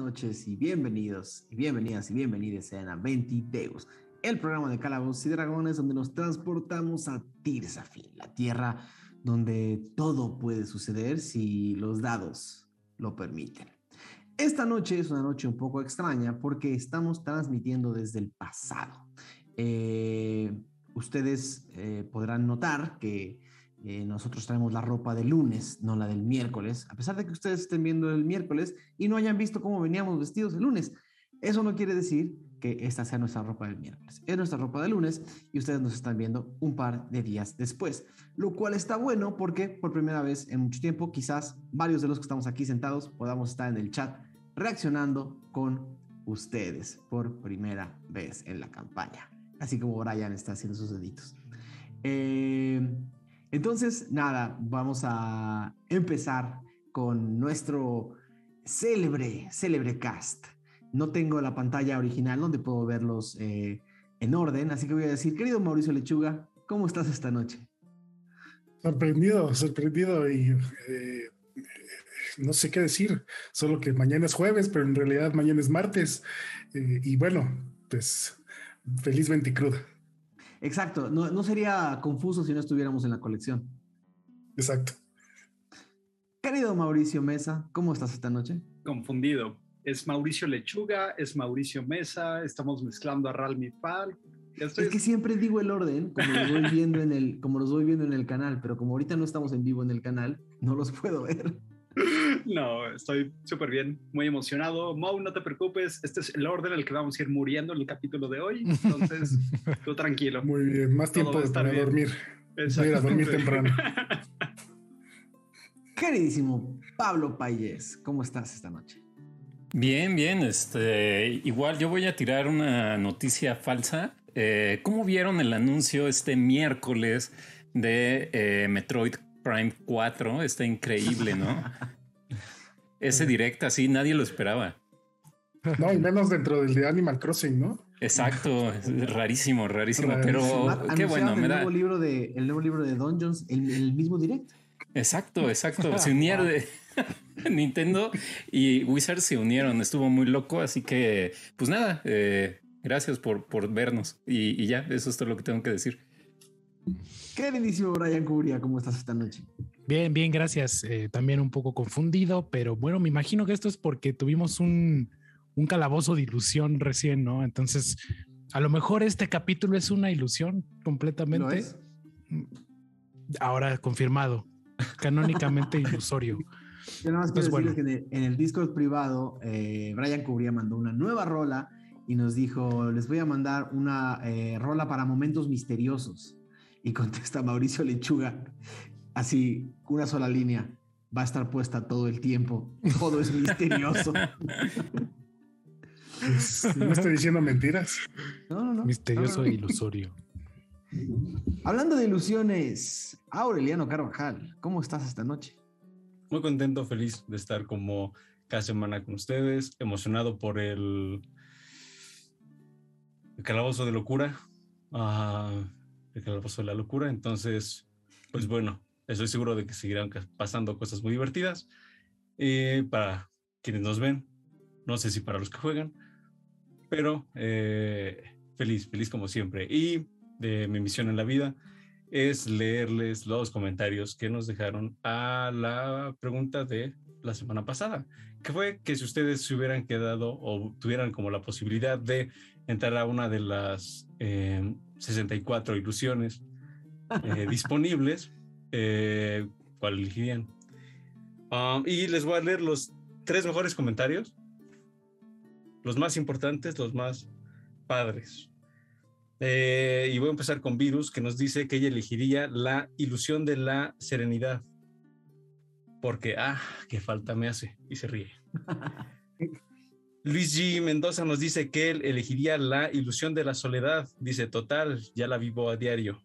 Noches y bienvenidos y bienvenidas y bienvenidas sean a Deus, el programa de Calabozos y Dragones donde nos transportamos a Tirsafin, la tierra donde todo puede suceder si los dados lo permiten. Esta noche es una noche un poco extraña porque estamos transmitiendo desde el pasado. Eh, ustedes eh, podrán notar que eh, nosotros traemos la ropa del lunes, no la del miércoles, a pesar de que ustedes estén viendo el miércoles y no hayan visto cómo veníamos vestidos el lunes. Eso no quiere decir que esta sea nuestra ropa del miércoles. Es nuestra ropa del lunes y ustedes nos están viendo un par de días después, lo cual está bueno porque por primera vez en mucho tiempo, quizás varios de los que estamos aquí sentados podamos estar en el chat reaccionando con ustedes por primera vez en la campaña, así como Brian está haciendo sus deditos. Eh, entonces, nada, vamos a empezar con nuestro célebre, célebre cast. No tengo la pantalla original donde puedo verlos eh, en orden, así que voy a decir, querido Mauricio Lechuga, ¿cómo estás esta noche? Sorprendido, sorprendido y eh, no sé qué decir, solo que mañana es jueves, pero en realidad mañana es martes. Eh, y bueno, pues feliz venticruda. Exacto, no, sería confuso si no estuviéramos en la colección. Exacto. Querido Mauricio Mesa, ¿cómo estás esta noche? Confundido. Es Mauricio Lechuga, es Mauricio Mesa, estamos mezclando a Ralmi Pal. Es que siempre digo el orden, como los voy viendo en el, como los voy viendo en el canal, pero como ahorita no estamos en vivo en el canal, no los puedo ver. No, estoy súper bien, muy emocionado. Mau, no te preocupes, este es el orden en el que vamos a ir muriendo en el capítulo de hoy, entonces tú tranquilo. Muy bien, más tiempo para dormir. Voy a dormir temprano. Queridísimo Pablo Payés, ¿cómo estás esta noche? Bien, bien. Este, igual yo voy a tirar una noticia falsa. Eh, ¿Cómo vieron el anuncio este miércoles de eh, Metroid Prime 4 está increíble, ¿no? Ese directo así nadie lo esperaba. No, y menos dentro del de Animal Crossing, ¿no? Exacto, rarísimo, rarísimo, pero qué bueno, me el Nuevo libro de, el nuevo libro de Dungeons, el, el mismo directo. Exacto, exacto. Se unieron de Nintendo y Wizard se unieron. Estuvo muy loco, así que, pues nada, eh, gracias por, por vernos. Y, y, ya, eso es todo lo que tengo que decir. Qué bendición, Brian Curia, ¿cómo estás esta noche? Bien, bien, gracias. Eh, también un poco confundido, pero bueno, me imagino que esto es porque tuvimos un, un calabozo de ilusión recién, ¿no? Entonces, a lo mejor este capítulo es una ilusión completamente. ¿Lo es? Ahora confirmado, canónicamente ilusorio. Yo nada más quiero pues que en el, Discord privado, eh, Brian Cubría mandó una nueva rola y nos dijo: Les voy a mandar una eh, rola para momentos misteriosos. Y contesta Mauricio Lechuga, así, una sola línea, va a estar puesta todo el tiempo, todo es misterioso. no estoy diciendo mentiras. No, no, no. Misterioso e ilusorio. Hablando de ilusiones, Aureliano Carvajal, ¿cómo estás esta noche? Muy contento, feliz de estar como cada semana con ustedes, emocionado por el, calabozo de locura. Uh, el calabozo de la locura. Entonces, pues bueno, estoy seguro de que seguirán pasando cosas muy divertidas eh, para quienes nos ven. No sé si para los que juegan, pero eh, feliz, feliz como siempre. Y de mi misión en la vida es leerles los comentarios que nos dejaron a la pregunta de la semana pasada, que fue que si ustedes se hubieran quedado o tuvieran como la posibilidad de entrar a una de las 64 eh, ilusiones eh, disponibles, eh, ¿cuál elegirían? Um, y les voy a leer los tres mejores comentarios, los más importantes, los más padres. y voy a empezar con Virus, que nos dice que ella elegiría la ilusión de la serenidad. Porque, ah, qué falta me hace. Y se ríe. Luis G. Mendoza nos dice que él elegiría la ilusión de la soledad. Dice, total, ya la vivo a diario.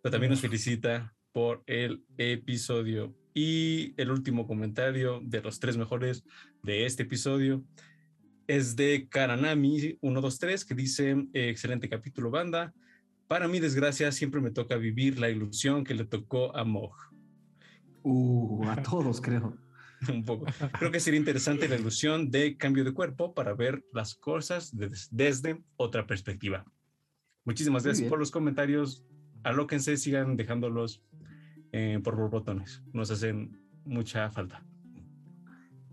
Pero también nos felicita por el episodio. Y el último comentario de los tres mejores de este episodio es de Karanami 123 que dice, excelente capítulo banda. Para mi desgracia siempre me toca vivir la ilusión que le tocó a Mog. Uh, a todos creo. un poco. Creo que sería interesante la ilusión de cambio de cuerpo para ver las cosas des- desde otra perspectiva. Muchísimas Muy gracias bien. por los comentarios. Alóquense, sigan dejándolos eh, por los botones. Nos hacen mucha falta.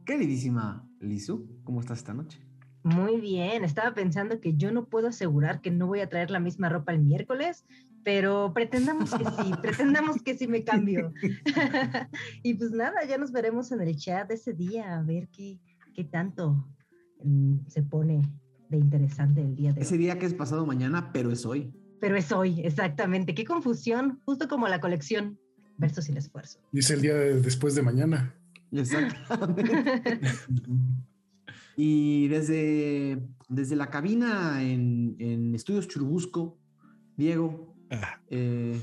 Queridísima Lizu, ¿cómo estás esta noche? Muy bien, estaba pensando que yo no puedo asegurar que no voy a traer la misma ropa el miércoles, pero pretendamos que sí, pretendamos que sí me cambio. y pues nada, ya nos veremos en el chat ese día a ver qué, qué tanto mm, se pone de interesante el día de Ese hoy. día que es pasado mañana, pero es hoy. Pero es hoy, exactamente. Qué confusión, justo como la colección versus el esfuerzo. Dice el día de- después de mañana. Exactamente. y desde, desde la cabina en, en Estudios Churubusco, Diego, eh,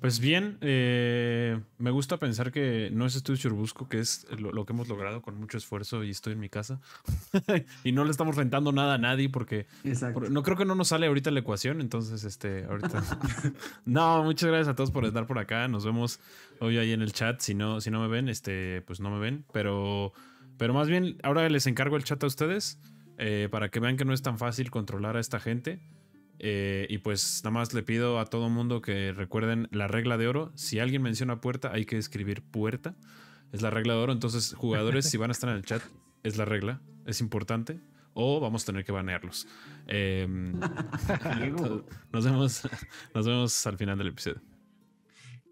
Pues bien, eh, me gusta pensar que no es Estudio Churbusco, que es lo, lo que hemos logrado con mucho esfuerzo y estoy en mi casa. y no le estamos rentando nada a nadie porque por- no creo que no nos sale ahorita la ecuación, entonces este ahorita No, muchas gracias a todos por estar por acá. Nos vemos hoy ahí en el chat. Si no si no me ven, este pues no me ven, pero pero más bien ahora les encargo el chat a ustedes eh, para que vean que no es tan fácil controlar a esta gente. Eh, y pues nada más le pido a todo mundo que recuerden la regla de oro. Si alguien menciona puerta, hay que escribir puerta. Es la regla de oro. Entonces, jugadores, si van a estar en el chat, es la regla. Es importante. O vamos a tener que banearlos. Diego. nos vemos, nos vemos al final del episodio.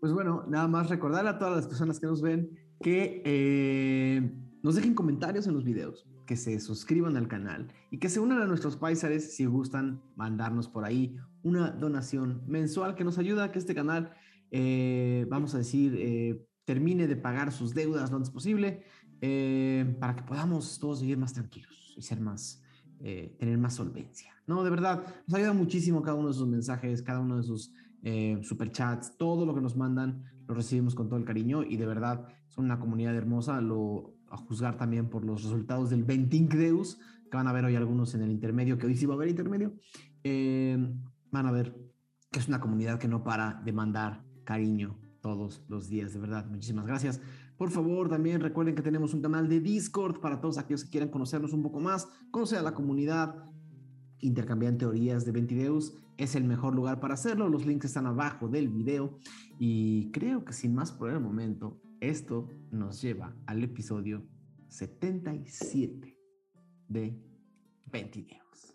Pues bueno, nada más recordarle a todas las personas que nos ven que eh, nos dejen comentarios en los videos, que se suscriban al canal y que se unan a nuestros paisares si gustan mandarnos por ahí una donación mensual que nos ayuda a que este canal, eh, vamos a decir, eh, termine de pagar sus deudas lo antes posible eh, para que podamos todos vivir más tranquilos y ser más, tener más solvencia. No, de verdad, nos ayuda muchísimo cada uno de sus mensajes, cada uno de sus eh, superchats, todo lo que nos mandan lo recibimos con todo el cariño y de verdad son una comunidad hermosa, a juzgar también por los resultados del Venting Deus, que van a ver hoy algunos en el intermedio, que hoy sí va a haber intermedio, eh, van a ver que es una comunidad que no para de mandar cariño todos los días, de verdad, muchísimas gracias. Por favor, también recuerden que tenemos un canal de Discord para todos aquellos que quieran conocernos un poco más, conocer a la comunidad, intercambiar teorías de Ventideus es el mejor lugar para hacerlo. Los links están abajo del video. Y creo que sin más por el momento, esto nos lleva al episodio 77 de Ventideus.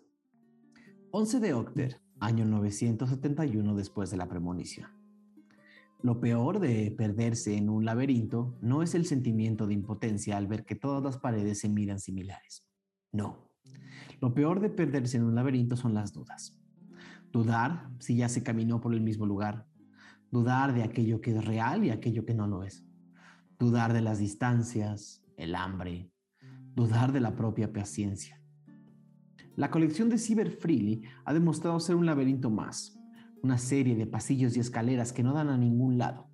11 de Octer, año 971 después de la premonición. Lo peor de perderse en un laberinto no es el sentimiento de impotencia al ver que todas las paredes se miran similares. No. Lo peor de perderse en un laberinto son las dudas. Dudar si ya se caminó por el mismo lugar. Dudar de aquello que es real y aquello que no lo es. Dudar de las distancias, el hambre. Dudar de la propia paciencia. La colección de Cyber Freely ha demostrado ser un laberinto más, una serie de pasillos y escaleras que no dan a ningún lado,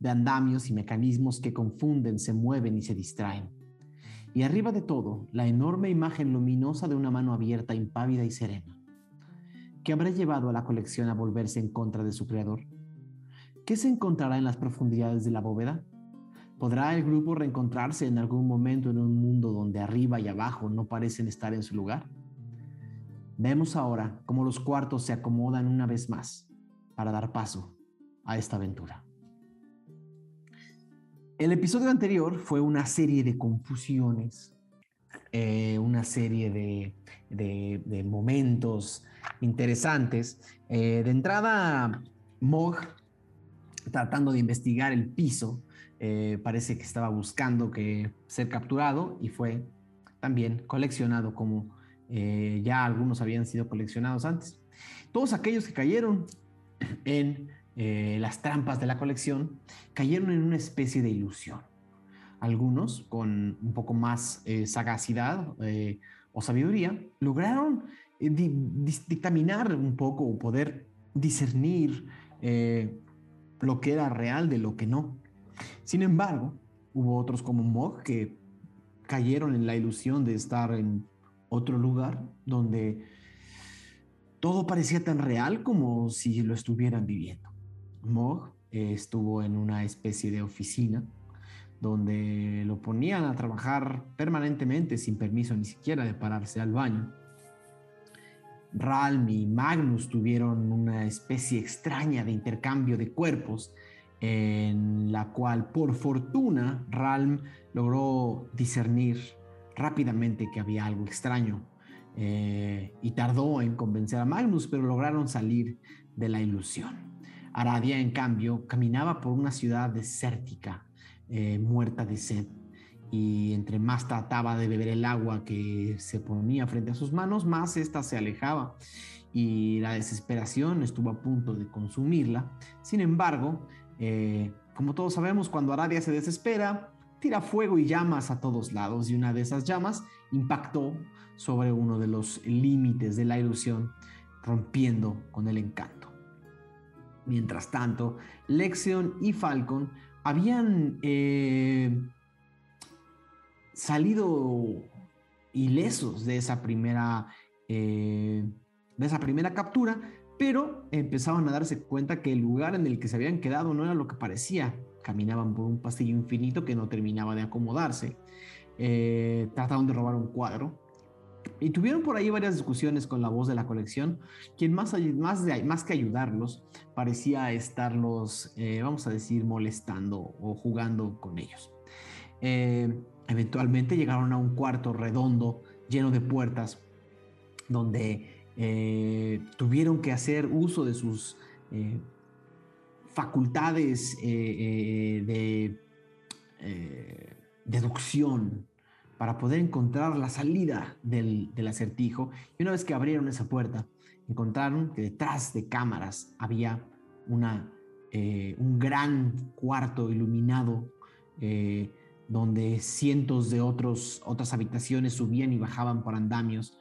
de andamios y mecanismos que confunden, se mueven y se distraen. Y arriba de todo, la enorme imagen luminosa de una mano abierta, impávida y serena. ¿Qué habrá llevado a la colección a volverse en contra de su creador? ¿Qué se encontrará en las profundidades de la bóveda? ¿Podrá el grupo reencontrarse en algún momento en un mundo donde arriba y abajo no parecen estar en su lugar? Vemos ahora cómo los cuartos se acomodan una vez más para dar paso a esta aventura. El episodio anterior fue una serie de confusiones, eh, una serie de, de- momentos interesantes. Eh, de entrada, Mog, tratando de investigar el piso, eh, parece que estaba buscando que ser capturado y fue también coleccionado como eh, ya algunos habían sido coleccionados antes. Todos aquellos que cayeron en eh, las trampas de la colección cayeron en una especie de ilusión. Algunos, con un poco más eh, sagacidad eh, o sabiduría, lograron eh, di- dictaminar un poco o poder discernir lo que era real de lo que no. Sin embargo, hubo otros como Mog que cayeron en la ilusión de estar en otro lugar donde todo parecía tan real como si lo estuvieran viviendo. Mog estuvo en una especie de oficina donde lo ponían a trabajar permanentemente sin permiso ni siquiera de pararse al baño. Ralm y Magnus tuvieron una especie extraña de intercambio de cuerpos en la cual por fortuna Ralm logró discernir rápidamente que había algo extraño eh, y tardó en convencer a Magnus, pero lograron salir de la ilusión. Aradia, en cambio, caminaba por una ciudad desértica, eh, muerta de sed, y entre más trataba de beber el agua que se ponía frente a sus manos, más ésta se alejaba y la desesperación estuvo a punto de consumirla. Sin embargo, eh, como todos sabemos, cuando Aradia se desespera, tira fuego y llamas a todos lados y una de esas llamas impactó sobre uno de los límites de la ilusión, rompiendo con el encanto. Mientras tanto, Lexion y Falcon habían eh, salido ilesos de esa primera, eh, de esa primera captura, pero empezaban a darse cuenta que el lugar en el que se habían quedado no era lo que parecía. Caminaban por un pasillo infinito que no terminaba de acomodarse. Eh, trataron de robar un cuadro. Y tuvieron por ahí varias discusiones con la voz de la colección, quien más, más, de, más que ayudarlos, parecía estarlos, eh, vamos a decir, molestando o jugando con ellos. Eh, eventualmente llegaron a un cuarto redondo lleno de puertas donde eh, tuvieron que hacer uso de sus eh, facultades eh, de deducción para poder encontrar la salida del, acertijo. Y una vez que abrieron esa puerta, encontraron que detrás de cámaras había una, un gran cuarto iluminado donde cientos de otros, otras habitaciones subían y bajaban por andamios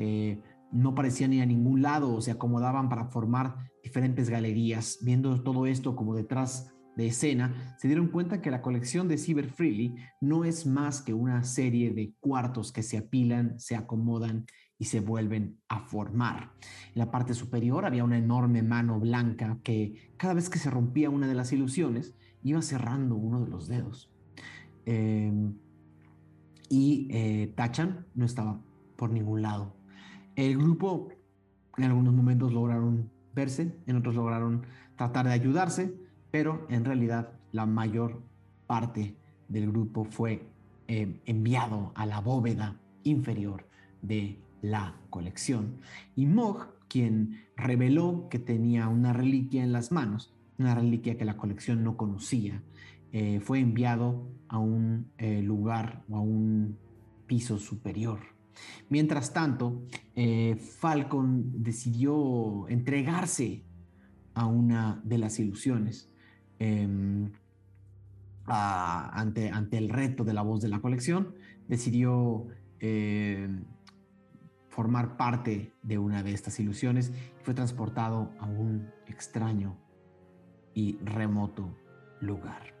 que no parecían ir a ningún lado o se acomodaban para formar diferentes galerías. Viendo todo esto como detrás de escena, se dieron cuenta que la colección de Cyber Freely no es más que una serie de cuartos que se apilan, se acomodan y se vuelven a formar. En la parte superior había una enorme mano blanca que cada vez que se rompía una de las ilusiones, iba cerrando uno de los dedos. Em, y eh, Tachan no estaba por ningún lado. El grupo en algunos momentos lograron verse, en otros lograron tratar de ayudarse, pero en realidad la mayor parte del grupo fue em, enviado a la bóveda inferior de la colección. Y Mog, quien reveló que tenía una reliquia en las manos, una reliquia que la colección no conocía, eh, fue enviado a un eh, lugar o a un piso superior. Mientras tanto, eh, Falcon decidió entregarse a una de las ilusiones em, ante, ante el reto de la voz de la colección. Decidió em, formar parte de una de estas ilusiones y fue transportado a un extraño y remoto lugar.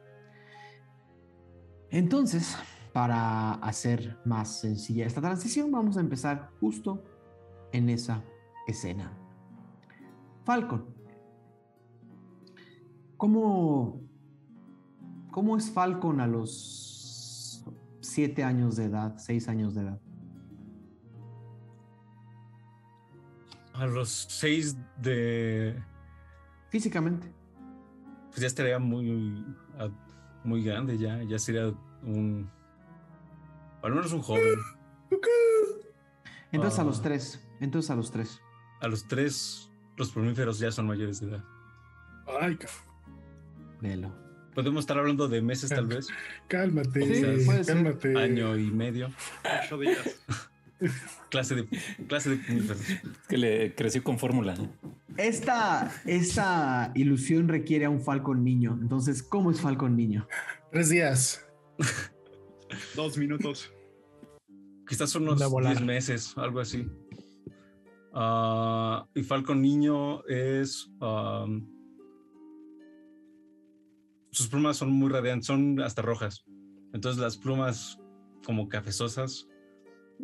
Entonces, para hacer más sencilla esta transición, vamos a empezar justo en esa escena. Falcon. ¿Cómo, cómo es Falcon a los siete años de edad, seis años de edad? A los seis de... Físicamente. Pues ya estaría muy muy grande ya, ya sería un, al menos un joven. Entonces a los ah. tres, entonces a los tres. A los tres, los promíferos ya son mayores de edad. Ay, Velo. Podemos estar hablando de meses tal vez. Cálmate, cálmate. Año y medio. Ocho días. clase de clase de que le creció con fórmula. Esta, esta ilusión requiere a un Falcon niño. Entonces, ¿cómo es Falcon niño? Tres días. Dos minutos. Quizás unos diez meses, algo así. Ah, y Falcon niño es. sus plumas son muy radiantes, son hasta rojas. Entonces las plumas como cafezosas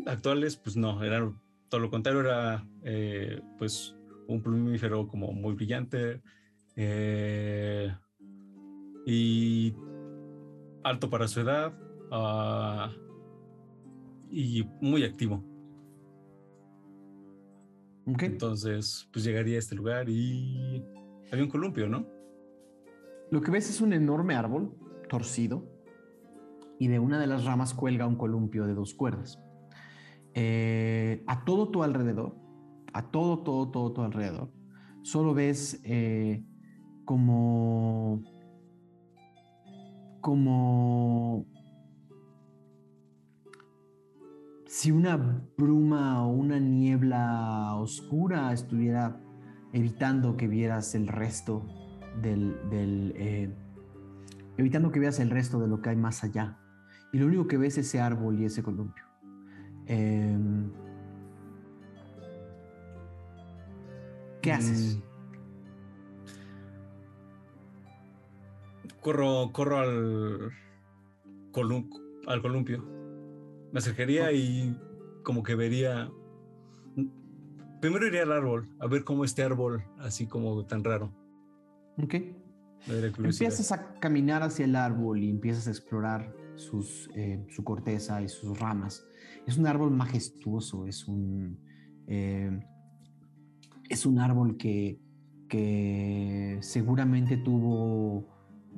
actuales, pues no, eran todo lo contrario, era eh, pues un plumífero como muy brillante. Eh, y alto para su edad ah, y muy activo. Entonces, pues llegaría a este lugar y había un columpio, ¿no? Lo que ves es un enorme árbol torcido y de una de las ramas cuelga un columpio de dos cuerdas. Eh, a todo tu alrededor, a todo, todo, todo tu alrededor, solo ves eh, como, como si una bruma o una niebla oscura estuviera evitando que vieras el resto del, del, eh, evitando que veas el resto de lo que hay más allá. Y lo único que ves es ese árbol y ese columpio. Em, ¿Qué haces? Mm. Corro, corro al, colum- al columpio. Me acercaría y como que vería. Primero iría al árbol, a ver cómo este árbol, así como tan raro. Ok. Empiezas a caminar hacia el árbol y empiezas a explorar sus, eh, su corteza y sus ramas. Es un árbol majestuoso, es un, eh, es un árbol que, que seguramente tuvo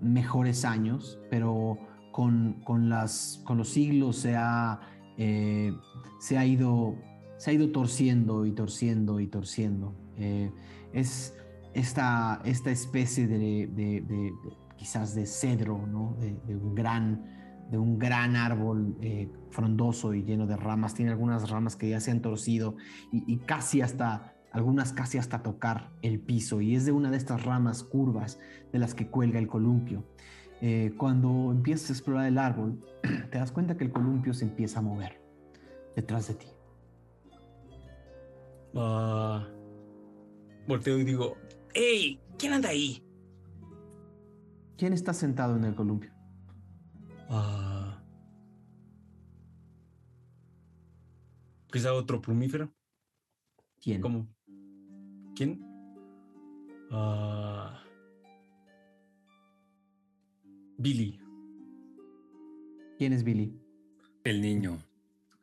mejores años, pero con, con las, con los siglos se ha, eh, se ha, ido, se ha ido torciendo y torciendo y torciendo. Eh, es esta, esta especie de, quizás de cedro, ¿no? de, de un gran, de un gran árbol eh, frondoso y lleno de ramas. Tiene algunas ramas que ya se han torcido y, y casi hasta, algunas casi hasta tocar el piso. Y es de una de estas ramas curvas de las que cuelga el columpio. Eh, cuando empiezas a explorar el árbol, te das cuenta que el columpio se empieza a mover detrás de ti. Ah, volteo y digo, ¡Ey! ¿Quién anda ahí? ¿Quién está sentado en el columpio? Ah, quizá otro plumífero. ¿Quién? ¿Cómo? ¿Quién? Ah, Billy. ¿Quién es Billy? El niño.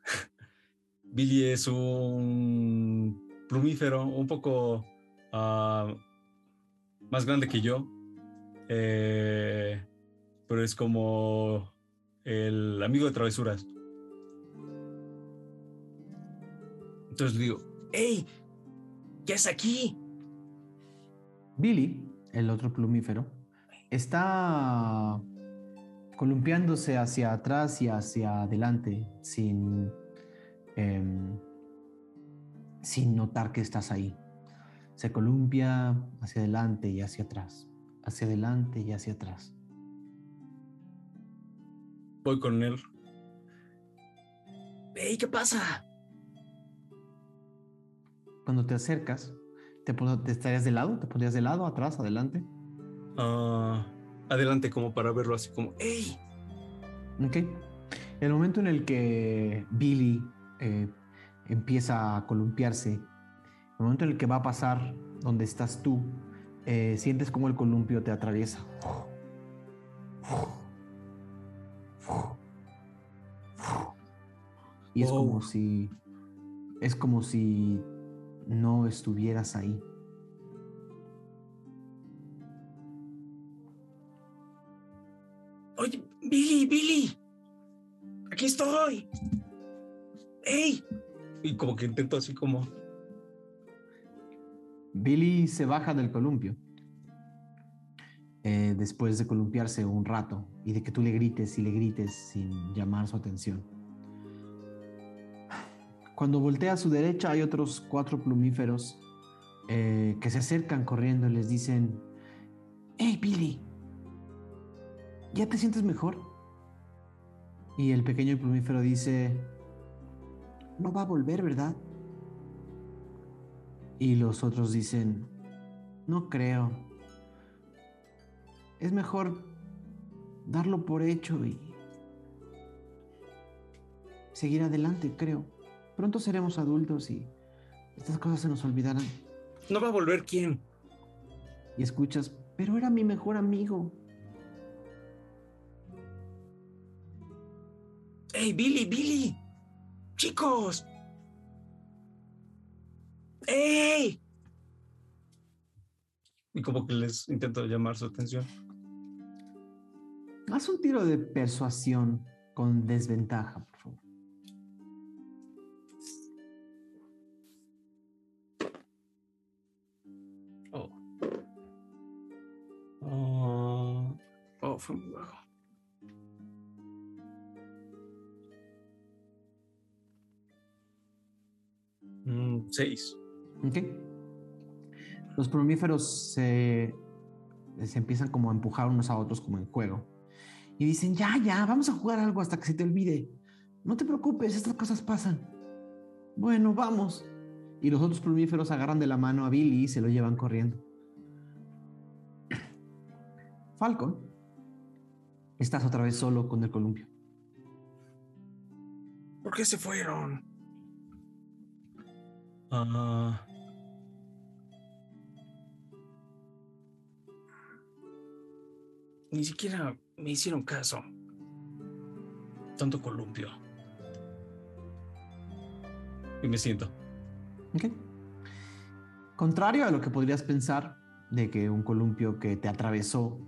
Billy es un plumífero un poco ah, más grande que yo, eh, pero es como el amigo de travesuras. Entonces le digo, ¡Ey! ¿Qué es aquí? Billy, el otro plumífero, está columpiándose hacia atrás y hacia adelante sin, em, sin notar que estás ahí. Se columpia hacia adelante y hacia atrás, hacia adelante y hacia atrás. Voy con él. ¡Ey! ¿Qué pasa? Cuando te acercas, te, te estarías de lado, te pondrías de lado, atrás, adelante. Ah, adelante como para verlo así como, ¡Ey! Ok. El momento en el que Billy eh, empieza a columpiarse, el momento en el que va a pasar donde estás tú, eh, sientes como el columpio te atraviesa. Y es como Wow. si. Es como si no estuvieras ahí. Estoy. ¡Ey! Y como que intento así como, Billy se baja del columpio. eh, después de columpiarse un rato y de que tú le grites y le grites sin llamar su atención. Cuando voltea a su derecha hay otros cuatro plumíferos eh, que se acercan corriendo y les dicen, ¡Hey Billy! ¿Ya te sientes mejor? Y el pequeño plumífero dice, no va a volver, ¿verdad? Y los otros dicen, no creo. Es mejor darlo por hecho y seguir adelante, creo. Pronto seremos adultos y estas cosas se nos olvidarán. ¿no va a volver quién? Y escuchas, pero era mi mejor amigo. ¡Hey, Billy, Billy! ¡Chicos! ¡Ey! Y como que les intento llamar su atención. Haz un tiro de persuasión con desventaja, por favor. Oh. Oh, oh, fue muy bajo. Mm, seis. Ok. Los plumíferos se, se empiezan como a empujar unos a otros como en juego. Y dicen, ya, ya, vamos a jugar algo hasta que se te olvide. No te preocupes, estas cosas pasan. Bueno, vamos. Y los otros plumíferos agarran de la mano a Billy y se lo llevan corriendo. Falcon, estás otra vez solo con el columpio. ¿Por qué se fueron? Ah. Ni siquiera me hicieron caso. Tanto columpio. Y me siento. Ok. Contrario a lo que podrías pensar de que un columpio que te atravesó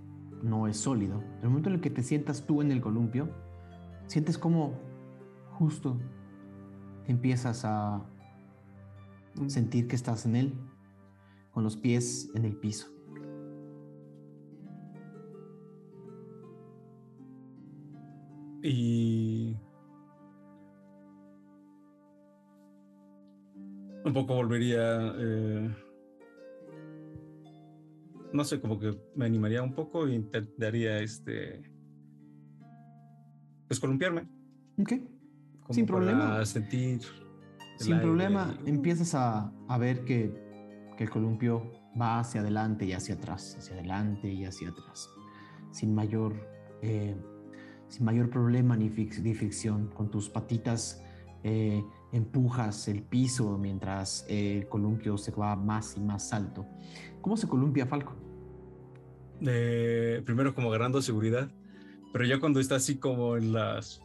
no es sólido, el momento en el que te sientas tú en el columpio, sientes como justo empiezas a sentir que estás en él, con los pies en el piso. Y un poco volvería, eh, no sé, como que me animaría un poco e intentaría, este, pues columpiarme. Ok. como Sin para problema. sentir. Sin aire problema, y- empiezas a, a ver que, que el columpio va hacia adelante y hacia atrás, hacia adelante y hacia atrás, sin mayor, eh, sin mayor problema ni, fricción. Con tus patitas eh, empujas el piso mientras eh, el columpio se va más y más alto. ¿Cómo se columpia Falco? eh, primero como agarrando seguridad, pero ya cuando está así como en las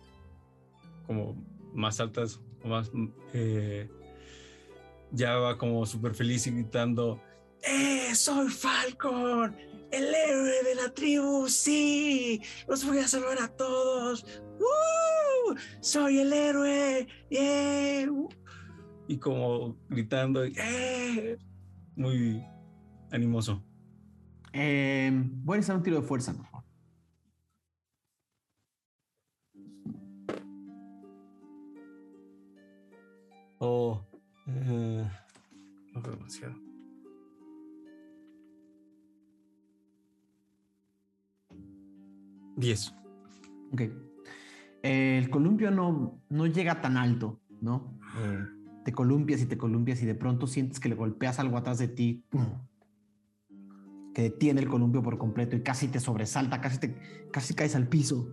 como más altas más mm, eh, ya va como súper feliz y gritando ¡Eh! ¡Soy Falcon! ¡El héroe de la tribu! ¡Sí! ¡Los voy a salvar a todos! ¡Uh! ¡Soy el héroe! ¡Yeah! ¡Uh! Y como gritando ¡Eh! Muy animoso. Eh, voy a necesitar un tiro de fuerza, favor. Oh. eh, no demasiado. Diez. Ok. Eh, el columpio no, no llega tan alto, ¿no? Eh, te columpias y te columpias y de pronto sientes que le golpeas algo atrás de ti, ¡pum! que detiene el columpio por completo y casi te sobresalta, casi, te, casi caes al piso.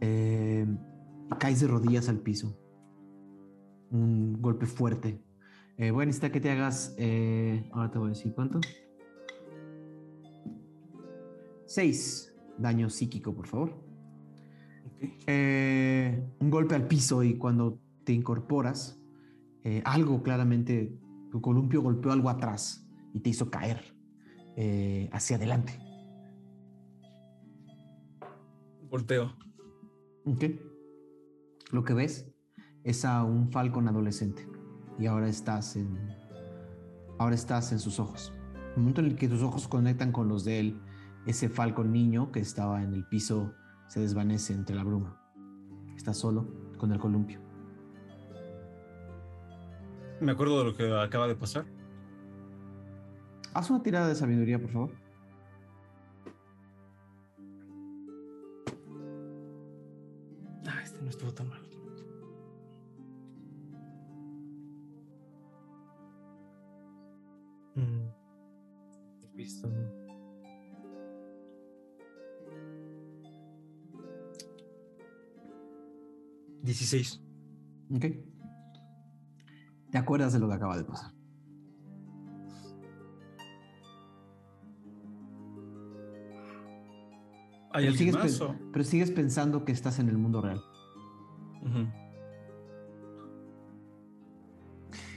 Eh, caes de rodillas al piso. Un golpe fuerte. Eh, voy a necesitar que te hagas, eh, ahora te voy a decir cuánto. Seis daño psíquico, por favor. Eh, un golpe al piso y cuando te incorporas, eh, algo claramente, tu columpio golpeó algo atrás y te hizo caer hacia adelante. Volteo. Ok. Lo que ves es a un falcon adolescente y ahora estás en, ahora estás en sus ojos. El momento en el que tus ojos conectan con los de él, ese falcon niño que estaba en el piso se desvanece entre la bruma. Está solo con el columpio. Me acuerdo de lo que acaba de pasar. Haz una tirada de sabiduría, por favor. Ah, este no estuvo tan mal. Visto. Dieciséis. Ok. Te acuerdas de lo que acaba de pasar. ¿Hay Pero sigues, más? pe- o? pero sigues pensando que estás en el mundo real.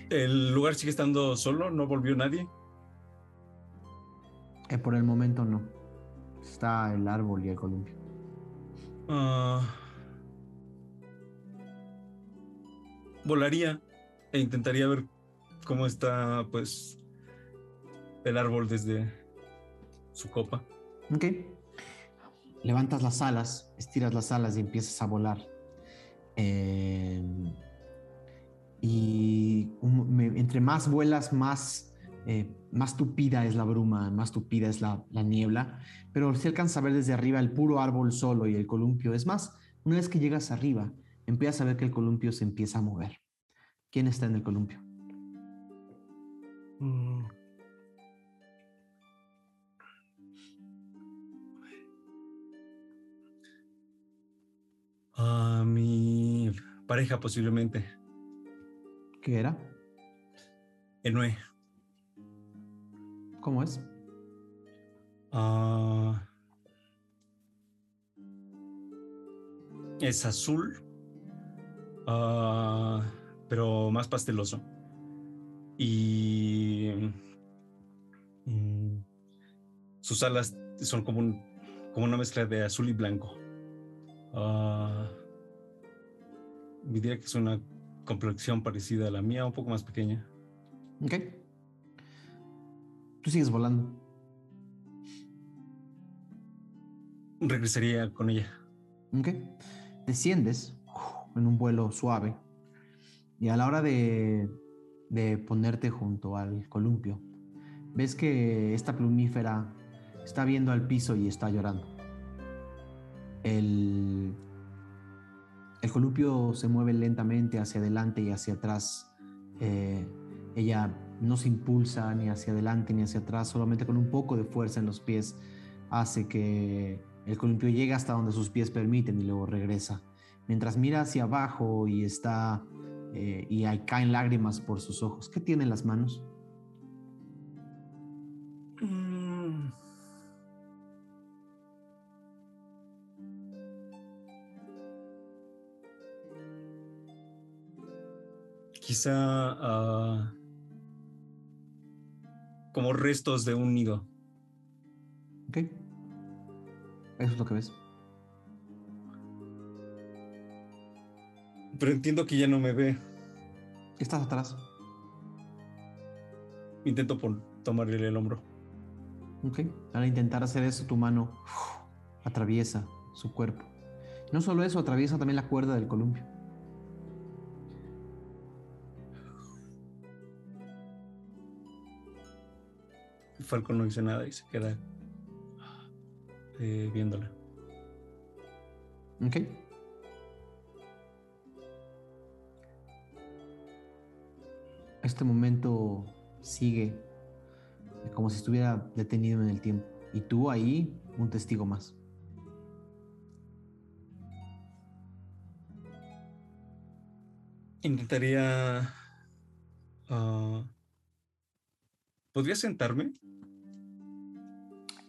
¿El lugar sigue estando solo? ¿No volvió nadie? Eh, por el momento no. Está el árbol y el columpio. Ah, volaría e intentaría ver cómo está, pues, el árbol desde su copa. Ok. Levantas las alas, estiras las alas y empiezas a volar. Eh, y un- me- entre más vuelas, más, eh, más tupida es la bruma, más tupida es la, la niebla. Pero se alcanza a ver desde arriba el puro árbol solo y el columpio. Es más, una vez que llegas arriba, empiezas a ver que el columpio se empieza a mover. ¿Quién está en el columpio? Mm. Ah, mi pareja posiblemente. ¿Qué era? Enue. ¿Cómo es? Ah, es azul, ah, pero más pasteloso. Y mm, sus alas son como, un- como una mezcla de azul y blanco. Ah, diría que es una complexión parecida a la mía, un poco más pequeña. Ok. Tú sigues volando. Regresaría con ella. Ok. Desciendes en un vuelo suave y a la hora de, de ponerte junto al columpio, ves que esta plumífera está viendo al piso y está llorando. El, el columpio se mueve lentamente hacia adelante y hacia atrás. Eh, ella no se impulsa ni hacia adelante ni hacia atrás, solamente con un poco de fuerza en los pies hace que el columpio llegue hasta donde sus pies permiten y luego regresa. Mientras mira hacia abajo y está eh, y ahí caen lágrimas por sus ojos. ¿Qué tiene en las manos? Mm. Quizá ah, como restos de un nido. ¿Ok? Eso es lo que ves. Pero entiendo que ya no me ve. Estás atrás. Intento por tomarle el hombro. ¿Ok? Al intentar hacer eso, tu mano atraviesa su cuerpo. No solo eso, atraviesa también la cuerda del columpio. Falcon no dice nada y se queda eh, viéndola. ¿Ok? Este momento sigue como si estuviera detenido en el tiempo. Y tú ahí, un testigo más. Intentaría. ah, ¿Podría sentarme?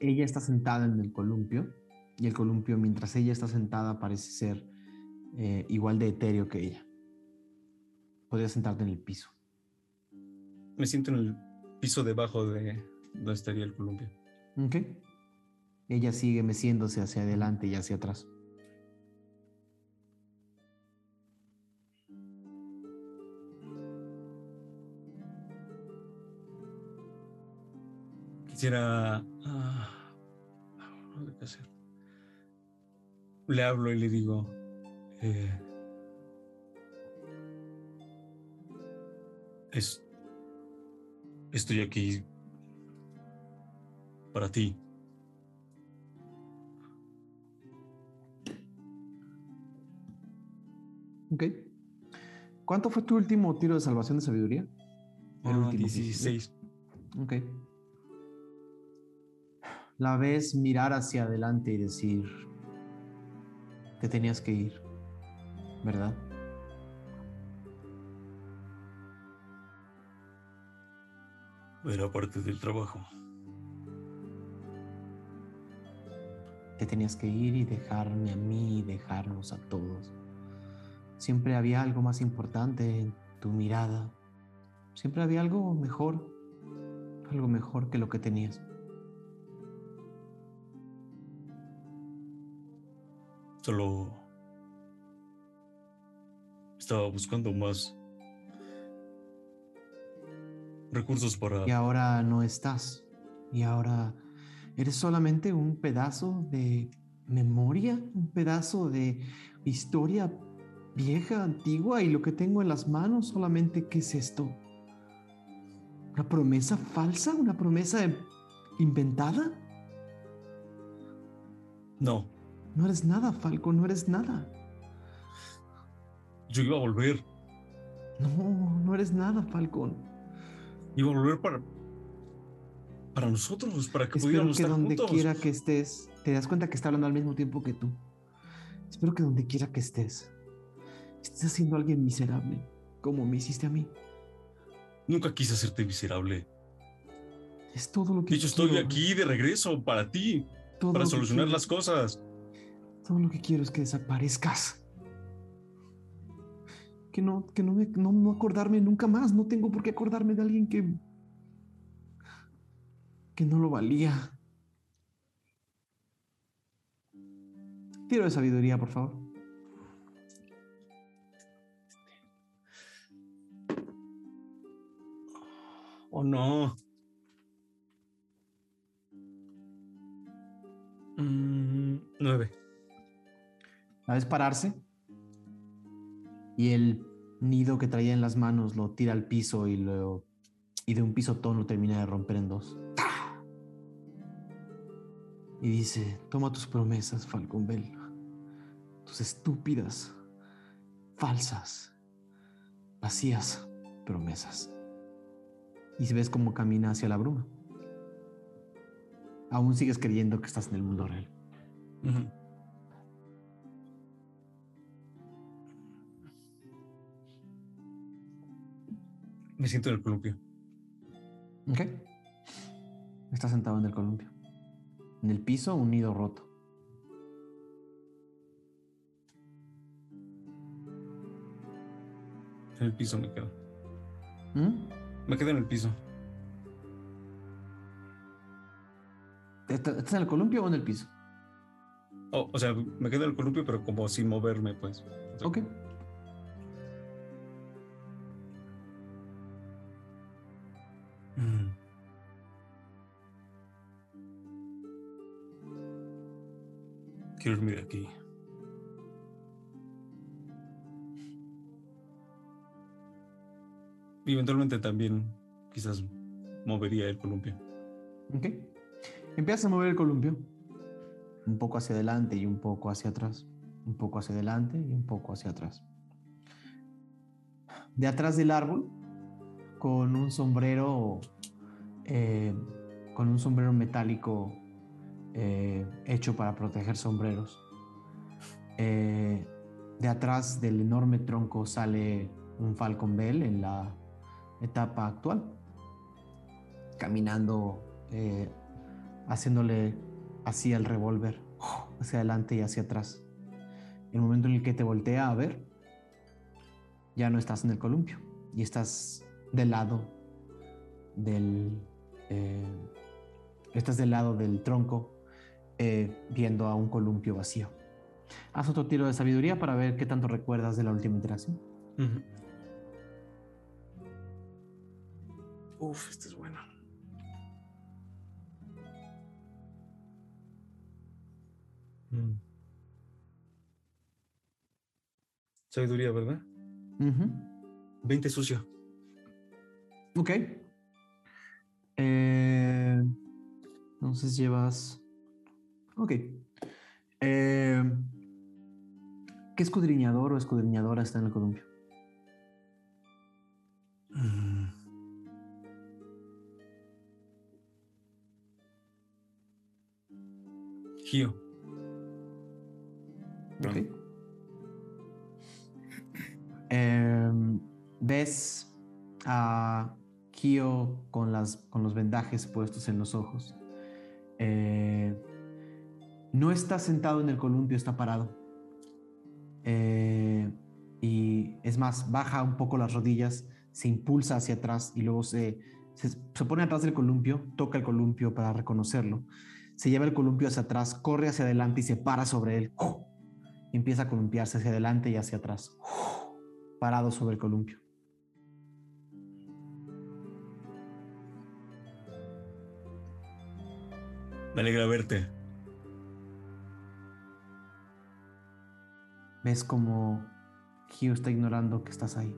Ella está sentada en el columpio. Y el columpio, mientras ella está sentada, parece ser eh, igual de etéreo que ella. Podrías sentarte en el piso. Me siento en el piso debajo de donde estaría el columpio. ¿Ok? Ella sigue meciéndose hacia adelante y hacia atrás. Quisiera. ah, no sé qué hacer. Le hablo y le digo. eh, es, estoy aquí para ti. ¿Ok? ¿Cuánto fue tu último tiro de salvación de sabiduría? El Ah, último, sí, sí. 16. Ok. La ves mirar hacia adelante y decir, te tenías que ir, ¿verdad? Era parte del trabajo. Te tenías que ir y dejarme a mí y dejarnos a todos. Siempre había algo más importante en tu mirada. Siempre había algo mejor, algo mejor que lo que tenías. Solo estaba buscando más recursos para... Y ahora no estás. Y ahora eres solamente un pedazo de memoria, un pedazo de historia vieja, antigua, y lo que tengo en las manos solamente, ¿qué es esto? ¿Una promesa falsa? ¿Una promesa inventada? No, No eres nada, Falco, no eres nada. yo iba a volver. No, no eres nada, Falcon. Iba a volver para... Para nosotros, para que Espero pudiéramos que estar donde juntos. quiera que estés, te das cuenta que está hablando al mismo tiempo que tú. Espero que donde quiera que estés, estés haciendo a alguien miserable, como me hiciste a mí. Nunca quise hacerte miserable. Es todo lo que De hecho, estoy aquí de regreso para ti, para solucionar las cosas. Todo lo que quiero es que desaparezcas. Que no, que no, me, no, no acordarme nunca más. No tengo por qué acordarme de alguien que. que no lo valía. Tiro de sabiduría, por favor. Oh, no. Mm, nueve. La ves pararse y el nido que traía en las manos lo tira al piso y, lo, y de un pisotón lo termina de romper en dos. Y dice, toma tus promesas, Falcon Bell. Tus estúpidas, falsas, vacías promesas. Y ves cómo camina hacia la bruma. Aún sigues creyendo que estás en el mundo real. Me siento en el columpio. Ok. Está sentado en el columpio. En el piso, un nido roto. En el piso me quedo. ¿Mm? Me quedo en el piso. ¿Está- ¿Estás en el columpio o en el piso? Oh, o sea, me quedo en el columpio, pero como sin moverme, pues. O sea, Ok. Quiero irme de aquí. Y eventualmente también quizás movería el columpio. Ok. Empiezas a mover el columpio. Un poco hacia adelante y un poco hacia atrás. Un poco hacia adelante y un poco hacia atrás. De atrás del árbol, con un sombrero, eh, con un sombrero metálico eh, hecho para proteger sombreros. Eh, de atrás del enorme tronco sale un Falcon Bell en la etapa actual, caminando, eh, haciéndole así al revólver, hacia adelante y hacia atrás. El momento en el que te voltea a ver, ya no estás en el columpio y estás del lado del, estás del lado del tronco, eh, viendo a un columpio vacío. Haz otro tiro de sabiduría para ver qué tanto recuerdas de la última interacción. Ujú. Uf, este es bueno. Mm. Sabiduría, ¿verdad? Ujú. 20 sucio. Ok. Eh, entonces llevas. Ok. Eh, ¿Qué escudriñador o escudriñadora está en el columpio? Gio. Em, ves a Kyo con, las, con los vendajes puestos en los ojos. Eh, no está sentado en el columpio, está parado. Eh, Y es más, baja un poco las rodillas, se impulsa hacia atrás y luego se, se, pone atrás del columpio, toca el columpio para reconocerlo. Se lleva el columpio hacia atrás, corre hacia adelante y se para sobre él. Empieza a columpiarse hacia adelante y hacia atrás, parado sobre el columpio. Me alegra verte. Ves como Hugh está ignorando que estás ahí.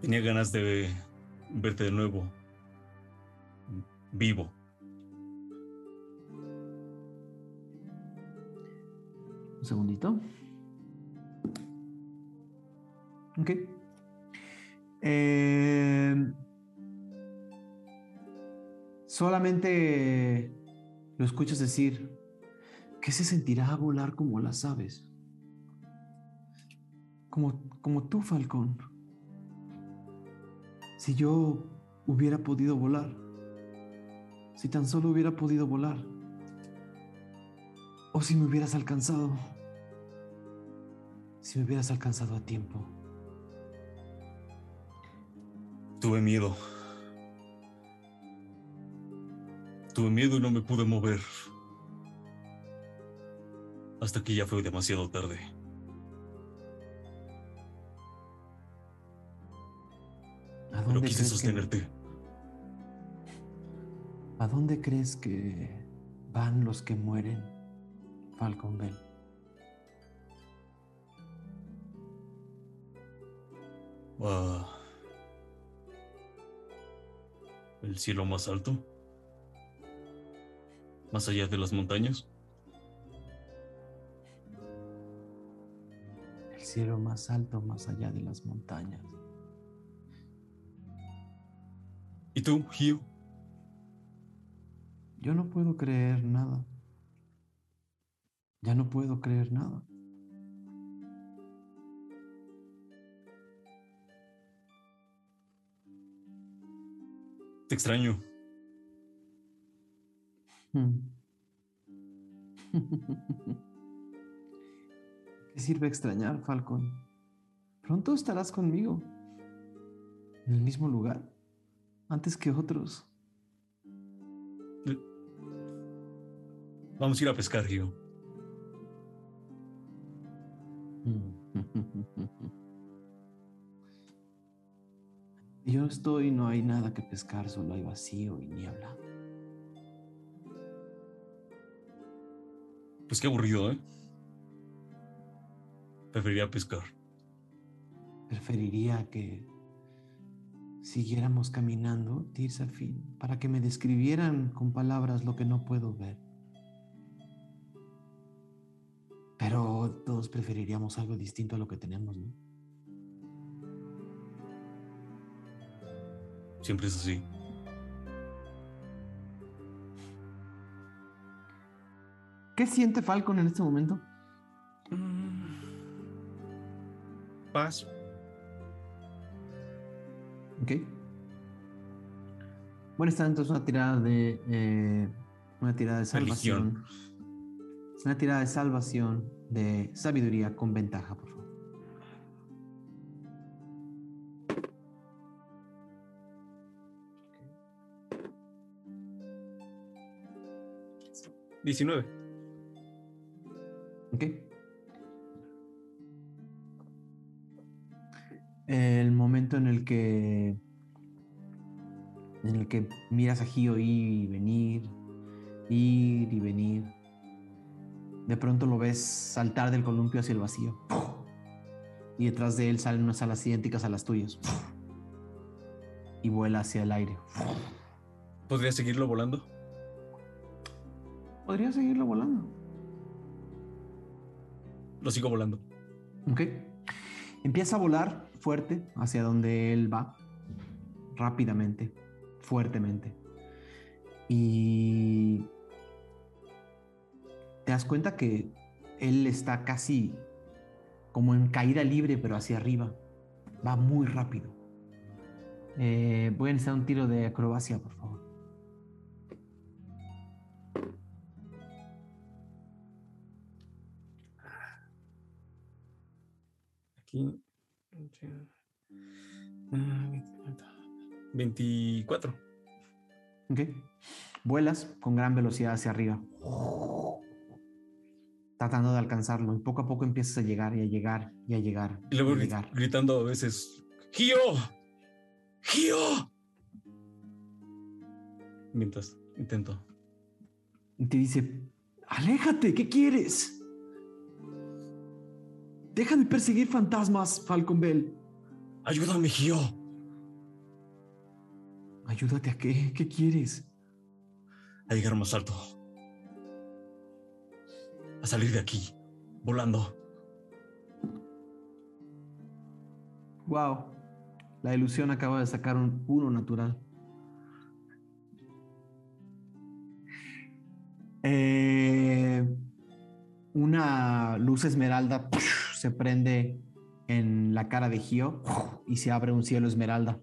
Tenía ganas de verte de nuevo. Vivo. Un segundito. Ok. Eh, solamente lo escuchas decir, ¿qué se sentirá volar como las aves? Como, como tú, Falcón. Si yo hubiera podido volar, si tan solo hubiera podido volar, o si me hubieras alcanzado, si me hubieras alcanzado a tiempo. Tuve miedo. Tuve miedo y no me pude mover. Hasta que ya fue demasiado tarde. ¿A Pero dónde quise crees que- sostenerte. ¿A dónde crees que van los que mueren, Falcon Bell? Ah. El cielo más alto. Más allá de las montañas. El cielo más alto, más allá de las montañas. ¿Y tú, Hugh? Yo no puedo creer nada. Ya no puedo creer nada. Te extraño. ¿Qué sirve extrañar, Falcon? Pronto estarás conmigo. En el mismo lugar. Antes que otros. Vamos a ir a pescar, Hugh. Yo estoy, no hay nada que pescar, solo hay vacío y niebla. Pues qué aburrido, ¿eh? Preferiría pescar. Preferiría que siguiéramos caminando, Tirsafin, para que me describieran con palabras lo que no puedo ver. Pero todos preferiríamos algo distinto a lo que tenemos, ¿no? Siempre es así. ¿Qué siente Falcon en este momento? Paz. Ok. Bueno, está entonces una tirada de. eh, una tirada de salvación. Una tirada de salvación de sabiduría con ventaja, por favor. Diecinueve. Ok. El momento en el que. En el que miras a Gio ir y venir, ir y venir. De pronto lo ves saltar del columpio hacia el vacío. Y detrás de él salen unas alas idénticas a las tuyas. Y vuela hacia el aire. ¿Podría seguirlo volando? Podría seguirlo volando. Lo sigo volando. Ok. Empieza a volar fuerte hacia donde él va. Rápidamente. Fuertemente. Y te das cuenta que él está casi como en caída libre, pero hacia arriba. Va muy rápido. Eh, voy a necesitar un tiro de acrobacia, por favor. Aquí. Ah, 24. Ok. Vuelas con gran velocidad hacia arriba. Tratando de alcanzarlo. Y poco a poco empiezas a llegar y a llegar y a llegar. Y luego y a llegar. gritando a veces: ¡Gio! ¡Gio! Mientras intento. Y te dice, aléjate, ¿qué quieres? Deja de perseguir fantasmas, Falcon Bell. ¡Ayúdame, Gio! Ayúdate a qué? ¿Qué quieres? A llegar más alto. A salir de aquí, volando. Wow. La ilusión acaba de sacar un uno natural. Eh, una luz esmeralda se prende en la cara de Gio y se abre un cielo esmeralda.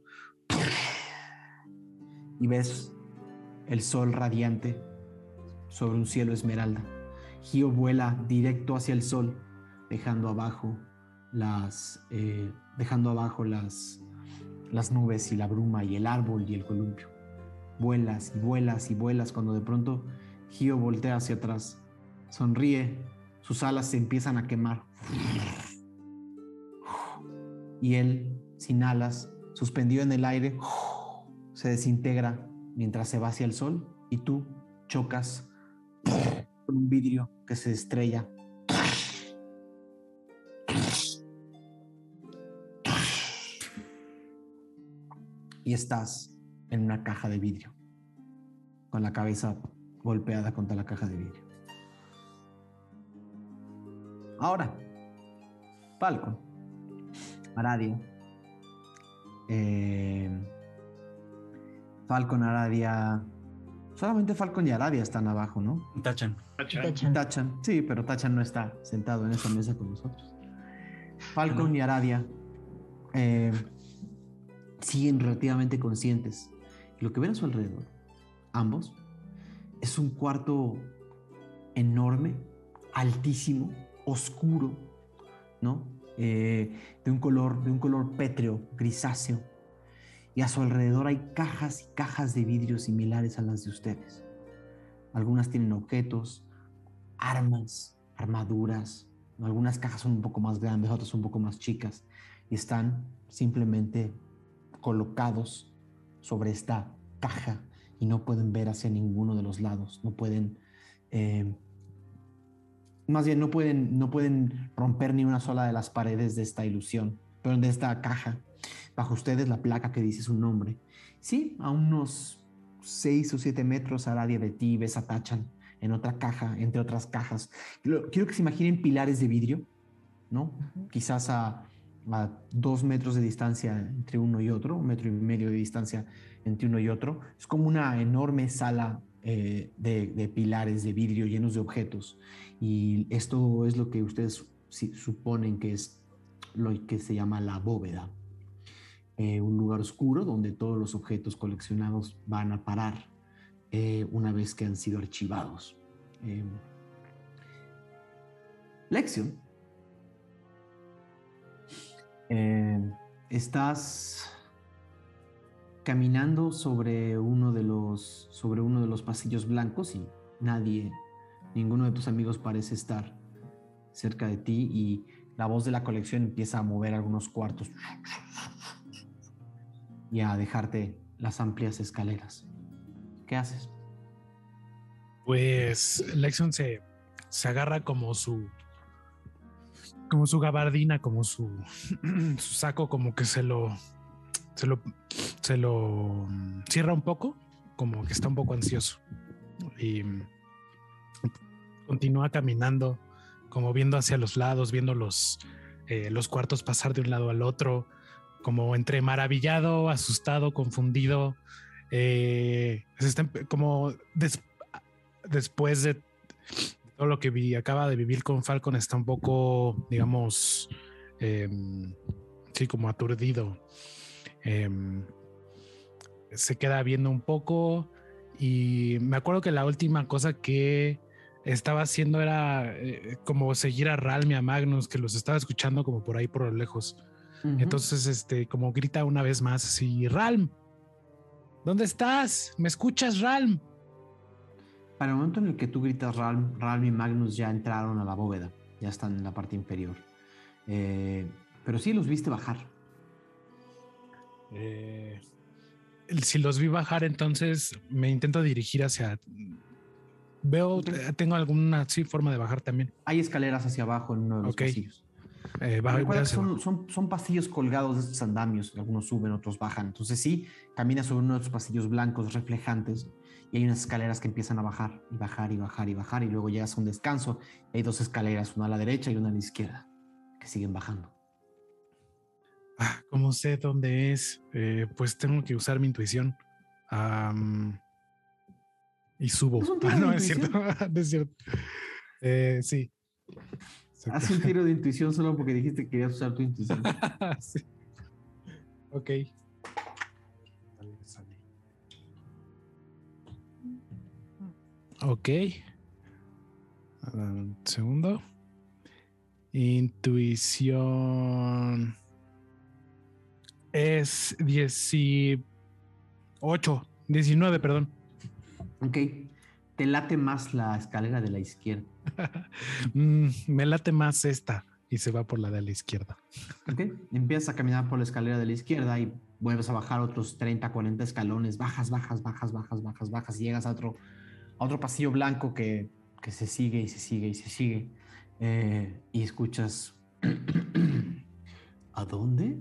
Y ves el sol radiante sobre un cielo esmeralda. Gio vuela directo hacia el sol, dejando abajo las, eh, dejando abajo las, las nubes y la bruma y el árbol y el columpio. Vuelas y vuelas y vuelas cuando de pronto Gio voltea hacia atrás, sonríe, sus alas se empiezan a quemar. Y él, sin alas, suspendido en el aire, se desintegra mientras se va hacia el sol y tú chocas con un vidrio que se estrella y estás en una caja de vidrio, con la cabeza golpeada contra la caja de vidrio. Ahora, Falcon, Aradia, eh, Falcon, Aradia, solamente Falcon y Aradia están abajo, ¿no? Tachan. Tacha. Tachan. Tachan, sí, pero Tachan no está sentado en esa mesa con nosotros. Falcon y Aradia eh, siguen relativamente conscientes. Y lo que ven a su alrededor, ambos, es un cuarto enorme, altísimo, oscuro, ¿no? Eh, de un color, de un color pétreo, grisáceo. Y a su alrededor hay cajas y cajas de vidrio similares a las de ustedes. Algunas tienen objetos, armas, armaduras. Algunas cajas son un poco más grandes, otras un poco más chicas. Y están simplemente colocados sobre esta caja y no pueden ver hacia ninguno de los lados. No pueden, eh, más bien no pueden, no pueden romper ni una sola de las paredes de esta ilusión, pero de esta caja. Bajo ustedes la placa que dice su nombre. Sí, a unos 6 o 7 metros a radio de ti ves a Tachan en otra caja, entre otras cajas. Quiero que se imaginen pilares de vidrio, ¿no? Quizás a, a dos metros de distancia entre uno y otro, un metro y medio de distancia entre uno y otro. Es como una enorme sala eh, de, de pilares de vidrio llenos de objetos. Y esto es lo que ustedes suponen que es lo que se llama la bóveda. Eh, un lugar oscuro donde todos los objetos coleccionados van a parar eh, una vez que han sido archivados. Eh, Lexion. Eh, estás caminando sobre uno de los sobre uno de los pasillos blancos y nadie, ninguno de tus amigos parece estar cerca de ti y la voz de la colección empieza a mover algunos cuartos y a dejarte las amplias escaleras. ¿Qué haces? Pues Lexion se, se agarra como su como su gabardina, como su, su saco, como que se lo se lo se lo mm, cierra un poco, como que está un poco ansioso. Y mm, continúa caminando, como viendo hacia los lados, viendo los, eh, los cuartos pasar de un lado al otro, como entre maravillado, asustado, confundido. eh, como des- después de todo lo que vi, acaba de vivir con Falcon, está un poco, digamos, em, sí, como aturdido. Em, se queda viendo un poco y me acuerdo que la última cosa que estaba haciendo era eh, como seguir a Ralm y a Magnus, que los estaba escuchando como por ahí por lo lejos. Entonces, este, como grita una vez más así, Ralm, ¿dónde estás? ¿Me escuchas, Ralm? Para el momento en el que tú gritas Ralm, Ralm y Magnus ya entraron a la bóveda, ya están en la parte inferior. Eh, pero sí los viste bajar. Eh, si los vi bajar, entonces me intento dirigir hacia. Veo, eh, tengo alguna sí, forma de bajar también. Hay escaleras hacia abajo en uno de los pasillos. Eh, Recuerda son, son, son pasillos colgados de estos andamios, algunos suben, otros bajan. Entonces sí, caminas sobre uno de estos pasillos blancos reflejantes y hay unas escaleras que empiezan a bajar y bajar y bajar y bajar y luego llegas a un descanso. y hay dos escaleras, una a la derecha y una a la izquierda, que siguen bajando. Ah, ¿Cómo sé dónde es? Eh, pues tengo que usar mi intuición. Am, y subo. ¿Es un tiro Ah, de no, es cierto. es cierto. Eh, sí. Exacto. Haz un tiro de intuición solo porque dijiste que querías usar tu intuición. Sí. Ok. Ok. Un segundo. Intuición. Es 18. 19, perdón. Ok. Te late más la escalera de la izquierda. Mm, me late más esta. Y se va por la de la izquierda. Ok. Empiezas a caminar por la escalera de la izquierda y vuelves a bajar otros 30, 40 escalones. Bajas, bajas, bajas, bajas, bajas, bajas. Y llegas a otro, a otro pasillo blanco que, que se sigue y se sigue y se sigue. Eh, y escuchas. ¿A dónde?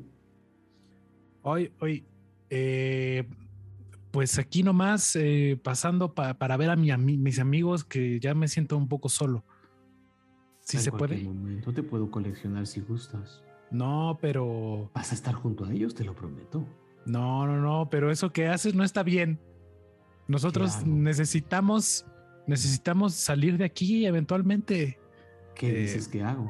Hoy, hoy, eh, pues aquí nomás eh, pasando pa- para ver a mi mis amigos que ya me siento un poco solo. ¿Sí En se puede? momento te puedo coleccionar si gustas. No, pero Vas a estar junto a ellos, te lo prometo. no, no, no, pero eso que haces no está bien. Nosotros necesitamos, necesitamos salir de aquí eventualmente. ¿Qué Eh, dices que hago?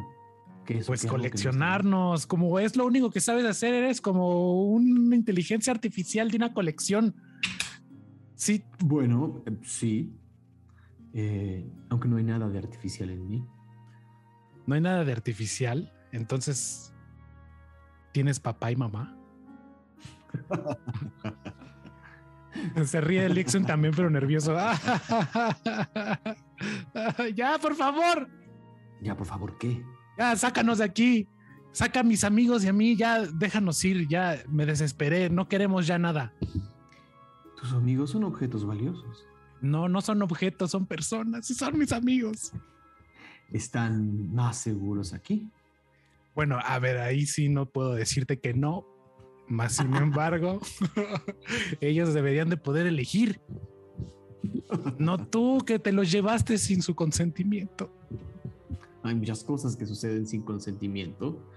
¿Qué es Pues que hago que coleccionarnos, como es lo único que sabes hacer, eres como una inteligencia artificial de una colección. Sí, Bueno, eh, sí. Eh, aunque no hay nada de artificial en mí. No hay nada de artificial. Entonces, ¿tienes papá y mamá? Se ríe el Ixon también, pero nervioso. ya, por favor. Ya, por favor, ¿qué? Ya, sácanos de aquí. Saca a mis amigos y a mí. Ya, déjanos ir. Ya me desesperé. No queremos ya nada. Tus amigos son objetos valiosos. No, no son objetos, son personas y son mis amigos. Están más seguros aquí. Bueno, a ver, ahí sí no puedo decirte que no. Más sin embargo, ellos deberían de poder elegir. No tú que te los llevaste sin su consentimiento. Hay muchas cosas que suceden sin consentimiento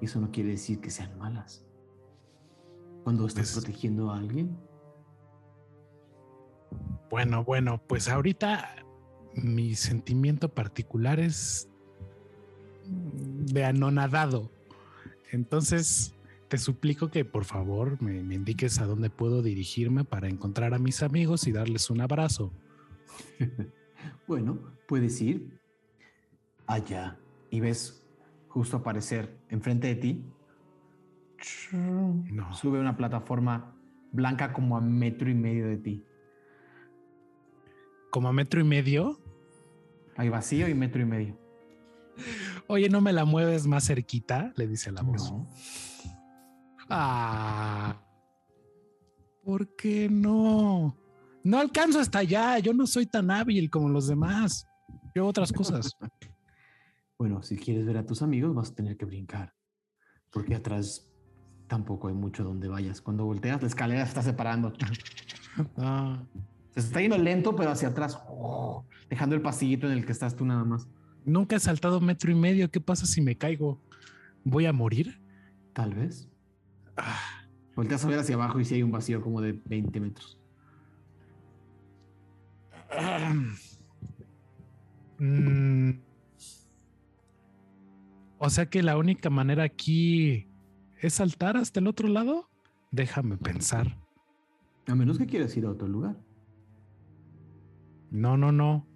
y eso no quiere decir que sean malas. Cuando estás Pues- protegiendo a alguien, Bueno, bueno, pues ahorita mi sentimiento particular es de anonadado. Entonces, te suplico que por favor me, me indiques a dónde puedo dirigirme para encontrar a mis amigos y darles un abrazo. bueno, puedes ir allá y ves justo aparecer enfrente de ti. No. Sube una plataforma blanca como a metro y medio de ti. Como a metro y medio. Hay vacío y metro y medio. Oye, ¿no me la mueves más cerquita? Le dice la voz. No. Ah, ¿por qué no? No alcanzo hasta allá. Yo no soy tan hábil como los demás. Yo otras cosas. Bueno, si quieres ver a tus amigos, vas a tener que brincar. Porque atrás tampoco hay mucho donde vayas. Cuando volteas, la escalera se está separando. Ah, Se está yendo lento, pero hacia atrás. Dejando el pasillito en el que estás tú nada más. nunca he saltado metro y medio. ¿Qué pasa si me caigo? ¿Voy a morir? Tal vez. Ah, Volteas a ver hacia abajo y si hay un vacío como de 20 metros. Mm. O sea que la única manera aquí es saltar hasta el otro lado. Déjame pensar. A menos que quieras ir a otro lugar. No, no, no.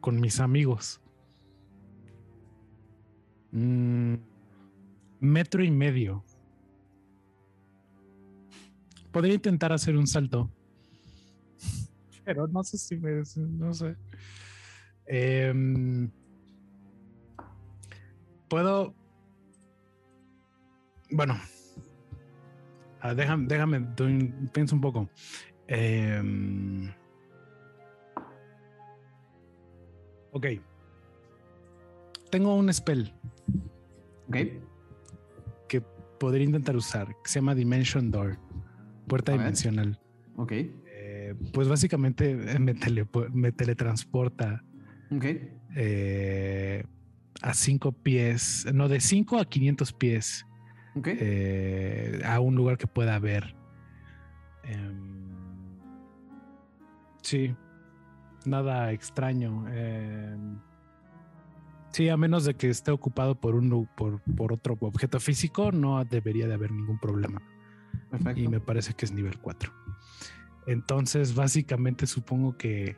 con mis amigos. Mm, metro y medio. Podría intentar hacer un salto. Pero no sé si me. No sé. Em, Puedo. Bueno. Ah, déjame, déjame, pienso un poco. Em, ok. Tengo un spell Ok. que podría intentar usar, que se llama Dimension Door, puerta A ver. dimensional. Ok. Eh, pues básicamente me, teletransporta Ok. eh, a cinco pies, no, de 5 a 500 pies Ok. eh, a un lugar que pueda ver. Em, sí, nada extraño. em, sí, a menos de que esté ocupado por, un, por, por otro objeto físico, no debería de haber ningún problema. Perfecto. Y me parece que es nivel 4. Entonces, básicamente supongo que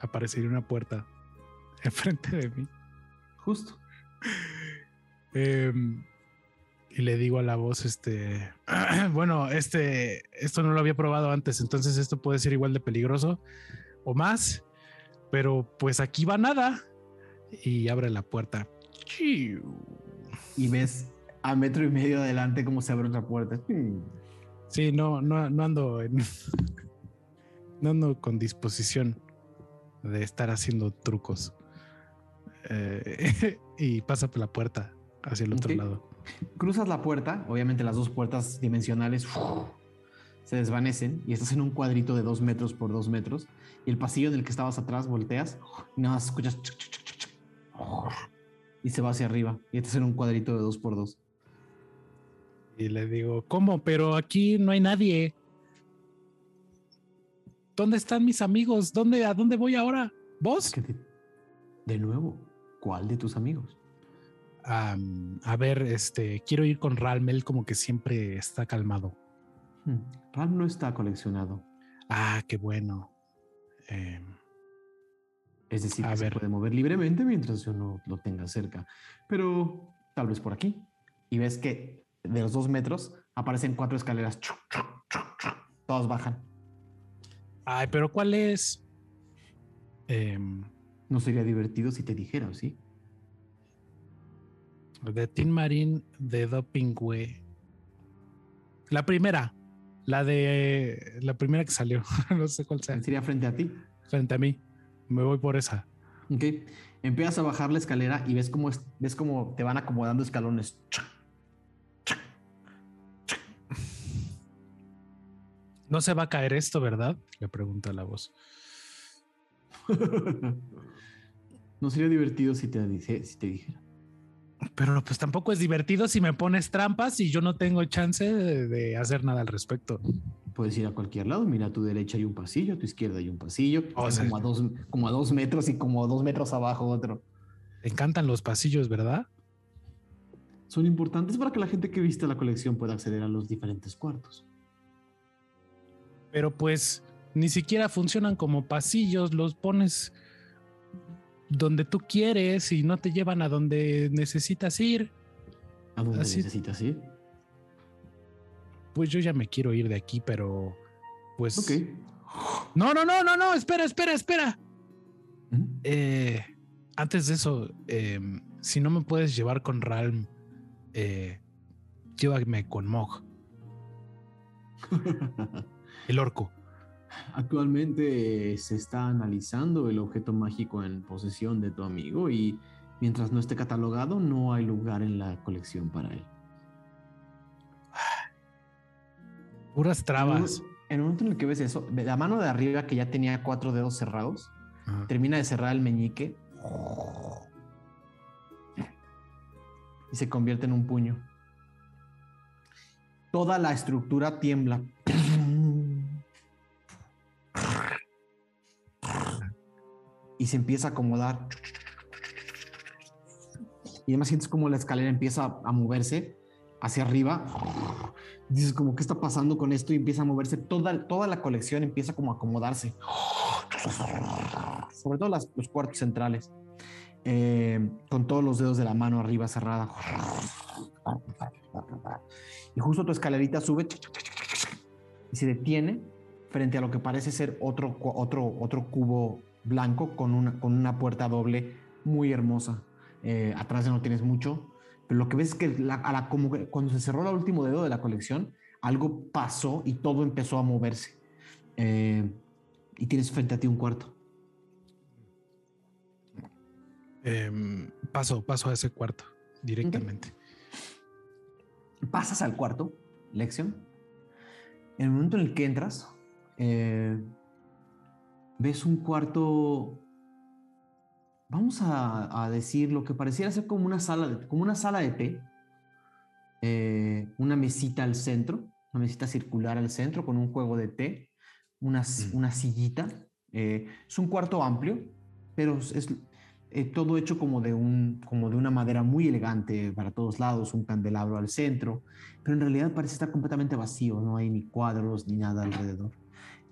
aparecería una puerta enfrente de mí. Justo. Em, y le digo a la voz, este, bueno, este, esto no lo había probado antes, entonces esto puede ser igual de peligroso o más, pero pues aquí va nada. Y abre la puerta. Chiu. Y ves a metro y medio adelante cómo se abre otra puerta. Sí, no, no, no ando en, no ando con disposición de estar haciendo trucos. Eh, y pasa por la puerta hacia el otro lado. Cruzas la puerta, obviamente las dos puertas dimensionales ¡uf! Se desvanecen y estás en un cuadrito de dos metros por dos metros y el pasillo en el que estabas atrás volteas y nada más escuchas y se va hacia arriba y estás en un cuadrito de dos por dos. Y le digo, ¿cómo? Pero aquí no hay nadie. ¿Dónde están mis amigos? ¿Dónde, ¿A dónde voy ahora? ¿Vos? De, nuevo, ¿cuál de tus amigos? Am, a ver, este, quiero ir con Ralm, él como que siempre está calmado. Hmm, Ram no está coleccionado, Ah, qué bueno. Em, es decir, que se puede mover libremente mientras yo no lo tenga cerca, pero tal vez por aquí. Y ves que de los dos metros aparecen cuatro escaleras. chuc, chuc, chuc, chuc, Todos bajan. Ay, pero ¿cuál es? Em, No sería divertido si te dijera, ¿sí? de Tin Marín de Doping Way. La primera. La de la primera que salió. no sé cuál sea. Sería frente a ti. Frente a mí. Me voy por esa. Ok. Empiezas a bajar la escalera y ves cómo, es- ves cómo te van acomodando escalones. No se va a caer esto, ¿verdad? Le pregunta la voz. No sería divertido si te, si te dijera. Pero pues tampoco es divertido si me pones trampas y yo no tengo chance de, de hacer nada al respecto. Puedes ir a cualquier lado. Mira, a tu derecha hay un pasillo, a tu izquierda hay un pasillo. O Están sea- como, a dos, como a dos metros y como a dos metros abajo otro. Te encantan los pasillos, ¿verdad? Son importantes para que la gente que viste la colección pueda acceder a los diferentes cuartos. Pero pues ni siquiera funcionan como pasillos, los pones donde tú quieres y no te llevan a donde necesitas ir. ¿A dónde Así- necesitas ir? Pues yo ya me quiero ir de aquí, pero pues... Ok. No, no, no, no, no, espera, espera, espera. Eh, antes de eso, eh, si no me puedes llevar con Ralm, eh, llévame con Mog, el orco. Actualmente se está analizando el objeto mágico en posesión de tu amigo y mientras no esté catalogado no hay lugar en la colección para él. Puras trabas. En el momento en el que ves eso, la mano de arriba que ya tenía cuatro dedos cerrados, Ajá. termina de cerrar el meñique y se convierte en un puño. Toda la estructura tiembla. Y se empieza a acomodar. Y además sientes como la escalera empieza a moverse hacia arriba Dices como, ¿qué está pasando con esto? Y empieza a moverse. Toda, toda la colección empieza como a acomodarse. Sobre todo los cuartos centrales. eh, con todos los dedos de la mano arriba cerrada. Y justo tu escalerita sube y se detiene frente a lo que parece ser otro, otro, otro cubo blanco con una, con una puerta doble muy hermosa. Eh, atrás ya no tienes mucho, pero lo que ves es que la- a la- como que cuando se cerró el último dedo de la colección, algo pasó y todo empezó a moverse. Eh, y tienes frente a ti un cuarto. Em, paso, paso a ese cuarto directamente. Pasas al cuarto, lección. En el momento en el que entras, eh, ves un cuarto. Vamos a, a decir lo que pareciera ser como una sala de, como una sala de té. Eh, una mesita al centro, una mesita circular al centro con un juego de té, una, Mm. una sillita. Eh, es un cuarto amplio, pero es, es, eh, todo hecho como de, un, como de una madera muy elegante para todos lados, un candelabro al centro, pero en realidad parece estar completamente vacío, no hay ni cuadros ni nada alrededor.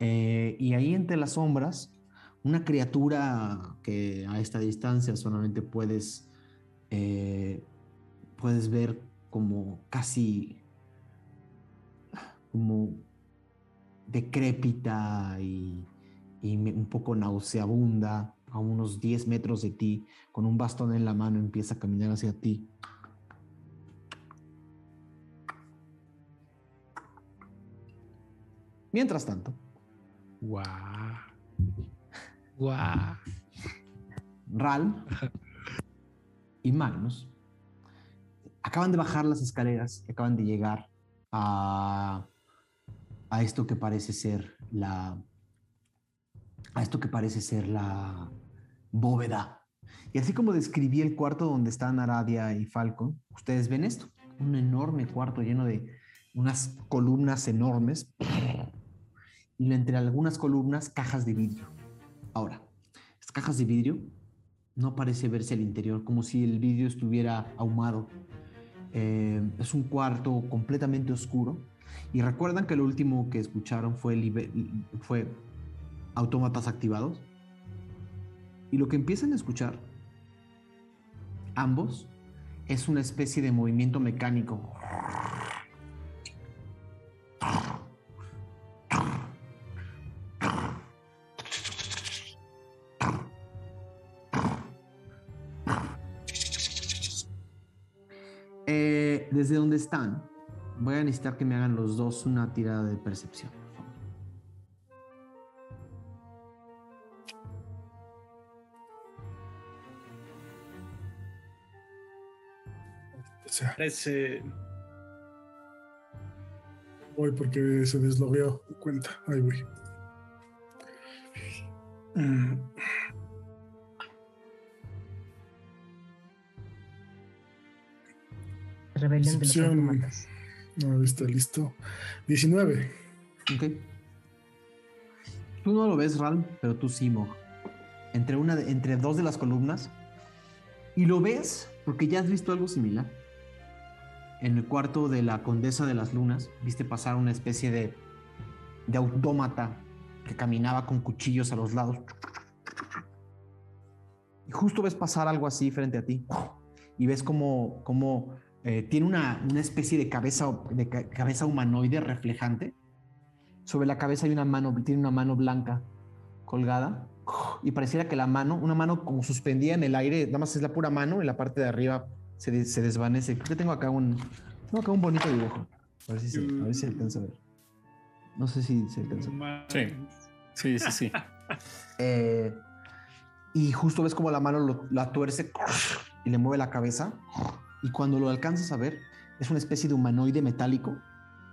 Eh, y ahí entre las sombras, una criatura que a esta distancia solamente puedes, eh, puedes ver como casi como decrépita y, y un poco nauseabunda a unos 10 metros de ti, con un bastón en la mano, empieza a caminar hacia ti. Mientras tanto, Guau. Guau. Ral y Magnus acaban de bajar las escaleras y acaban de llegar a, a esto que parece ser la a esto que parece ser la bóveda. Y así como describí el cuarto donde están Aradia y Falcon, ustedes ven esto, un enorme cuarto lleno de unas columnas enormes y entre algunas columnas cajas de vidrio. Ahora, estas cajas de vidrio no parece verse el interior, como si el vidrio estuviera ahumado. Eh, es un cuarto completamente oscuro. Y recuerdan que lo último que escucharon fue, fue autómatas activados. Y lo que empiezan a escuchar, ambos, es una especie de movimiento mecánico. Desde donde están, voy a necesitar que me hagan los dos una tirada de percepción. por favor. O sea, Parece. voy porque se deslogueó cuenta. Ahí voy. Mm, Rebelión de los. No, está listo. 19. Ok. Tú no lo ves, Ral, pero tú sí, Mog. Entre, una de- entre dos de las columnas. Y lo ves porque ya has visto algo similar. En el cuarto de la Condesa de las Lunas, viste pasar una especie de, de autómata que caminaba con cuchillos a los lados. Y justo ves pasar algo así frente a ti. Y ves como, como eh, tiene una, una especie de cabeza, de ca- cabeza humanoide reflejante. Sobre la cabeza hay una mano, tiene una mano blanca colgada. Y pareciera que la mano, una mano como suspendida en el aire, nada más es la pura mano, en la parte de arriba se, de- se desvanece. Creo que tengo acá un, tengo acá un bonito dibujo. A ver si se, a ver si se alcanza a ver. No sé si se alcanza a ver. Sí. Sí, sí, sí. Eh, y justo ves como la mano lo- la tuerce y le mueve la cabeza. Y cuando lo alcanzas a ver, es una especie de humanoide metálico,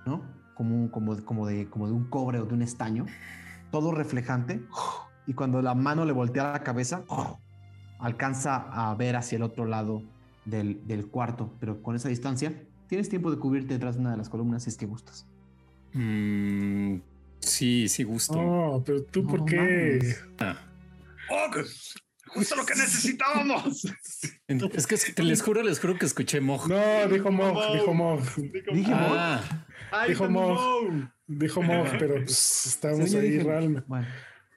¿no? Como, un- como, como, de, como de un cobre o de un estaño, todo reflejante. Y cuando la mano le voltea la cabeza, alcanza a ver hacia el otro lado del, del cuarto, pero con esa distancia, tienes tiempo de cubrirte detrás de una de las columnas si es que gustas. Mm, sí, sí, gusto. No, pero tú, ¿por qué? Ah, Justo lo que necesitábamos. Es que, es que les juro, les juro que escuché Moj. No, dijo Mog. dijo Mog. Dije, Ah, Ay, Dijo también Mo. Mo. Dijo Mog, pero pues, estamos Sí, yo ahí, Ralm. Bueno,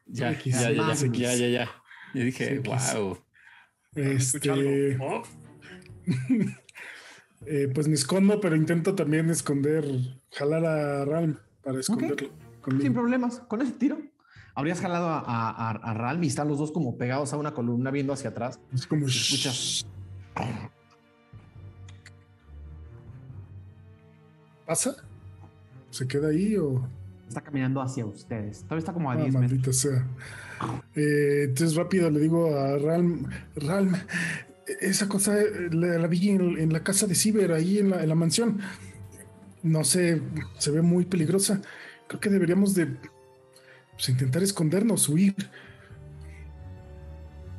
ya, ya, ya, ya, ya, ya, ya. Yo dije, wow. Este, eh, pues me escondo, pero intento también esconder, jalar a Ralm para esconderlo. conmigo. sin problemas. Con ese tiro, habrías jalado a, a, a, Ralm y están los dos como pegados a una columna viendo hacia atrás. Es como Escuchas. ¿Pasa? ¿Se queda ahí o.? Está caminando hacia ustedes. Todavía está como a Ah, 10 metros. maldita sea. Eh, entonces rápido le digo a Ralm, Ralm, esa cosa la, la vi en, en la casa de Ciber, ahí en la, en la mansión. No sé, se ve muy peligrosa. Creo que deberíamos de pues, intentar escondernos, huir.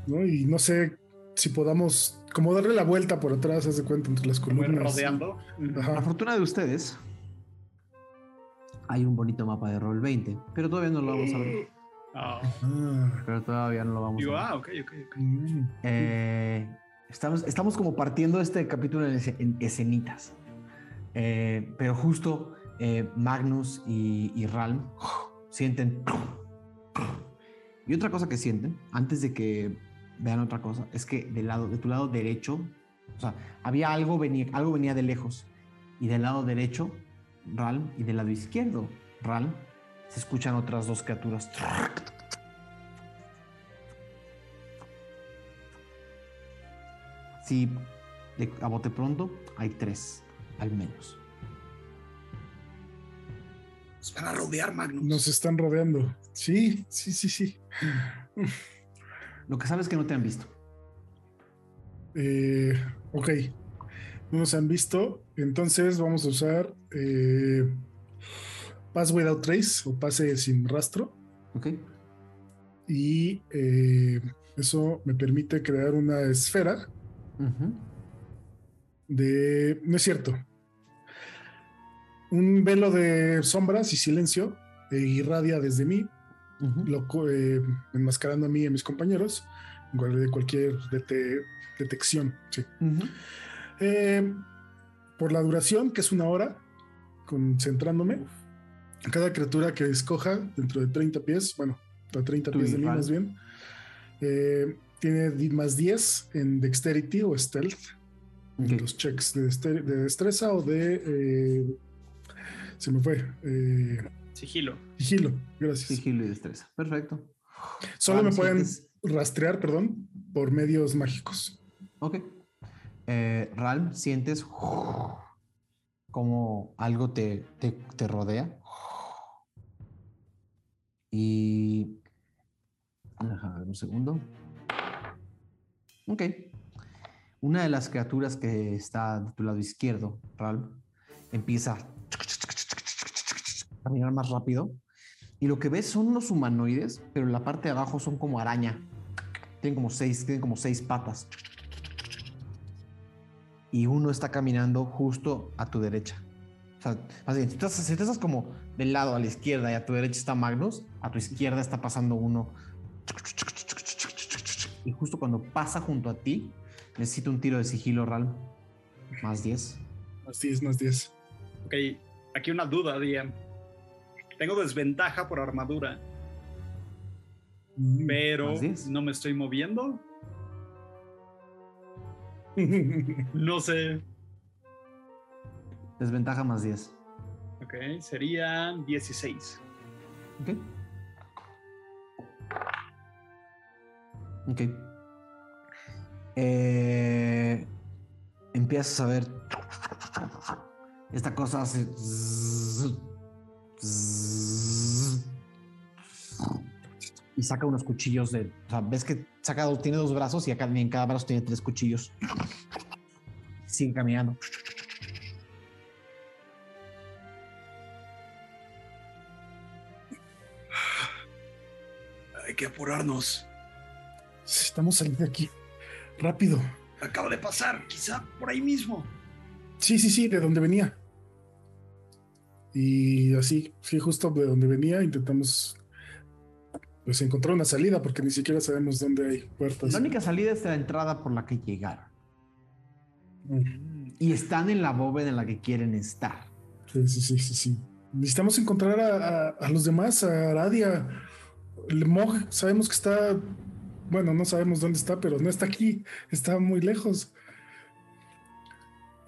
¿No? Y no sé si podamos como darle la vuelta por atrás, haz de cuenta, entre las columnas. rodeando. La fortuna de ustedes, hay un bonito mapa de rol 20, pero todavía no lo vamos a ver. Ah, Ah, Pero todavía no lo vamos digo, a ver. ah, ok, ok, ok. mm. Eh, estamos, estamos como partiendo este capítulo en, esce- en escenitas. Eh, pero justo eh, Magnus y, y Ralm sienten. Y otra cosa que sienten, antes de que vean otra cosa, es que del lado, de tu lado derecho, o sea, había algo venía, algo venía de lejos. Y del lado derecho, Ralm, y del lado izquierdo, Ralm, se escuchan otras dos criaturas. De- a bote pronto hay tres, al menos. Nos van a rodear, Magnus. Nos están rodeando. Sí, sí, sí, sí. Lo que sabes es que no te han visto. Eh, ok. No nos han visto. Entonces vamos a usar eh, Pass Without Trace o pase sin rastro. ¿Ok? Y eh, eso me permite crear una esfera de... No es cierto. Un velo de sombras y silencio eh, irradia desde mí, loco, eh, enmascarando a mí y a mis compañeros, de cualquier dete- detección. Sí. Eh, por la duración, que es una hora, concentrándome, cada criatura que escoja dentro de 30 pies, bueno, a 30 Tú pies de mí más bien, eh, tiene más 10 en Dexterity o Stealth, los checks de, destreza o de... eh, se me fue. eh, Sigilo. sigilo, gracias. Sigilo y destreza. Perfecto. Solo me pueden rastrear, perdón, por medios mágicos. Ok. Eh, Ralm, sientes como algo te, te, te rodea. Y. Déjame ver un segundo. Ok. Una de las criaturas que está de tu lado izquierdo, Ralm, empieza caminar más rápido. Y lo que ves son unos humanoides, pero en la parte de abajo son como araña. Tienen como seis, tienen como seis patas. Y uno está caminando justo a tu derecha. O sea, más bien, si tú estás, si estás como del lado a la izquierda y a tu derecha está Magnus, a tu izquierda está pasando uno. Y justo cuando pasa junto a ti, necesito un tiro de sigilo, Ralm. Más 10. Más 10, más 10. Ok, aquí una duda, DM. Tengo desventaja por armadura, Mm. pero no me estoy moviendo. No sé. Desventaja más 10. Ok, serían 16. Ok. Ok. Eh, empiezas a ver. Esta cosa hace. Y saca unos cuchillos de. O sea, ves que saca, dos- tiene dos brazos y acá en cada brazo tiene tres cuchillos. Sigue caminando. Hay que apurarnos. Necesitamos salir de aquí. Rápido. Acaba de pasar, quizá por ahí mismo. Sí, sí, sí, de donde venía. Y así, sí, justo de donde venía, intentamos pues encontrar una salida porque ni siquiera sabemos dónde hay puertas. La única salida es la entrada por la que llegaron. Y están en la bóveda en la que quieren estar. Sí, sí, sí, sí. sí. Necesitamos encontrar a, a- a los demás, a Aradia. El Mog, sabemos que está. Bueno, no sabemos dónde está, pero no está aquí. Está muy lejos.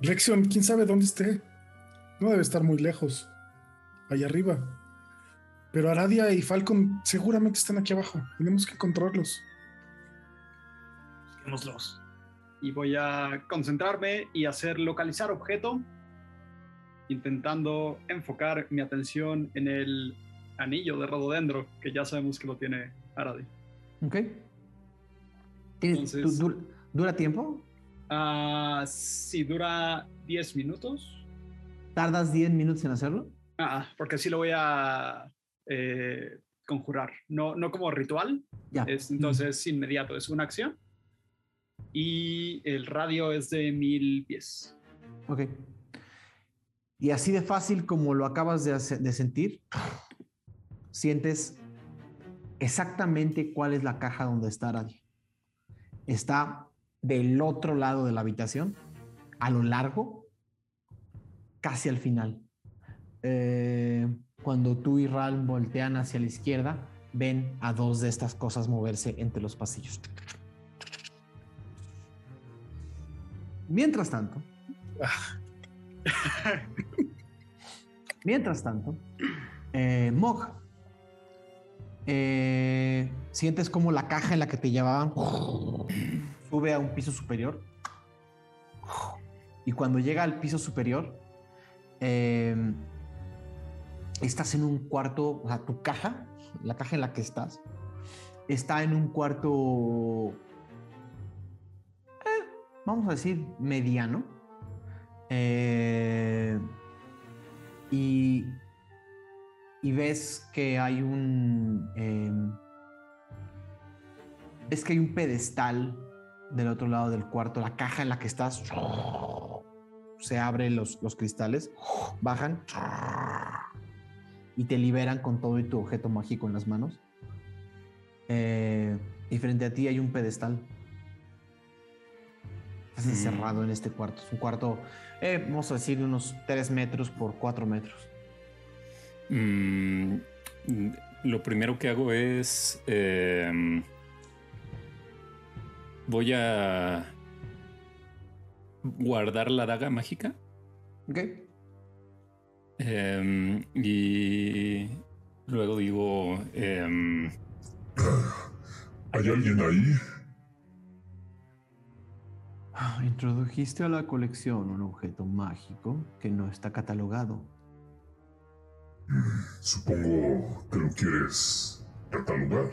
Lexion, quién sabe dónde esté. No debe estar muy lejos. Allá arriba. Pero Aradia y Falcon seguramente están aquí abajo. Tenemos que encontrarlos. Busquémoslos. Y voy a concentrarme y hacer localizar objeto, intentando enfocar mi atención en el anillo de rododendro, que ya sabemos que lo tiene Aradi. ¿Ok? ¿Tienes- Entonces- du- du- ¿Dura tiempo? Ah, si dura 10 minutos. ¿Tardas 10 minutos en hacerlo? Ah, porque sí lo voy a eh, conjurar. No, no como ritual, Ya. es, entonces inmediato, es una acción. Y el radio es de mil pies. Ok. Y así de fácil como lo acabas de, hacer- de sentir, sientes exactamente cuál es la caja donde está Aradia. Está del otro lado de la habitación, a lo largo, casi al final. Eh, cuando tú y Ral voltean hacia la izquierda, ven a dos de estas cosas moverse entre los pasillos. Mientras tanto, Mientras tanto, eh, Mog, eh, sientes como la caja en la que te llevaban sube a un piso superior. Y cuando llega al piso superior, eh, estás en un cuarto, o sea, tu caja, la caja en la que estás, está en un cuarto, eh, vamos a decir, mediano. Eh, y, y ves que hay un. em, ves que hay un pedestal del otro lado del cuarto, la caja en la que estás. Se abren los, los cristales, bajan y te liberan con todo y tu objeto mágico en las manos. Eh, y frente a ti hay un pedestal. Estás encerrado en este cuarto. Es un cuarto, eh, vamos a decir, de unos 3 metros por 4 metros. Mm, mm, lo primero que hago es. em, voy a. Guardar la daga mágica. ¿Ok? Em, y luego digo. em, ¿Hay alguien ahí? Ah, Introdujiste a la colección un objeto mágico que no está catalogado. Supongo que lo quieres catalogar.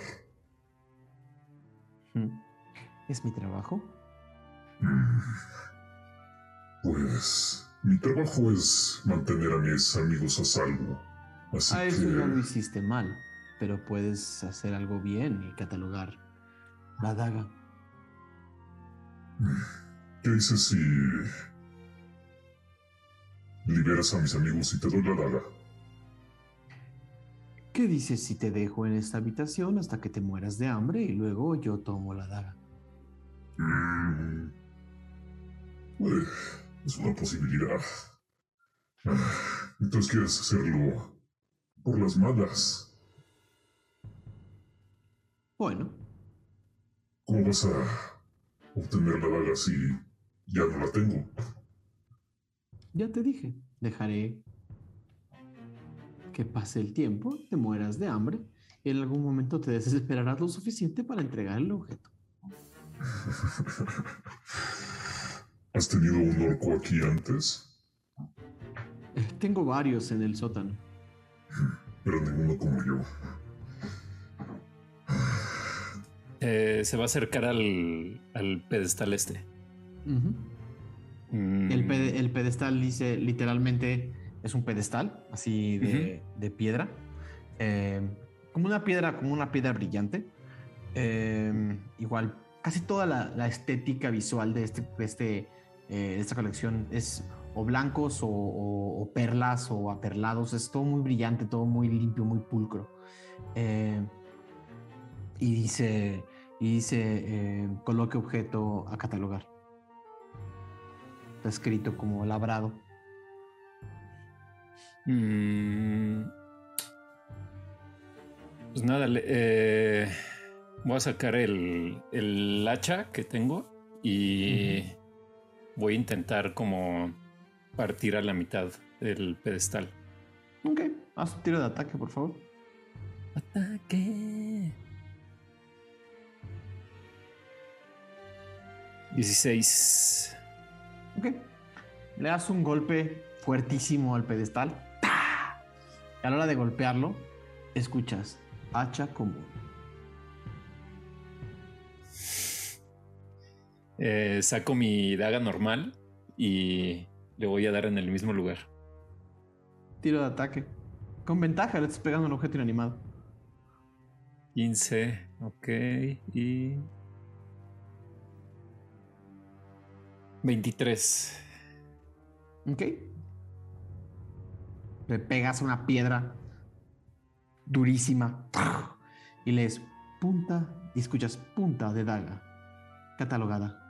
Hmm. ¿Es mi trabajo? Pues mi trabajo es mantener a mis amigos a salvo. Así A eso que no lo hiciste mal, pero puedes hacer algo bien y catalogar la daga. ¿qué dices si liberas a mis amigos y te doy la daga? ¿Qué dices si te dejo en esta habitación hasta que te mueras de hambre y luego yo tomo la daga? Mm. Es una posibilidad. Entonces quieres hacerlo por las malas. Bueno, ¿Cómo vas a obtener la daga si ya no la tengo? ya te dije, dejaré que pase el tiempo, te mueras de hambre y en algún momento te desesperarás lo suficiente para entregar el objeto. ¿Has tenido un orco aquí antes? Tengo varios en el sótano. Pero ninguno como yo. eh, se va a acercar al, al pedestal este. Mm, El, pede- el pedestal dice literalmente es un pedestal así de, de piedra, eh, como una piedra, como una piedra brillante. Eh, igual, casi toda la, la estética visual de este, de este, eh, esta colección es o blancos o, o- o perlas o aperlados. Es todo muy brillante, todo muy limpio, muy pulcro. Eh, y dice, y dice eh, coloque objeto a catalogar. Está escrito como labrado. Mm. Pues nada, eh, voy a sacar el, el hacha que tengo y voy a intentar como partir a la mitad el pedestal. Ok, haz un tiro de ataque, por favor. Ataque. 16. Ok. Le das un golpe fuertísimo al pedestal. ¡Ta! Y a la hora de golpearlo, escuchas hacha común. Eh, saco mi daga normal y le voy a dar en el mismo lugar. Tiro de ataque. Con ventaja, le estás pegando un objeto inanimado. 15, ok, y... 23. Ok. Le pegas una piedra durísima y lees punta y escuchas punta de daga catalogada.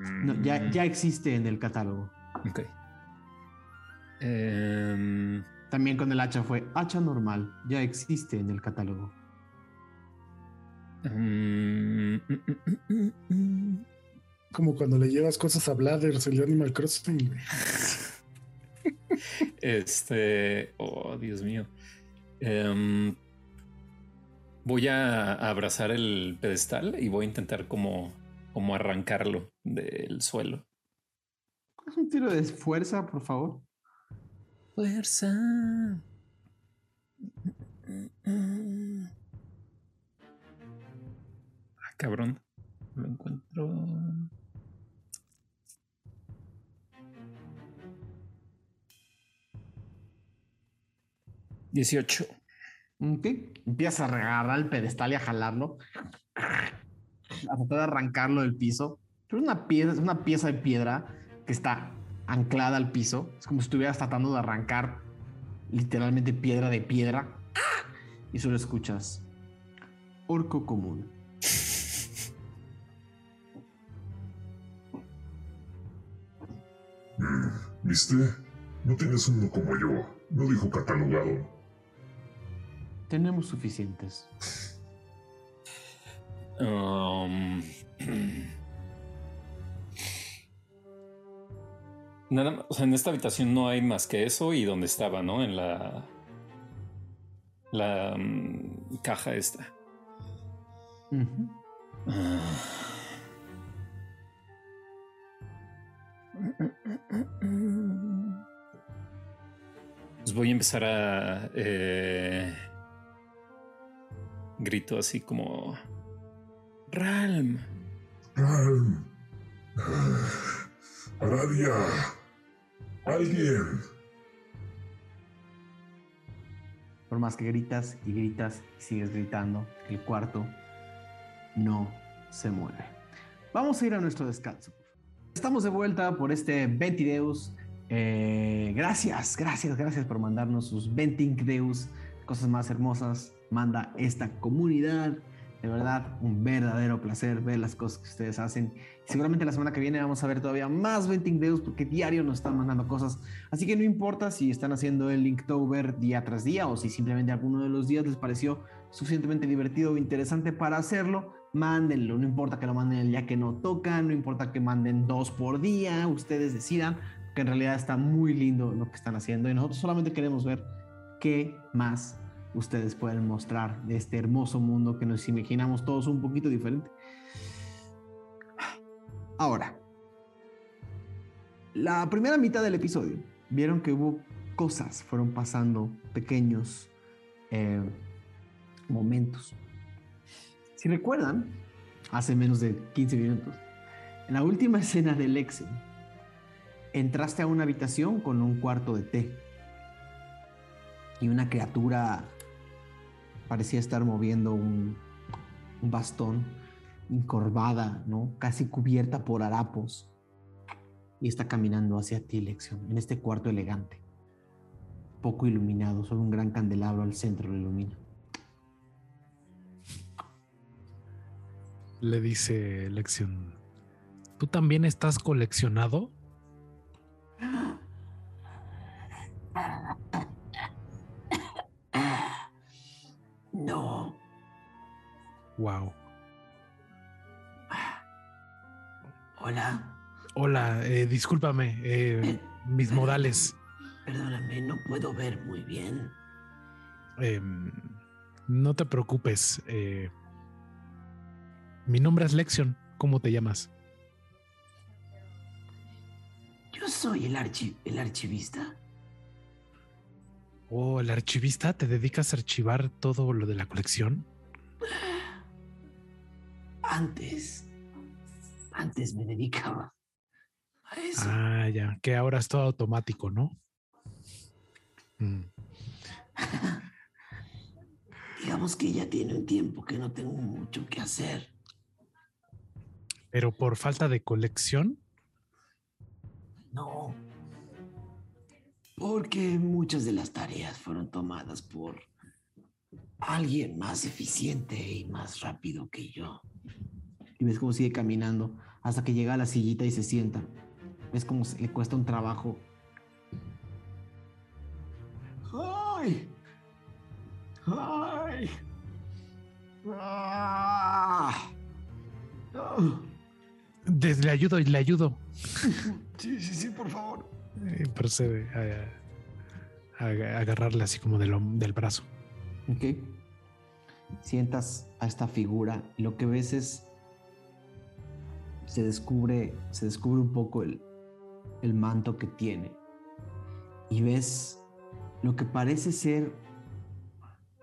No, ya, Mm, ya existe en el catálogo. Ok. Em, También con el hacha fue hacha normal, ya existe en el catálogo. mm. Como cuando le llevas cosas a Bladders, el de Animal Crossing. Este. Oh, Dios mío. Em, voy a abrazar el pedestal y voy a intentar como, como arrancarlo del suelo. Haz un tiro de fuerza, por favor. Fuerza. Ah, cabrón. Lo encuentro. Dieciocho. Ok. Empiezas a agarrar el pedestal y a jalarlo. A tratar de arrancarlo del piso. Es una pieza, es una pieza de piedra que está anclada al piso. Es como si estuvieras tratando de arrancar literalmente piedra de piedra. Y solo escuchas orco común. ¿Viste? No tienes uno como yo. No dijo catalogado. Tenemos suficientes. Um, nada más, o sea, en esta habitación no hay más que eso y donde estaba, ¿no? En la. La mm, caja esta. Ah. Pues voy a empezar a. eh, grito así como. Ralm. Ralm. Aradia. Alguien. Por más que gritas y gritas y sigues gritando, el cuarto no se mueve. Vamos a ir a nuestro descanso. Estamos de vuelta por este Ventideus. Eh, gracias, gracias, gracias por mandarnos sus Ventingdeus, cosas más hermosas. Manda esta comunidad. De verdad, un verdadero placer ver las cosas que ustedes hacen. Seguramente la semana que viene vamos a ver todavía más Ventingdeus porque diario nos están mandando cosas. Así que no importa si están haciendo el Linktober día tras día o si simplemente alguno de los días les pareció suficientemente divertido o interesante para hacerlo, mándenlo. No importa que lo manden el día que no tocan, no importa que manden dos por día, ustedes decidan, que en realidad está muy lindo lo que están haciendo y nosotros solamente queremos ver qué más ustedes pueden mostrar de este hermoso mundo que nos imaginamos todos un poquito diferente. Ahora, la primera mitad del episodio vieron que hubo cosas, fueron pasando pequeños eh, momentos. Si recuerdan, hace menos de 15 minutos, en la última escena del Lexen, entraste a una habitación con un cuarto de té y una criatura parecía estar moviendo un, un bastón encorvada, ¿no? Casi cubierta por harapos. Y está caminando hacia ti, Lexion, en este cuarto elegante. Poco iluminado, solo un gran candelabro al centro lo ilumina. Le dice Lexion. ¿Tú también estás coleccionado? No. Wow. Hola. Hola, eh, discúlpame, eh, mis modales. Perdóname, no puedo ver muy bien. Em, no te preocupes. eh, mi nombre es Lexion. ¿Cómo te llamas? Yo soy el, archi el archivista. Oh, el archivista. ¿Te dedicas a archivar todo lo de la colección? Antes. Antes me dedicaba a eso. Ah, ya. Que ahora es todo automático, ¿no? Mm. Digamos que ya tiene un tiempo que no tengo mucho que hacer. Pero por falta de colección. No. Porque muchas de las tareas fueron tomadas por alguien más eficiente y más rápido que yo. Y ves cómo sigue caminando hasta que llega a la sillita y se sienta. Ves cómo le cuesta un trabajo. ¡Ay! ¡Ay! ¡Ah! ¡Ah! Des- le ayudo y le ayudo. Sí, sí, sí, por favor. Eh, a, agarrarle así como del, del brazo. Ok. Sientas a esta figura y lo que ves es. Se descubre. Se descubre un poco el, el manto que tiene. Y ves lo que parece ser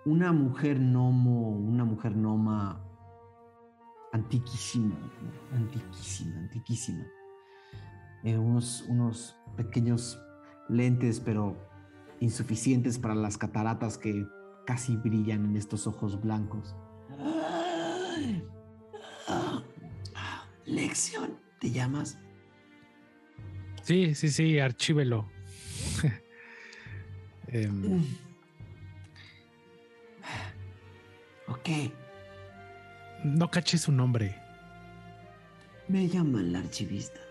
una mujer gnomo, una mujer noma antiquísima, antiquísima, antiquísima. Eh, unos, unos pequeños lentes, pero insuficientes para las cataratas que casi brillan en estos ojos blancos. Lexion, ¿te llamas? Sí, sí, sí, archívelo. Em, Ok, no caché su nombre. me llaman la archivista.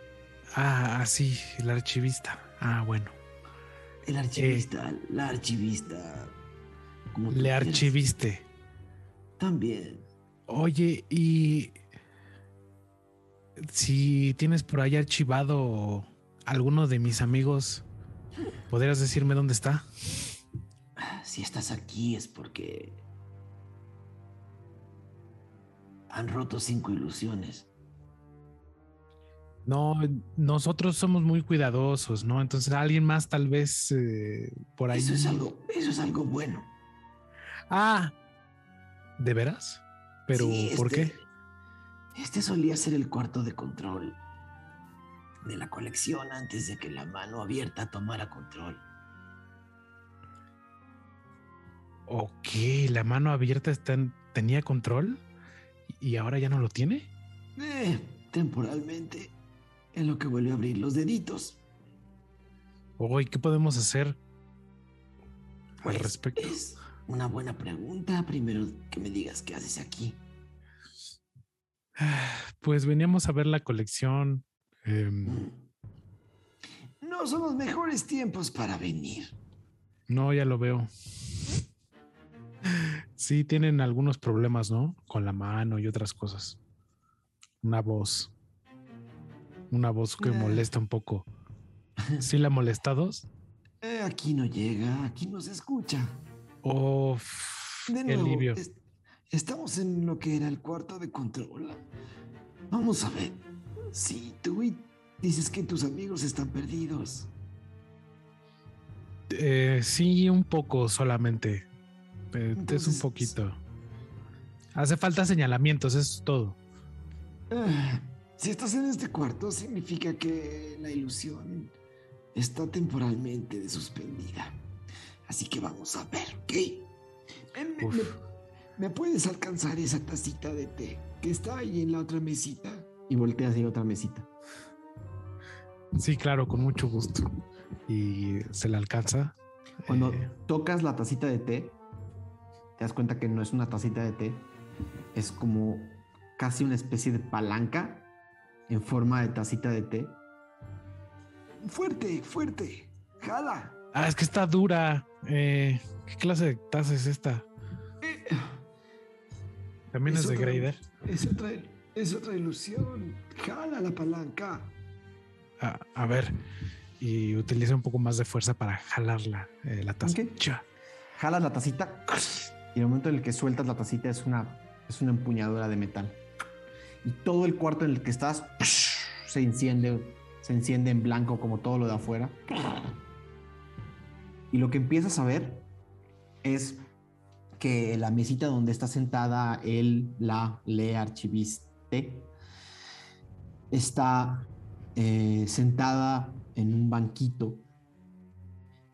Ah, ah, sí, el archivista. Ah, bueno. El archivista, la archivista. como Le quieras. archiviste. También. Oye, y si tienes por ahí archivado alguno de mis amigos, ¿podrías decirme dónde está? Si estás aquí es porque han roto cinco ilusiones. No, nosotros somos muy cuidadosos, ¿no? Entonces alguien más tal vez eh, por ahí. Eso es algo, eso es algo bueno. Ah, ¿de veras? Pero, Sí, ¿por este- qué? Este solía ser el cuarto de control de la colección antes de que la mano abierta tomara control. Ok, la mano abierta está en- tenía control y ahora ya no lo tiene. Eh, temporalmente, en lo que vuelve a abrir los deditos. Oye, ¿qué podemos hacer al Pues, respecto? Es una buena pregunta. Primero que me digas qué haces aquí. Pues veníamos a ver la colección. em, Mm. No son los mejores tiempos para venir. no, ya lo veo. Sí, tienen algunos problemas, ¿no? Con la mano y otras cosas. Una voz. Una voz que Eh. molesta un poco. ¿Sí la molestados? Eh, aquí no llega, aquí no se escucha. Oh, De qué nuevo, alivio. es- estamos en lo que era el cuarto de control. Vamos a ver. Si tú y- dices que tus amigos están perdidos. Eh, sí, un poco solamente. Eh, es un poquito. Hace falta señalamientos, eso es todo. Si estás en este cuarto, significa que la ilusión está temporalmente suspendida. Así que vamos a ver, ¿ok? ¿Me, Uf. me- me puedes alcanzar esa tacita de té que está ahí en la otra mesita? Y volteas hacia otra mesita. Sí, claro, con mucho gusto. Y se le alcanza. Cuando Eh, tocas la tacita de té, te das cuenta que no es una tacita de té, es como casi una especie de palanca en forma de tacita de té. Fuerte, fuerte. Jala. Ah, es que está dura. Eh, ¿Qué clase de taza es esta? También es, de Grader. Es otra, es otra ilusión. Jala la palanca. Ah, a ver. Y utiliza un poco más de fuerza para jalar la, eh, la taza. Ok. Cha. Jalas la tacita y el momento en el que sueltas la tacita es una, es una empuñadura de metal. Y todo el cuarto en el que estás se enciende, se enciende en blanco como todo lo de afuera. Y lo que empiezas a ver es que la mesita donde está sentada él, la, le archiviste, está eh, sentada en un banquito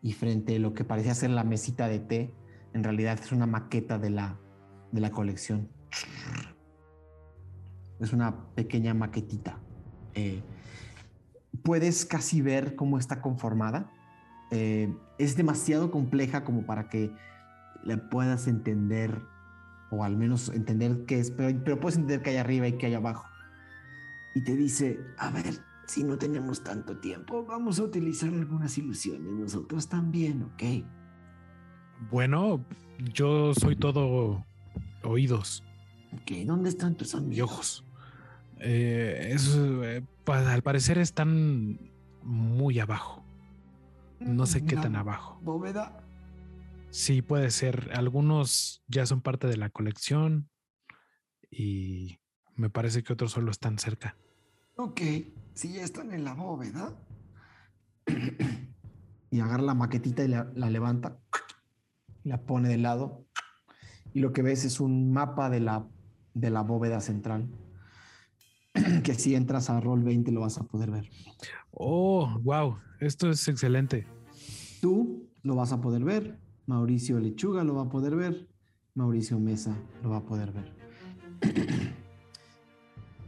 y frente a lo que parecía ser la mesita de té, en realidad es una maqueta de la, de la colección. Es una pequeña maquetita. Eh, puedes casi ver cómo está conformada. Eh, es demasiado compleja como para que la puedas entender, o al menos entender qué es, pero, pero puedes entender qué hay arriba y qué hay abajo. Y te dice, a ver, si no tenemos tanto tiempo, vamos a utilizar algunas ilusiones nosotros también, ¿ok? Bueno, yo soy todo oídos Ok, ¿dónde están tus amigos? y ojos. Eh, es, eh, pa- al parecer están muy abajo. No sé qué tan abajo. Bóveda. Sí, puede ser. Algunos ya son parte de la colección y me parece que otros solo están cerca. Ok, si ya están en la bóveda. y agarra la maquetita y la, la levanta. y La pone de lado. Y lo que ves es un mapa de la, de la bóveda central. que si entras a Roll 20 lo vas a poder ver. Oh, wow, esto es excelente. Tú lo vas a poder ver. Mauricio Lechuga lo va a poder ver. Mauricio Mesa lo va a poder ver.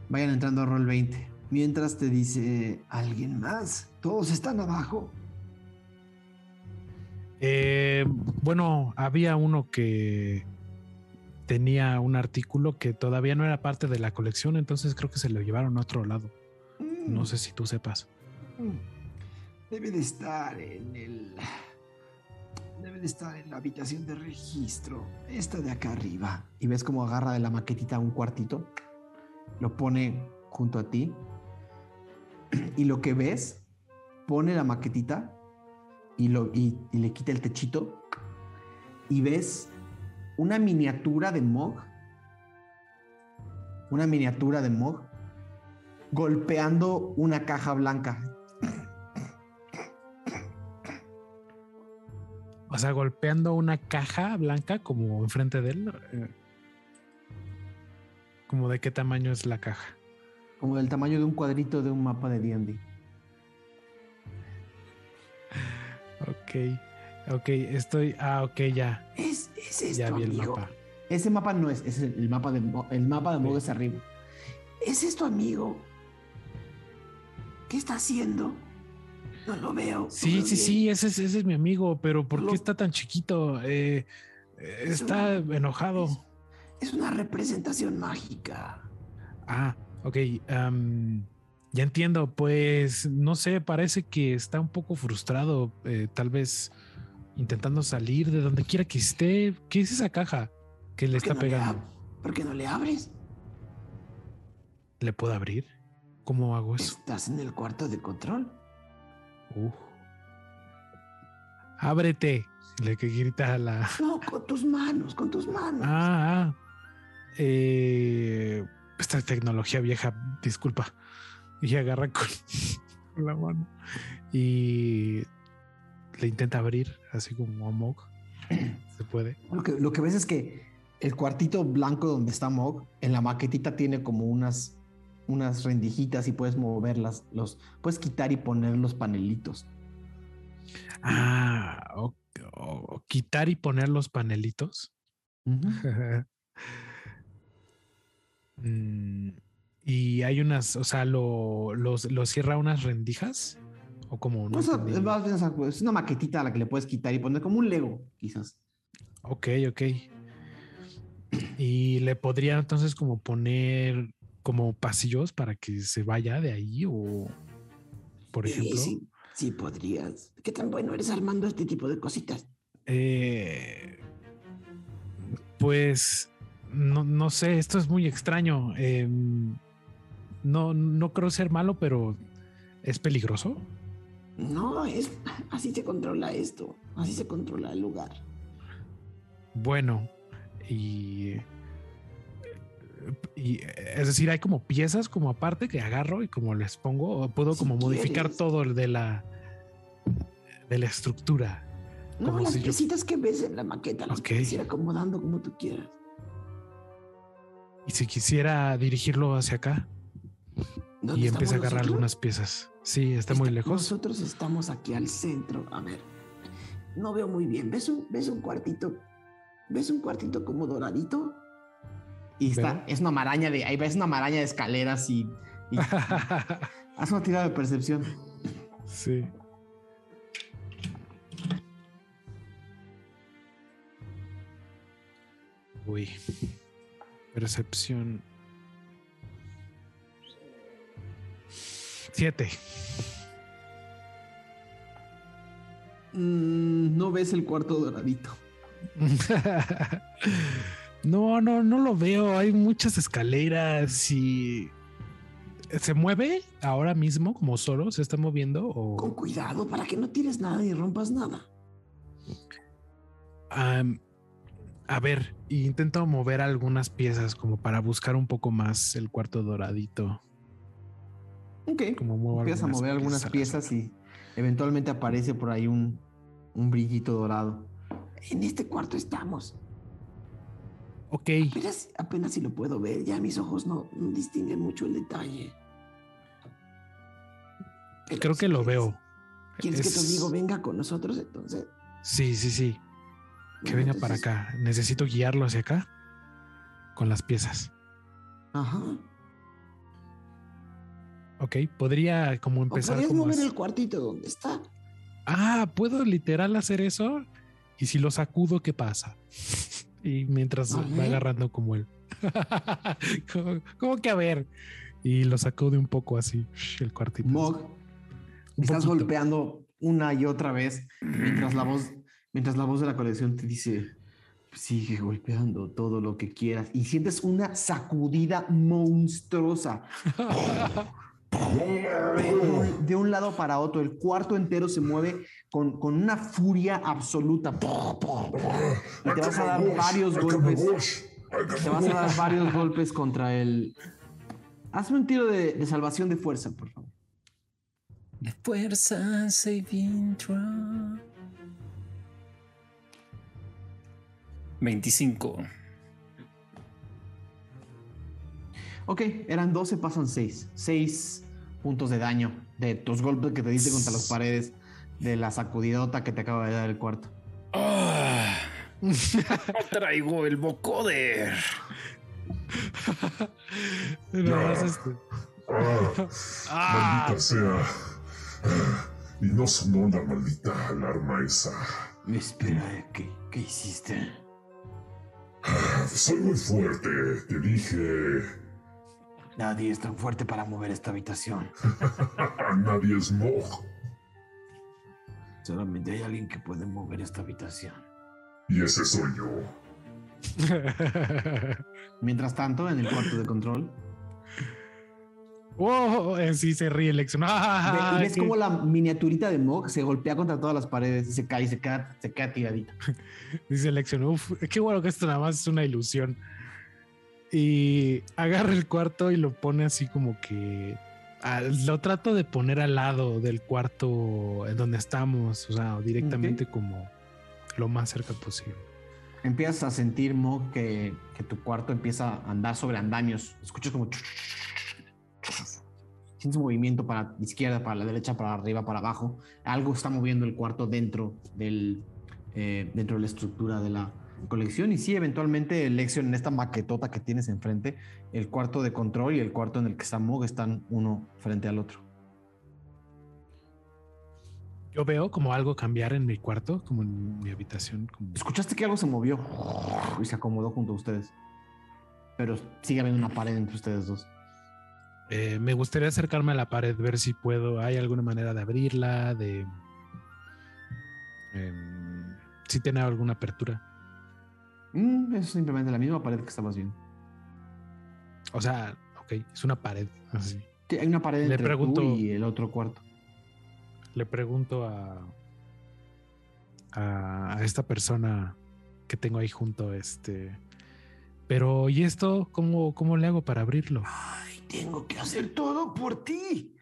Vayan entrando a Roll 20. Mientras te dice alguien más. Todos están abajo. Eh, bueno, había uno que tenía un artículo que todavía no era parte de la colección, entonces creo que se lo llevaron a otro lado. No sé si tú sepas. Mm. Debe de estar en el. Debe de estar en la habitación de registro. Esta de acá arriba. Y ves cómo agarra de la maquetita un cuartito. Lo pone junto a ti. Y lo que ves, pone la maquetita y, lo, y, y le quita el techito. Y ves una miniatura de Mog. Una miniatura de Mog golpeando una caja blanca. O sea, golpeando una caja blanca como enfrente de él. eh, ¿Como de qué tamaño es la caja? Como del tamaño de un cuadrito de un mapa de D&D. Ok, ok, estoy. Ah, ok, ya. Es, es esto, Ya vi el amigo. mapa. Ese mapa no es, es el mapa de el mapa de Mog es arriba. ¿Es esto, amigo? ¿Qué está haciendo? No lo veo. Sí, sí, sí, ese es, ese es mi amigo, pero ¿por Lo- qué está tan chiquito? Eh, eh, Es está una- enojado. Es una representación mágica. Ah, ok. ya entiendo. Pues no sé, parece que está un poco frustrado. eh, tal vez intentando salir de donde quiera que esté. ¿Qué es esa caja que le ¿Por qué está no le pegando? ab- ¿Por qué no le abres? ¿Le puedo abrir? ¿Cómo hago eso? Estás en el cuarto de control. Uf. Ábrete. Le que grita a la. No, con tus manos, con tus manos. Ah, ah. Eh, esta tecnología vieja, disculpa. Y agarra con la mano y le intenta abrir, así como a Mog. Se puede. Lo que, lo que ves es que el cuartito blanco donde está Mog, en la maquetita tiene como unas, unas rendijitas y puedes moverlas, los, puedes quitar y poner los panelitos. Ah, o, o quitar y poner los panelitos. Mm, y hay unas, o sea, lo, los- lo cierra unas rendijas o como no sea, entendí. es, una maquetita a la que le puedes quitar y poner como un Lego, quizás. Ok, ok. Y le podría entonces como poner como pasillos para que se vaya de ahí o, por Sí, ejemplo. sí, sí podrías. ¿Qué tan bueno eres armando este tipo de cositas? Eh, pues no, no sé, esto es muy extraño. Em, no, no creo ser malo, pero es peligroso. No, es así se controla esto. Así se controla el lugar. Bueno, y, y es decir, hay como piezas como aparte que agarro y como les pongo, o puedo Si como modificar todo el de la de la estructura. No, Como las si yo- piecitas que ves en la maqueta las Ok. puedes ir acomodando como tú quieras. Y si quisiera dirigirlo hacia acá ¿Dónde y empieza a agarrar nosotros? algunas piezas. Sí, está muy lejos. Nosotros estamos aquí al centro. A ver, no veo muy bien. ¿Ves un, ves un cuartito? ¿Ves un cuartito como doradito? Y está, es una maraña de, ahí ves una maraña de escaleras y, y haz una tirada de percepción. sí. Uy. Percepción. Siete. Mm, no ves el cuarto doradito. No, no, no lo veo. Hay muchas escaleras y se mueve ahora mismo como solo se está moviendo Con cuidado para que no tires nada ni rompas nada. A ver, intento mover algunas piezas como para buscar un poco más el cuarto doradito. Ok. Como Empiezas a mover algunas piezas y eventualmente aparece por ahí un, un brillito dorado. En este cuarto estamos. Ok, Apenas, apenas si lo puedo ver. Ya mis ojos no, no distinguen mucho el detalle. Pero creo si que lo quieres- veo. ¿Quieres que tu amigo venga con nosotros entonces? Sí, sí, sí. Que Bueno, venga para acá. Necesito guiarlo hacia acá con las piezas. Ajá. Ok, podría como ¿O empezar podrías como mover el cuartito donde está? Ah, puedo literal hacer eso. Y si lo sacudo, ¿qué pasa? Y mientras va agarrando como él. como, como que a ver. Y lo sacude un poco así, el cuartito. Mog, estás poquito. golpeando una y otra vez mientras la voz, mientras la voz de la colección te dice sigue golpeando todo lo que quieras y sientes una sacudida monstruosa de un, lado para otro. El cuarto entero se mueve con, con una furia absoluta. Y te vas a dar varios golpes. Te vas a dar varios golpes contra el. Hazme un tiro de, de salvación de fuerza, por favor. De fuerza saving throw. 25. Ok, eran 12, pasan 6. 6 puntos de daño de tus golpes que te diste contra las paredes de la sacudidota que te acaba de dar el cuarto. Ah, no traigo el vocoder. Nada más este. Ah, maldita sea. Ah, Y no sonó la maldita alarma esa. Espera, ¿qué, qué hiciste? Ah, Soy muy fuerte, te dije. Nadie es tan fuerte para mover esta habitación. Nadie es Mog. Solamente hay alguien que puede mover esta habitación. Y ese soy yo. Mientras tanto, en el cuarto de control, Oh, eh, sí se ríe Lexion. ve- Ah, ves qué- como la miniaturita de Mog se golpea contra todas las paredes y se cae y se queda, se queda tiradita. Dice Lexion, uf, qué bueno que esto nada más es una ilusión. Y agarra el cuarto y lo pone así como que ah, lo trato de poner al lado del cuarto en donde estamos, o sea, directamente como lo más cerca posible. Empiezas a sentir, Mog, que, que tu cuarto empieza a andar sobre andamios. Escuchas como... Sientes movimiento para la izquierda, para la derecha, para arriba, para abajo. Algo está moviendo el cuarto dentro, del, eh, dentro de la estructura de la colección. Y sí, eventualmente, Lexion, en esta maquetota que tienes enfrente, el cuarto de control y el cuarto en el que está Mog están uno frente al otro. Yo veo como algo cambiar en mi cuarto, como en mi habitación. Como... Escuchaste que algo se movió y se acomodó junto a ustedes. pero sigue habiendo una pared entre ustedes dos. Eh, me gustaría acercarme a la pared, ver si puedo. ¿Hay alguna manera de abrirla? De. em, si tiene alguna apertura. Mm, es simplemente la misma pared que estabas viendo. O sea, ok, es una pared. Así. Sí, hay una pared Le entre pregunto- tú y el otro cuarto. Le pregunto a, a, a esta persona que tengo ahí junto, este. Pero, ¿y esto? ¿Cómo, cómo le hago para abrirlo? Ay, tengo que hacer todo por ti.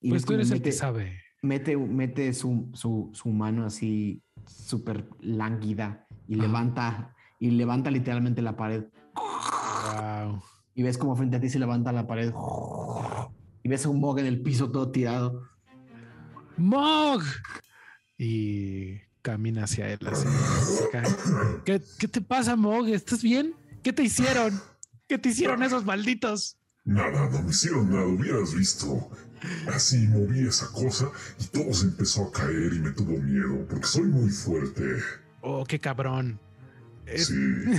Y Pues tú eres el que sabe. Mete, mete su, su, su mano así súper lánguida y Ajá. levanta y levanta literalmente la pared. Wow. Y ves como frente a ti se levanta la pared. Y ves a un Mog en el piso todo tirado. ¡Mog! Y camina hacia él. así. ¿Qué, ¿Qué te pasa, Mog? ¿Estás bien? ¿Qué te hicieron? ¿Qué te hicieron esos malditos? Nada, no me hicieron nada, hubieras visto. Así moví esa cosa y todo se empezó a caer y me tuvo miedo, porque soy muy fuerte. Oh, qué cabrón. Sí.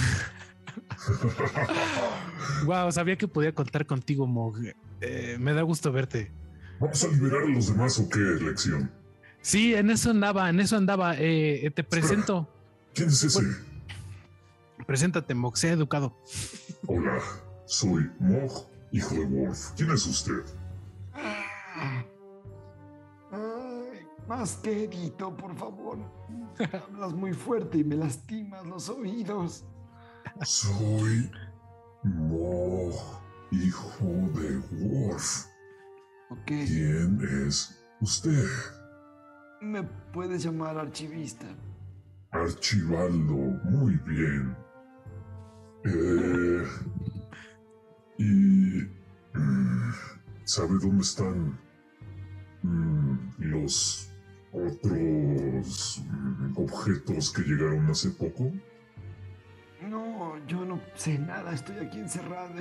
Wow, sabía que podía contar contigo, Mog. Eh, me da gusto verte. ¿Vamos a liberar a los demás o qué, Lección? Sí, en eso andaba, en eso andaba. Eh, te presento. ¿Quién es ese? Preséntate, Mog, sea educado. Hola, soy Mog, hijo de Wolf. ¿Quién es usted? Más quedito, por favor. Hablas muy fuerte y me lastimas los oídos. Soy Mog, hijo de Wolf. Ok, ¿Quién es usted? me puedes llamar archivista. Archibaldo, muy bien. Eh, y... mm, ¿Sabe dónde están mm, los otros objetos que llegaron hace poco? No, yo no sé nada, estoy aquí encerrado.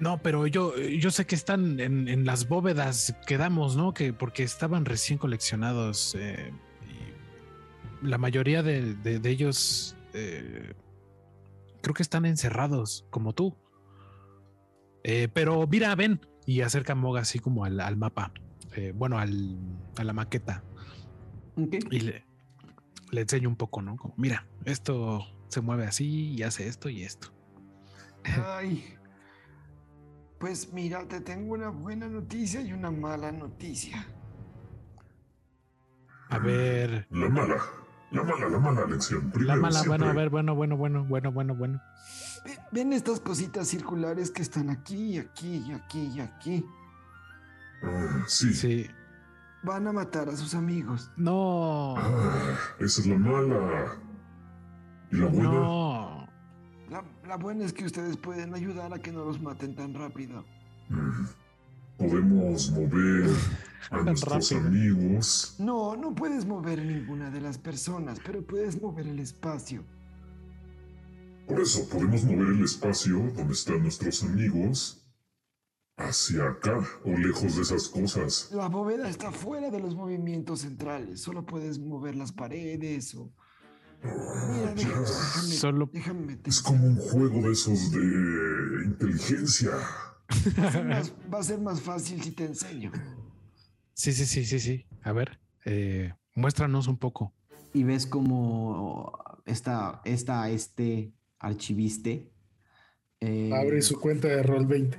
No, pero yo, yo sé que están en, en las bóvedas, quedamos, ¿no? Que porque estaban recién coleccionados. eh, y la mayoría de, de- de ellos eh, creo que están encerrados, como tú. Eh, pero mira, ven. Y acerca a Mog así como al, al mapa. Eh, bueno, al, a la maqueta. Y le, le enseño un poco, ¿no? Como, mira, esto se mueve así y hace esto y esto. Ay. Pues mira, te tengo una buena noticia y una mala noticia. A ver, La mala, la mala, la mala lección. La mala, bueno, a ver, bueno, bueno, bueno, bueno, bueno, bueno. Ve- ¿Ven estas cositas circulares que están aquí, y aquí, y aquí, y aquí? Ah, sí. Sí. Van a matar a sus amigos. No, Ah, esa es la mala. ¿Y la buena? no. La, la buena es que ustedes pueden ayudar a que no los maten tan rápido. Mm, Podemos mover a nuestros rápido. amigos. No, no puedes mover ninguna de las personas, pero puedes mover el espacio. Por eso podemos mover el espacio donde están nuestros amigos hacia acá o lejos de esas cosas. La bóveda está fuera de los movimientos centrales. Solo puedes mover las paredes o... Mira, déjame, Solo- déjame meter- Es como un juego de esos de inteligencia. Va a ser más- va a ser más fácil si te enseño. Sí, sí, sí, sí, sí. A ver, eh, muéstranos un poco. Y ves como esta, esta, este archiviste eh, Abre su cuenta de Roll 20.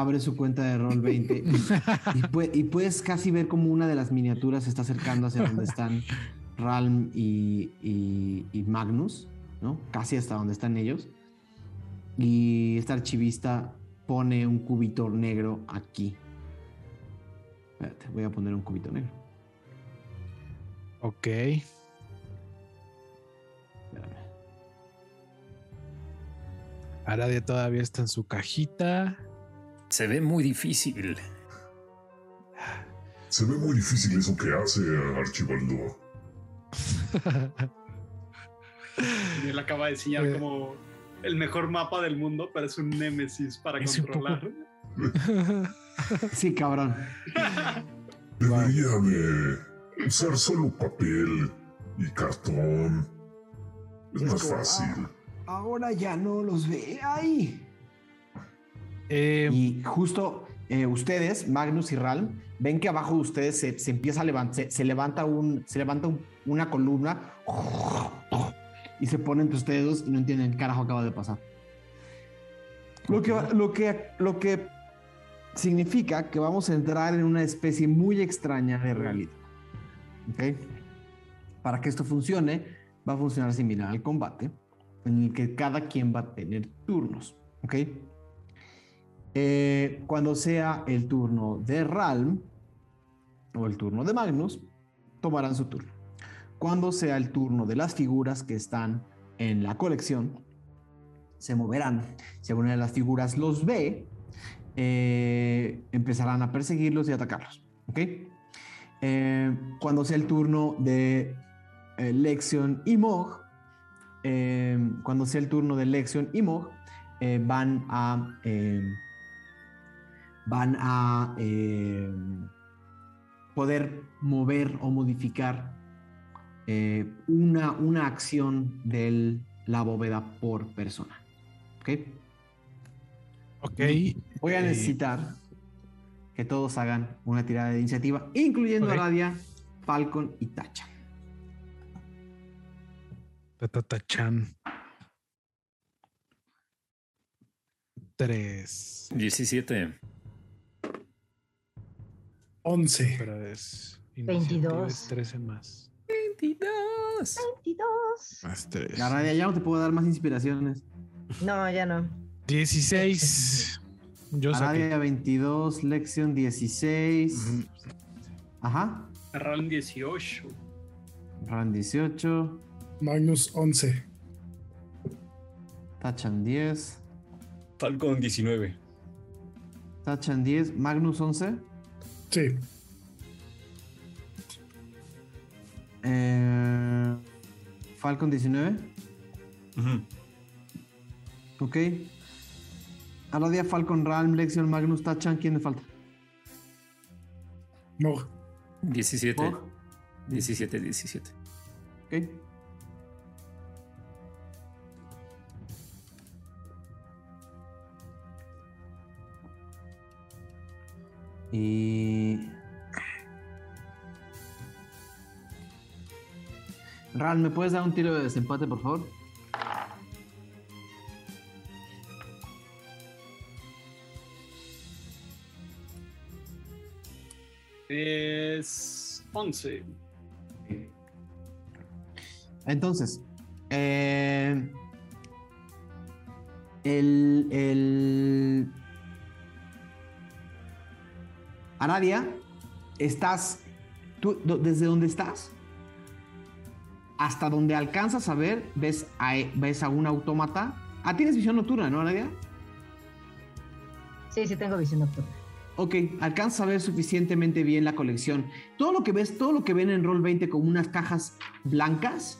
Abre su cuenta de Roll 20 y, y pue- y puedes casi ver como una de las miniaturas se está acercando hacia donde están Ralm y, y- y Magnus, ¿no? Casi hasta donde están ellos. Y este archivista pone un cubito negro aquí. Espérate, voy a poner un cubito negro. Ok. Espérame. Aradia todavía está en su cajita. Se ve muy difícil. Se ve muy difícil eso que hace Archibaldo. Y él acaba de enseñar Eh. como el mejor mapa del mundo, pero es un némesis para Es controlar. Sí, cabrón. Debería de usar solo papel y cartón. Es Es más como, fácil. ahora ya no los ve ahí. Eh, Y justo eh, ustedes, Magnus y Ralm, ven que abajo de ustedes se, se empieza a levantar, se, se levanta, un, se levanta un- una columna y se ponen entre ustedes dos y no entienden qué carajo acaba de pasar. Lo que, lo, que, lo que significa que vamos a entrar en una especie muy extraña de realidad. ¿Ok? Para que esto funcione, va a funcionar similar al combate, en el que cada quien va a tener turnos. ¿Ok? Eh, cuando sea el turno de Ralm o el turno de Magnus, tomarán su turno. Cuando sea el turno de las figuras que están en la colección, se moverán. Si alguna de las figuras los ve, eh, empezarán a perseguirlos y atacarlos. ¿ok? Eh, cuando sea el turno de eh, Lexion y Mog, cuando sea el turno de Lexion y Mog, van a van a eh, poder mover o modificar eh, una, una acción de la bóveda por persona. ¿Ok? ok. Voy a Eh, necesitar que todos hagan una tirada de iniciativa, incluyendo a Radia, Falcon y Tacha. Tatatachan. Tres. 17. 11. Pero es. 22. es 13 más. 22. 22. Más tres. La Radia ya no te puedo dar más inspiraciones. No, ya no. 16. Yo saqué. Aradia 22, Lexion 16. Ujú. Ajá. Ran 18. Ran 18. Magnus 11. Tachan 10. Falcon 19. Tachan 10. Magnus 11. Sí. Eh, Falcon 19. Ujú. Ok. Aradia, Falcon, Ralm, Lexion, Magnus, Tachan. ¿Quién me falta? No. 17. Mog. 17, 17. Ok. Y. Ral, ¿me puedes dar un tiro de desempate, por favor? Es 11. Entonces, eh, el, el Aradia, estás, tú, desde donde estás, hasta donde alcanzas a ver, ves a, ves a un autómata. Ah, tienes visión nocturna, ¿no, Aradia? Sí, sí tengo visión nocturna. Ok, alcanzas a ver suficientemente bien la colección. Todo lo que ves, todo lo que ven en Roll 20 como unas cajas blancas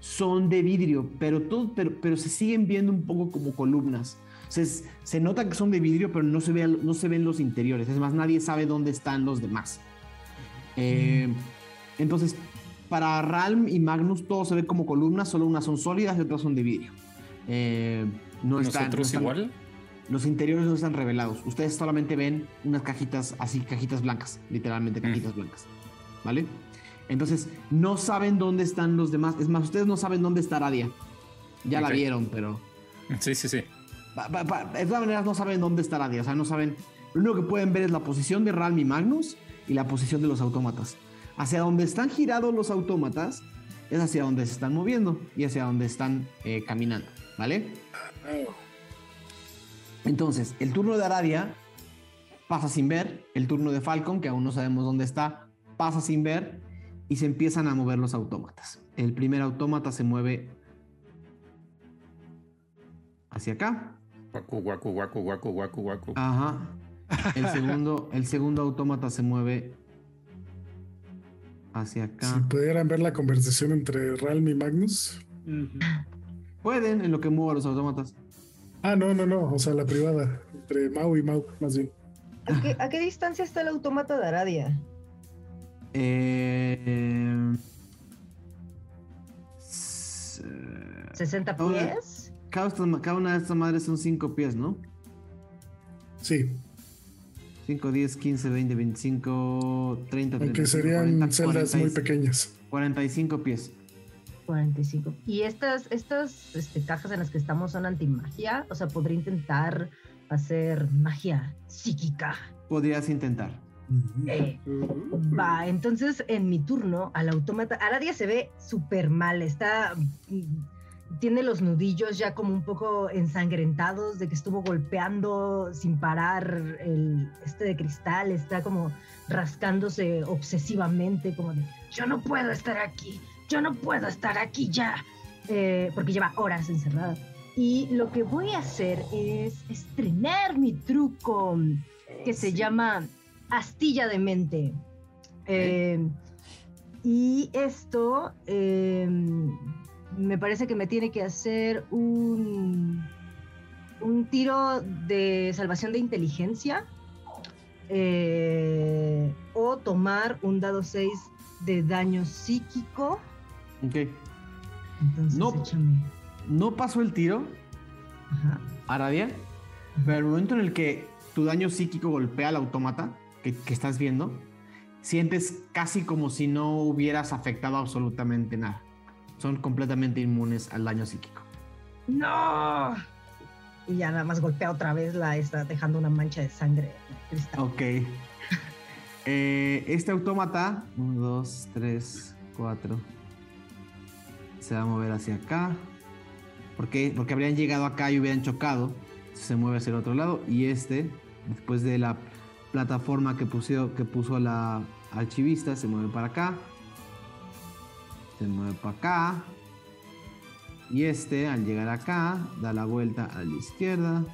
son de vidrio, pero, todo, pero, pero se siguen viendo un poco como columnas. Es- se nota que son de vidrio, pero no se, ve, no se ven los interiores. Es más, nadie sabe dónde están los demás. Eh, entonces, para Ralm y Magnus todo se ve como columnas, solo unas son sólidas y otras son de vidrio. Eh, no están- no ¿Nosotros están- igual? los interiores no están revelados. Ustedes solamente ven unas cajitas así, cajitas blancas, literalmente cajitas blancas. ¿Vale? Entonces, no saben dónde están los demás. Es más, ustedes no saben dónde está Radia. Ya la vieron, pero. Sí, sí, sí. De todas maneras, no saben dónde está Radia. O sea, no saben. Lo único que pueden ver es la posición de Ralm y Magnus y la posición de los autómatas. Hacia donde están girados los autómatas es hacia donde se están moviendo y hacia donde están eh, caminando. ¿Vale? Entonces, el turno de Aradia pasa sin ver, el turno de Falcon, que aún no sabemos dónde está, pasa sin ver y se empiezan a mover los autómatas. El primer autómata se mueve hacia acá. Guacu, guacu, guacu, guacu, guacu, guacu. Ajá. El segundo, el segundo autómata se mueve hacia Si acá. pudieran ver la conversación entre Ralm y Magnus. Pueden en lo que muevan los autómatas. Ah, no, no, no. O sea, la privada. Entre Mau y Mau, más bien. ¿A qué, a qué distancia está el autómata de Aradia? Eh, s- ¿60 Ahora- pies? Cada, cada una de estas madres son 5 pies, ¿no? Sí, 5, 10, 15, 20, 25, 30, aunque 35, serían 40, celdas muy 45, pequeñas. 45 pies. 45. Y estas, estas este, cajas en las que estamos son antimagia. O sea, podría intentar hacer magia psíquica. Podrías intentar. Eh, va, entonces en mi turno al autómata, Aradia se ve súper mal, está, tiene los nudillos ya como un poco ensangrentados de que estuvo golpeando sin parar el este de cristal, está como rascándose obsesivamente, como de, yo no puedo estar aquí, yo no puedo estar aquí ya, eh, porque lleva horas encerrada. Y lo que voy a hacer es estrenar mi truco que se llama astilla de mente. Eh, y esto eh, me parece que me tiene que hacer un, un tiro de salvación de inteligencia eh, o tomar un dado 6 de daño psíquico. Ok. Entonces, No. échame. No pasó el tiro, Ajá. Aradia, pero el momento en el que tu daño psíquico golpea al autómata que, que estás viendo, sientes casi como si no hubieras afectado absolutamente nada. Son completamente inmunes al daño psíquico. ¡No! Y ya nada más golpea otra vez la está dejando una mancha de sangre. en el cristal. Ok. Eh, este autómata, 1, 2, 3, 4, se va a mover hacia acá. ¿Por qué? Porque habrían llegado acá y hubieran chocado. Se mueve hacia el otro lado. Y este, después de la plataforma que, puso, que puso la archivista, se mueve para acá. Se mueve para acá. Y este, al llegar acá, da la vuelta a la izquierda.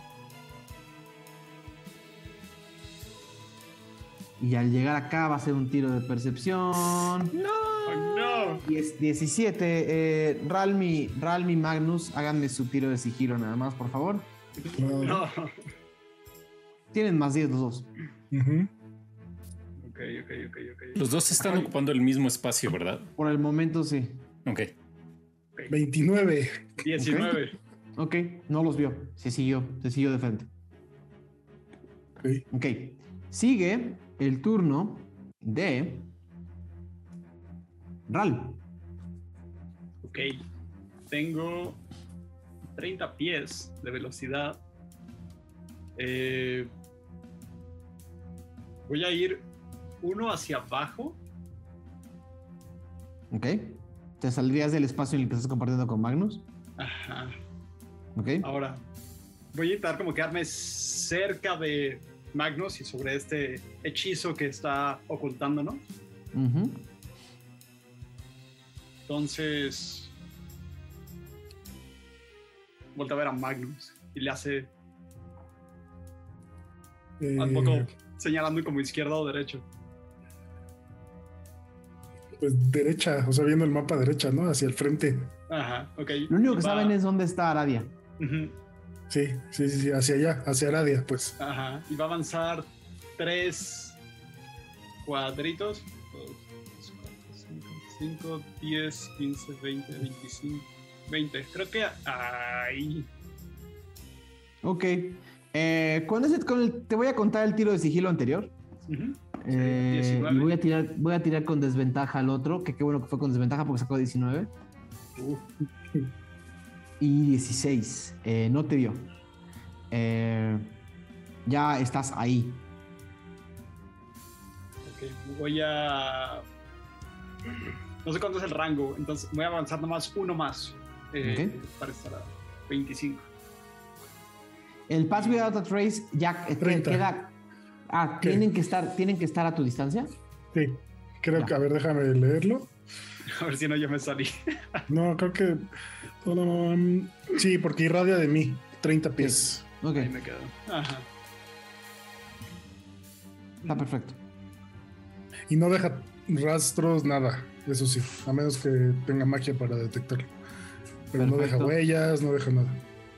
Y al llegar acá va a ser un tiro de percepción. ¡Oh, no! Y es 17. Eh, Ralmi, Ralmi Magnus, háganme su tiro de sigilo nada más, por favor. No. Tienen más 10 los dos. Ujú. Ok, ok, ok, ok. Los dos están ocupando el mismo espacio, ¿verdad? Por el momento sí. Ok. 29. 19. Ok, no los vio. Se siguió, se siguió de frente. Ok. Ok. Sigue el turno de Ral. Ok. Tengo 30 pies de velocidad. Eh, voy a ir uno hacia abajo. Ok. Te saldrías del espacio en el que estás compartiendo con Magnus. Ajá. Ok. Ahora, voy a intentar como quedarme cerca de Magnus y sobre este hechizo que está ocultándonos. Entonces, vuelve a ver a Magnus y le hace Eh, un poco señalando como izquierda o derecha. Pues derecha, o sea, viendo el mapa derecha, ¿no? Hacia el frente. Ajá, ok. Lo único que Va- saben es dónde está Aradia. Ujú, Sí, sí, sí, sí, hacia allá, hacia Aradia, pues. Ajá. Y va a avanzar tres cuadritos. Dos, tres, cuatro, cinco, cinco, 10, 15, 20, 25, 20. Creo que ahí. Ok. Eh, ese- con el- te voy a contar el tiro de sigilo anterior. Eh, 19. y voy a tirar, voy a tirar con desventaja al otro, que qué bueno que fue con desventaja porque sacó 19. Y 16. Eh, no te dio. Eh, ya estás ahí. Ok, voy a. No sé cuánto es el rango, entonces voy a avanzar nomás uno más. eh, Para estar a 25. El Pass Without a Trace ya que- 30. queda. Ah, ¿Qué? tienen que estar, tienen que estar a tu distancia. Sí, creo Ya. que, a ver, déjame leerlo. A ver si no, yo me salí. No, creo que. um, sí, porque irradia de mí, 30 pies. Ok, Ahí me quedo. Ajá. está perfecto. Y no deja rastros, nada. Eso sí, a menos que tenga magia para detectarlo. Pero no deja huellas, no deja nada.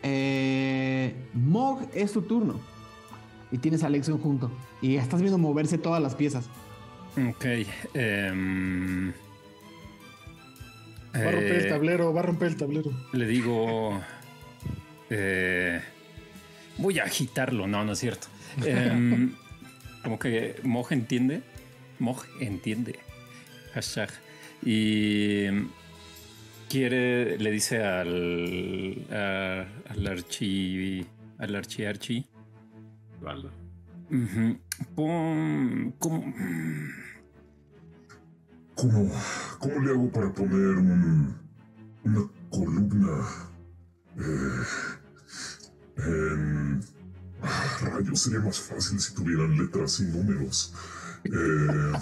Eh, Mog, es tu turno. Y tienes a Lexion junto. Y estás viendo moverse todas las piezas. Ok. em, Va a romper el eh, tablero, va a romper el tablero. le digo. eh, voy a agitarlo. No, no es cierto. Em, como que Moj entiende. Moj entiende. Hashtag. Y quiere, le dice al, a- al archi, al archi archi. Pon- ¿cómo? ¿Cómo, ¿Cómo le hago para poner un, una columna eh, en... Ah, rayos, sería más fácil si tuvieran letras y números. Eh,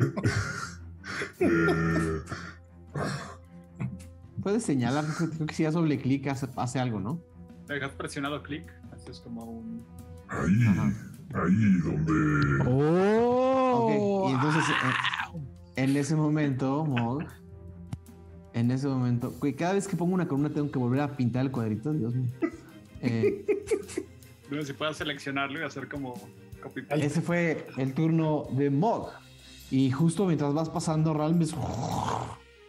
eh, Puedes señalar, creo que si das doble clic hace, hace algo, ¿no? Dejas presionado clic, haces como un. ahí, Ajá. ahí donde... ¡Oh! Y entonces eh, en ese momento, Mog, en ese momento, cada vez que pongo una columna tengo que volver a pintar el cuadrito, Dios mío. Eh, No sé si puedas seleccionarlo y hacer como copy ese fue el turno de Mog. Y justo mientras vas pasando, Ralm ves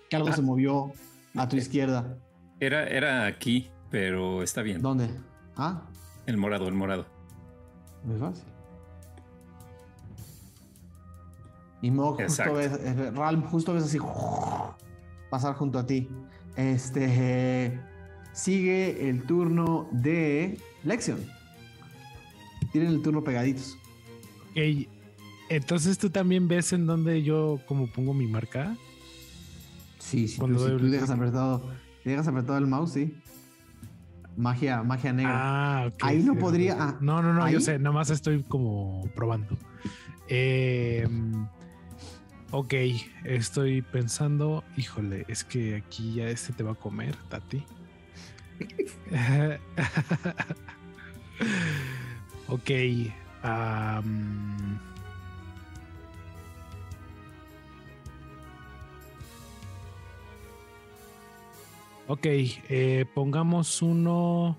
que algo se movió a tu izquierda. Era, era aquí, pero está bien. ¿Dónde? Ah, El morado, el morado. muy fácil. Y Mog justo ves, eh, Ralm justo ves así pasar junto a ti. Este sigue el turno de Lexion. Tienen el turno pegaditos. Ok, Entonces tú también ves en donde yo como pongo mi marca. Sí, sí, Cuando tú, si tú dejas apretado, dejas apretado el mouse, sí. Magia, magia negra. Ah, ok. Ahí no sí, podría- sí. ah, no, no, no, yo sé, nomás estoy como probando. Eh, ok, estoy pensando, híjole, es que aquí ya este te va a comer, Tati. ok. Ok, eh, pongamos uno.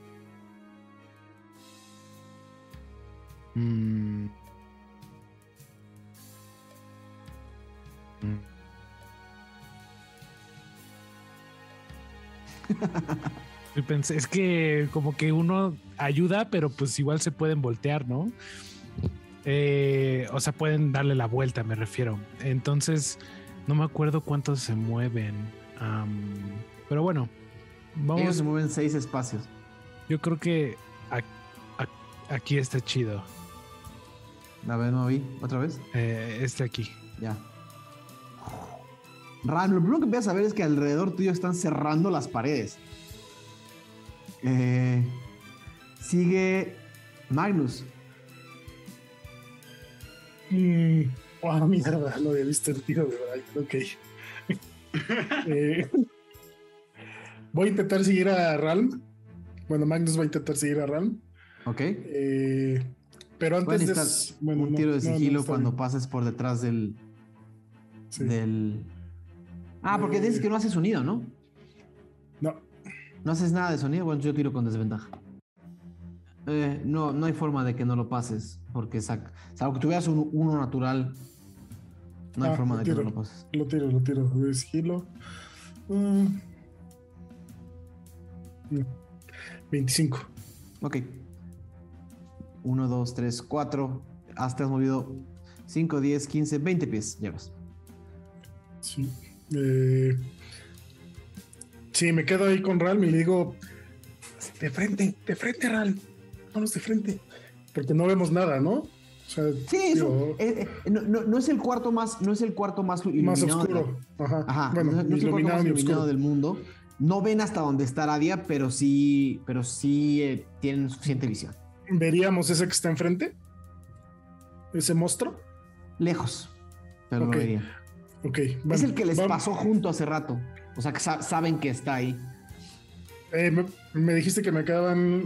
Mm. Mm. Pensé- es que como que uno ayuda, pero pues igual se pueden voltear, ¿no? Eh, o sea, pueden darle la vuelta, me refiero. Entonces, no me acuerdo cuántos se mueven. Pero bueno, vamos. Ellos se mueven seis espacios. Yo creo que a- a- aquí está chido. A ver, no vi. ¿Otra vez? Eh, este aquí. Ya. Ram, lo primero que empiezas a ver es que alrededor tuyo están cerrando las paredes. Eh, sigue Magnus. Mm, oh, mierda, lo había visto el tiro de Brian. Ok. Eh, voy a intentar seguir a Ralm. Bueno, Magnus va a intentar seguir a Ralm. ¿Ok? Eh, pero antes de. bueno, un no, tiro de no, no, sigilo cuando bien. pases por detrás del. Sí. del... Ah, porque dices que no hace sonido, ¿no? No, No haces nada de sonido. Bueno, yo tiro con desventaja. Eh, no, no hay forma de que no lo pases. Porque sac- salvo que tuvieras un uno natural. No hay Ah, forma de que no lo pases. lo tiro, lo tiro. De sigilo. Mm. Mm. 25. Ok. 1, 2, 3, 4. Hasta has movido 5, 10, 15, 20 pies. Llevas. Sí. Eh, sí, me quedo ahí con Ralm y le digo: De frente, de frente, Ralm. Vámonos de frente. Porque no vemos nada, ¿no? O sea, Sí, eso. digo, eh, eh, no, no- no es el cuarto más, no es el cuarto más iluminado. más oscuro. Ajá. Ajá. Bueno, no, es el cuarto más iluminado oscuro. del mundo. No ven hasta donde está Aradia, pero sí, pero sí eh, tienen suficiente visión. ¿Veríamos ese que está enfrente? ¿Ese monstruo? Lejos. Pero lo vería. Ok. es el que les pasó junto hace rato. O sea que sa- saben que está ahí. Eh, me, me dijiste que me quedaban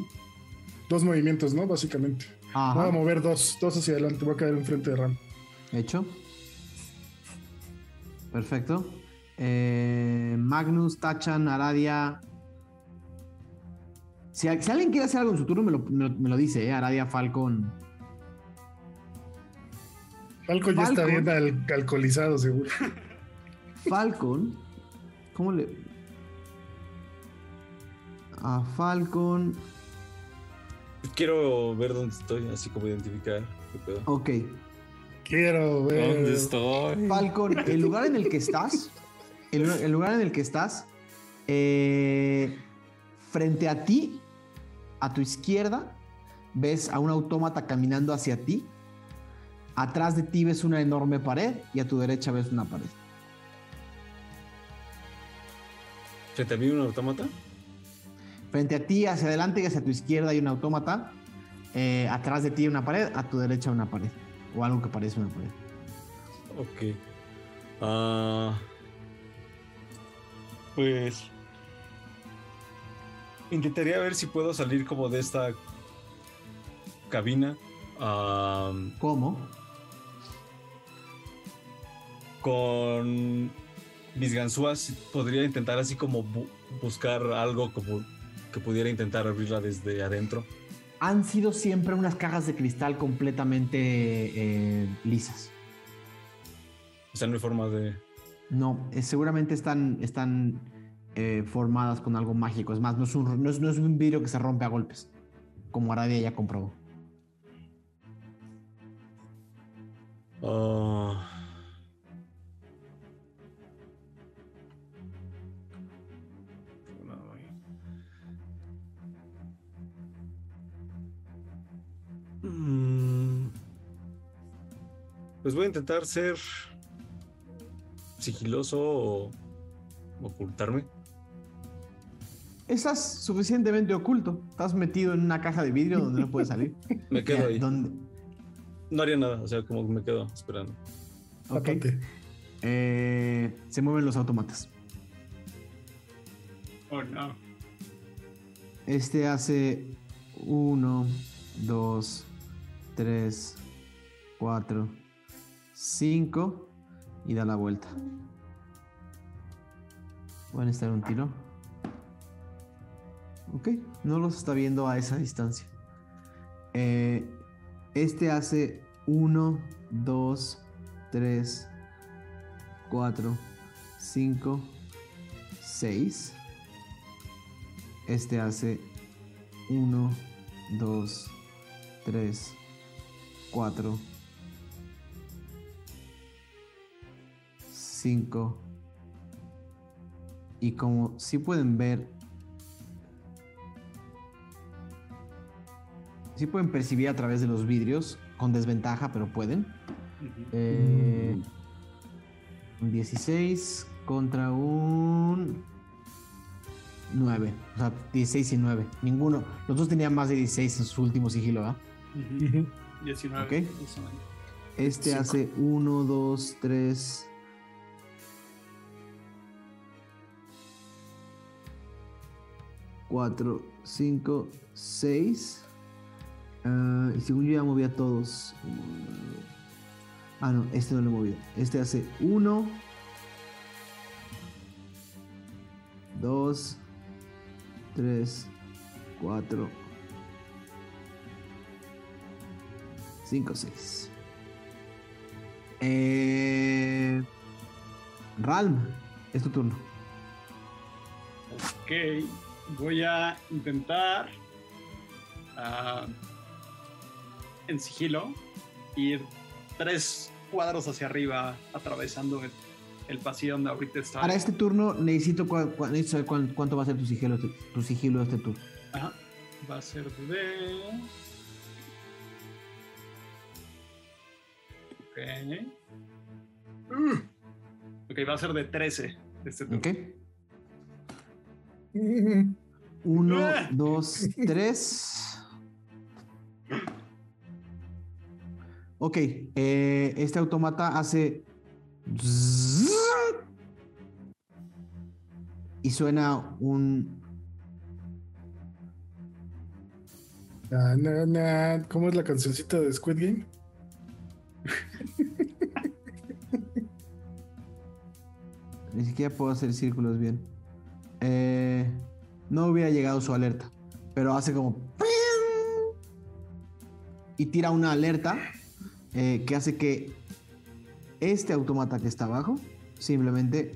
dos movimientos, ¿no? Básicamente. Ajá. Voy a mover dos, dos hacia adelante. Voy a quedar enfrente de Ram. Hecho. Perfecto. Eh, Magnus, Tachan, Aradia. Si, al- si alguien quiere hacer algo en su turno, me lo, me lo- me lo dice, ¿eh? Aradia, Falcon. Falco ya está Falcon. bien al- alcoholizado, seguro. Falcon. ¿Cómo le.? a Falcon. Quiero ver dónde estoy, así como identificar qué pedo. Ok. Quiero ver. ¿Dónde estoy? Falcon, el lugar en el que estás, el, el lugar en el que estás, eh, frente a ti, a tu izquierda, ves a un autómata caminando hacia ti. Atrás de ti ves una enorme pared y a tu derecha ves una pared. ¿Frente a mí un autómata? Frente a ti, hacia adelante y hacia tu izquierda hay un autómata. Eh, atrás de ti una pared, a tu derecha una pared. O algo que parece una pared. Ok. Ah, pues. Intentaría ver si puedo salir como de esta cabina. ¿Cómo? con mis ganzúas. Podría intentar así como bu- buscar algo como que pudiera intentar abrirla desde adentro. Han sido siempre unas cajas de cristal completamente eh, lisas. O sea, no hay forma de. No, eh, seguramente están, están eh, formadas con algo mágico. Es más, no es, un, no, es, no es un vidrio que se rompe a golpes, como Aradia ya comprobó. Ah. Mm. Pues voy a intentar ser sigiloso o ocultarme. Estás suficientemente oculto. Estás metido en una caja de vidrio donde no puedes salir. Me quedo ahí. No haría nada, o sea, como que me quedo esperando. ok. Eh, se mueven los automatas. Oh, no. Este hace 1, 2, 3, 4, 5 y da la vuelta. A estar un tiro. Ok, no los está viendo a esa distancia. Eh, este hace 1, 2, 3, 4, 5, 6. Este hace 1, 2, 3, 4, 5. Y como si pueden ver, si pueden percibir a través de los vidrios, con desventaja, pero pueden. Eh, un 16 contra un 9. O sea, 16 y 9. Ninguno. Los dos tenían más de 16 en su último sigilo, ¿verdad? Ujú. Ujú. 19. Ok. eso. Este Cinco. hace 1, 2, 3. Cuatro, cinco, seis. Ah, y según yo ya moví a todos. Ah, no, este no lo he movido. Este hace uno. Dos. Tres. Cuatro. Cinco, seis. Eh, Ralm, es tu turno. Ok, voy a intentar ah, en sigilo ir tres cuadros hacia arriba atravesando el, el pasillo donde ahorita está. Para este turno necesito, cua- cua- necesito saber cuán- cuánto va a ser tu sigilo, este- tu sigilo este turno. Ajá, va a ser de... Ok. Uh, Ok, va a ser de 13 este turno. ¿Ok? Uno, Ah. dos, tres. Ok, eh, este automata hace. Y suena un. na, na, na. ¿Cómo es la cancioncita de Squid Game? Ni siquiera puedo hacer círculos bien. Eh, no hubiera llegado su alerta, pero hace como. Y tira una alerta eh, que hace que este automata que está abajo simplemente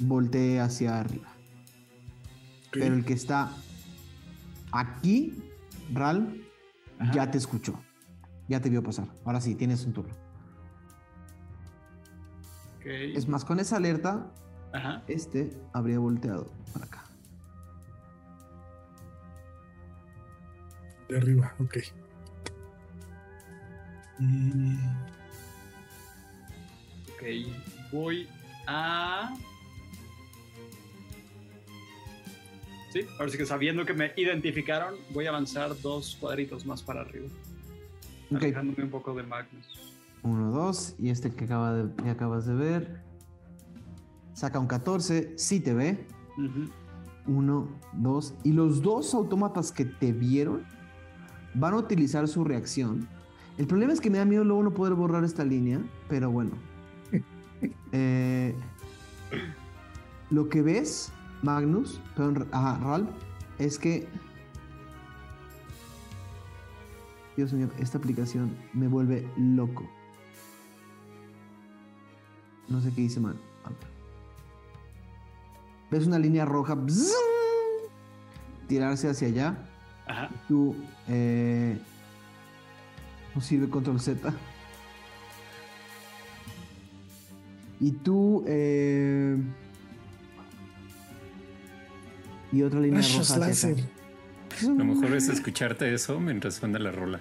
voltee hacia arriba. pero el que está aquí, Ral, Ajá. ya te escuchó. Ya te vio pasar. Ahora sí, tienes un turno. Es más, con esa alerta, Ajá. este habría volteado para acá. De arriba, ok. Mm, Ok. Voy a. Sí, ahora sí que sabiendo que me identificaron, voy a avanzar dos cuadritos más para arriba. Ok. Alejándome un poco de Magnus. Uno, dos. Y este que, acaba de- que acabas de ver. Saca un 14. Sí te ve. Uno, dos. Y los dos autómatas que te vieron van a utilizar su reacción. El problema es que me da miedo luego no poder borrar esta línea, pero bueno. Eh, lo que ves, Magnus, perdón, ajá, Ralph, es que. Dios mío, esta aplicación me vuelve loco. No sé qué hice mal. Ves una línea roja bzzz, tirarse hacia allá. Ajá. Tú eh, no sirve control Z. Y tú eh, y otra línea roja hacia acá. A lo mejor es escucharte eso mientras suena la rola.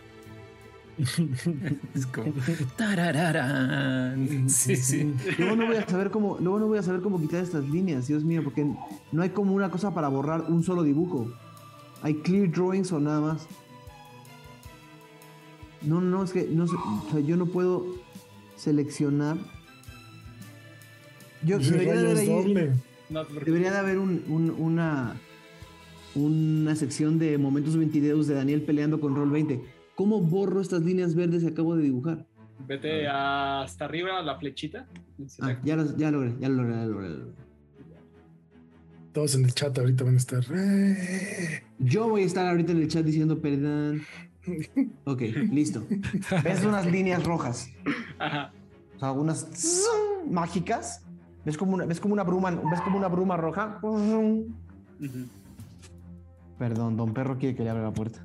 es como. tarararán. Sí, sí. Luego no voy a saber cómo, luego no voy a saber cómo quitar estas líneas, Dios mío, porque no hay como una cosa para borrar un solo dibujo. Hay clear drawings o nada más. No, no, es que no sé, o sea, yo no puedo seleccionar. Yo debería de haber ahí- debería de un- una una sección de momentos 22 de Daniel peleando con Roll 20. ¿Cómo borro estas líneas verdes que acabo de dibujar? Vete hasta arriba, la flechita. Ah, ya, las- ya logré, ya logré, ya logré, ya logré. Todos en el chat ahorita van a estar. "Eh". Yo voy a estar ahorita en el chat diciendo perdón. Ok, listo. ¿Ves unas líneas rojas? Ajá. O sea, algunas zzz, mágicas. ¿Ves como una, ves como una bruma, ves como una bruma roja? Ujú. Perdón, don Perro quiere que le abra la puerta.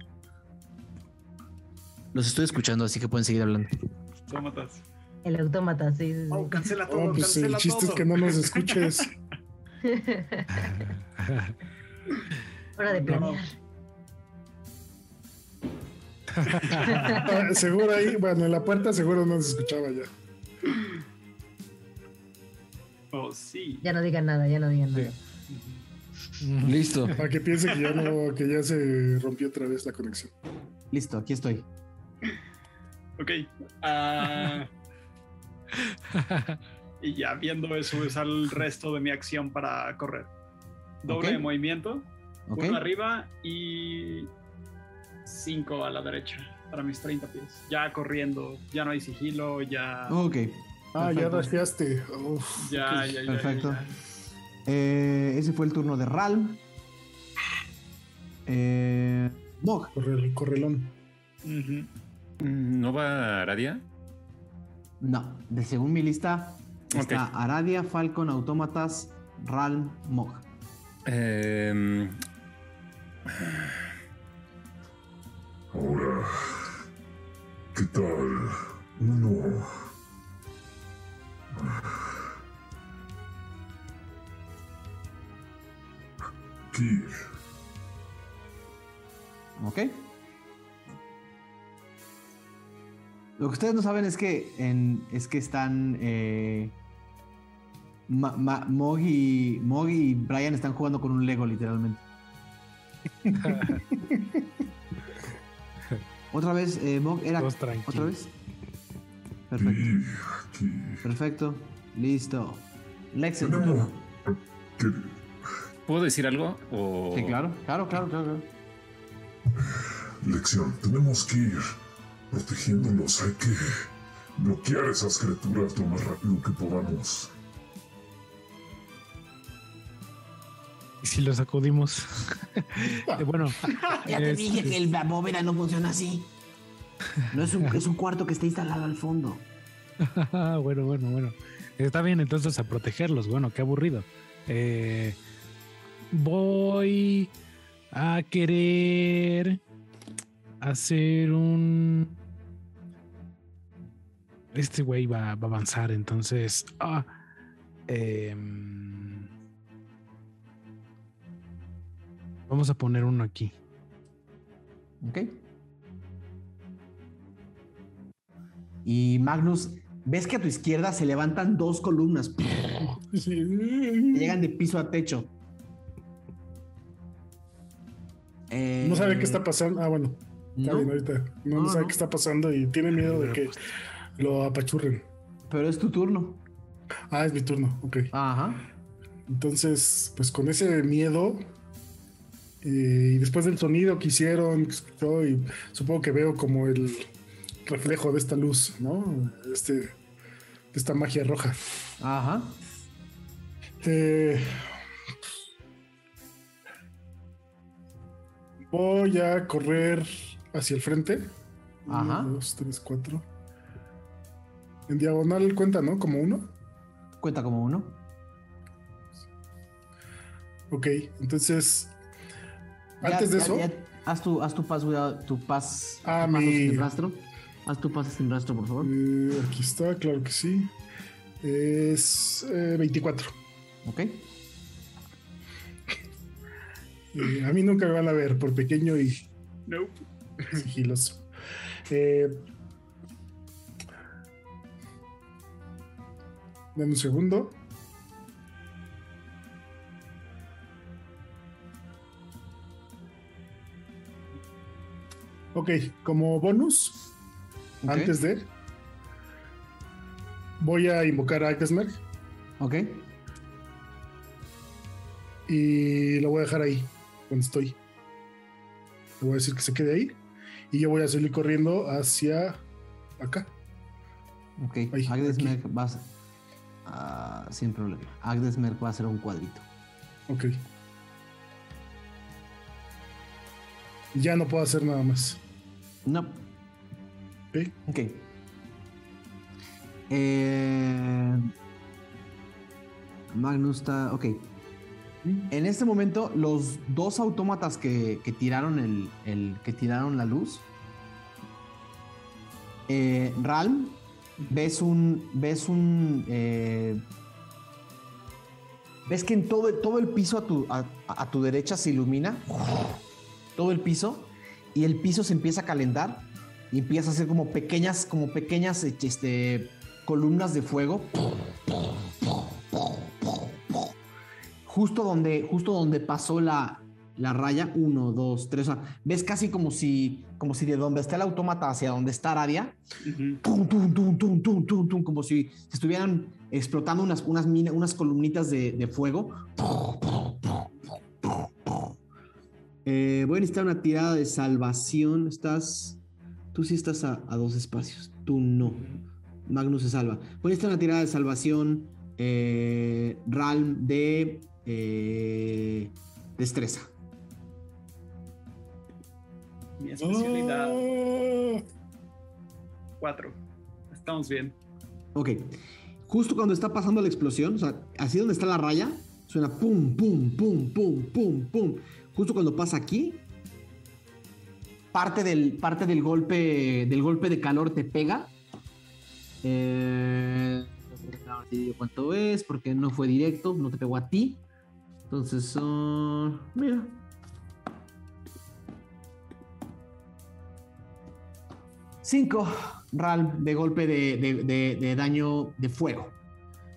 Los estoy escuchando, así que pueden seguir hablando. Tómatas. El autómata, sí. sí, sí. Oh, cancela todo, Oh, pues cancela el chiste todo. es que no nos escuches. Hora de planear. Ah, seguro ahí, bueno, en la puerta seguro no se escuchaba ya. Oh, sí. Ya no digan nada, ya no digan nada. Listo. Para que piense que ya no, que ya se rompió otra vez la conexión. Listo, aquí estoy. Ok. ah, y ya viendo eso, es el resto de mi acción para correr. Doble de movimiento, ¿Ok? uno arriba y cinco a la derecha para mis 30 pies. Ya corriendo, ya no hay sigilo, ya. Ok. Ah, ya. Uf, ya, ya, ya, perfecto. ya, Eh, ese fue el turno de Ralm. Eh, Mog. Corre- correlón. ¿No va Aradia? No, de según mi lista está Aradia, Falcon, Autómatas, Ralm, Mog. Em, Ahora, ¿qué tal? Uno. Kir, ¿Ok? Lo que ustedes no saben es que, en, es que están. Eh, Ma- Ma- Mog, y, Mog y Brian están jugando con un Lego, literalmente. Otra vez, eh, Mog, era. Otra vez. Perfecto. Perfecto. Listo. ¿Qué? ¿Puedo decir algo? O... Sí, claro, claro, claro, claro. claro. Lección, tenemos que ir protegiéndolos. Hay que bloquear esas criaturas lo más rápido que podamos. Y si lo sacudimos. Eh, bueno, Ya te Este- dije que el- la bóveda no funciona así. No es un, es un cuarto que está instalado al fondo. bueno, bueno, bueno. Está bien entonces a protegerlos. Bueno, qué aburrido. Eh, voy a querer hacer un. Este güey va, va a avanzar, entonces. ah, em, vamos a poner uno aquí. Ok. Y Magnus, ves que a tu izquierda se levantan dos columnas. Llegan de piso a techo. Eh, No sabe qué está pasando. Ah, bueno. Está no, bien, ahorita. No, no No, sabe no. qué está pasando y tiene miedo de que lo apachurren. pero es tu turno. Ah, es mi turno. Ok. Ajá. Entonces, pues con ese miedo eh, y después del sonido que hicieron, y supongo que veo como el reflejo de esta luz, ¿no? Este, de esta magia roja. Ajá. Eh, voy a correr hacia el frente. Ajá. Uno, dos, tres, cuatro. En diagonal cuenta, ¿no? Como uno. Cuenta como uno. Ok, entonces. Ya- Antes de ya- eso. ya- haz tu, haz tu pas, tu pas, Ah, tu paso mi- sin rastro. Haz tu paso sin rastro, por favor. Eh, aquí está, claro que sí. Es eh, 24. Ok. Eh, a mí nunca me van a ver por pequeño y Nope. sigiloso. Eh, dame un segundo. Ok, como bonus, antes de, voy a invocar a Agdesmer Ok. y lo voy a dejar ahí, donde estoy. Le voy a decir que se quede ahí y yo voy a salir corriendo hacia acá. Ok. Ahí, Agdesmerk va ah, sin problema. Agdesmerk va a ser un cuadrito. Ok. Ya no puedo hacer nada más. No. Ok. Ok. Eh, Magnus está. Ok. En este momento, los dos autómatas que, que tiraron el, el- que tiraron la luz. eh, Ralm, ves un. ves un. eh, ves que en todo, todo el piso a tu, a- a tu derecha se ilumina. Todo el piso. Y el piso se empieza a calentar y empieza a hacer como pequeñas, como pequeñas este, columnas de fuego. Justo donde, justo donde pasó la, la raya, uno, dos, tres. o sea, ves casi como si, como si de donde está el autómata hacia donde está tum, tum, tum, como si estuvieran explotando unas, unas, mina- unas columnitas de, de fuego. Eh, voy a necesitar una tirada de salvación. Estás. Tú sí estás a, a dos espacios. Tú no. Magnus se salva. Voy a necesitar una tirada de salvación. Eh, Ralm de. eh, destreza. Mi especialidad Ah, 4. Estamos bien. Ok. Justo cuando está pasando la explosión, o sea, así donde está la raya, suena pum, pum, pum, pum, pum, pum. Justo cuando pasa aquí, parte del, parte del golpe, del golpe de calor te pega. Eh, no te digo cuánto es, porque no fue directo, no te pegó a ti. Entonces son. mira. Cinco, Ral, de golpe de, de- de- de daño de fuego.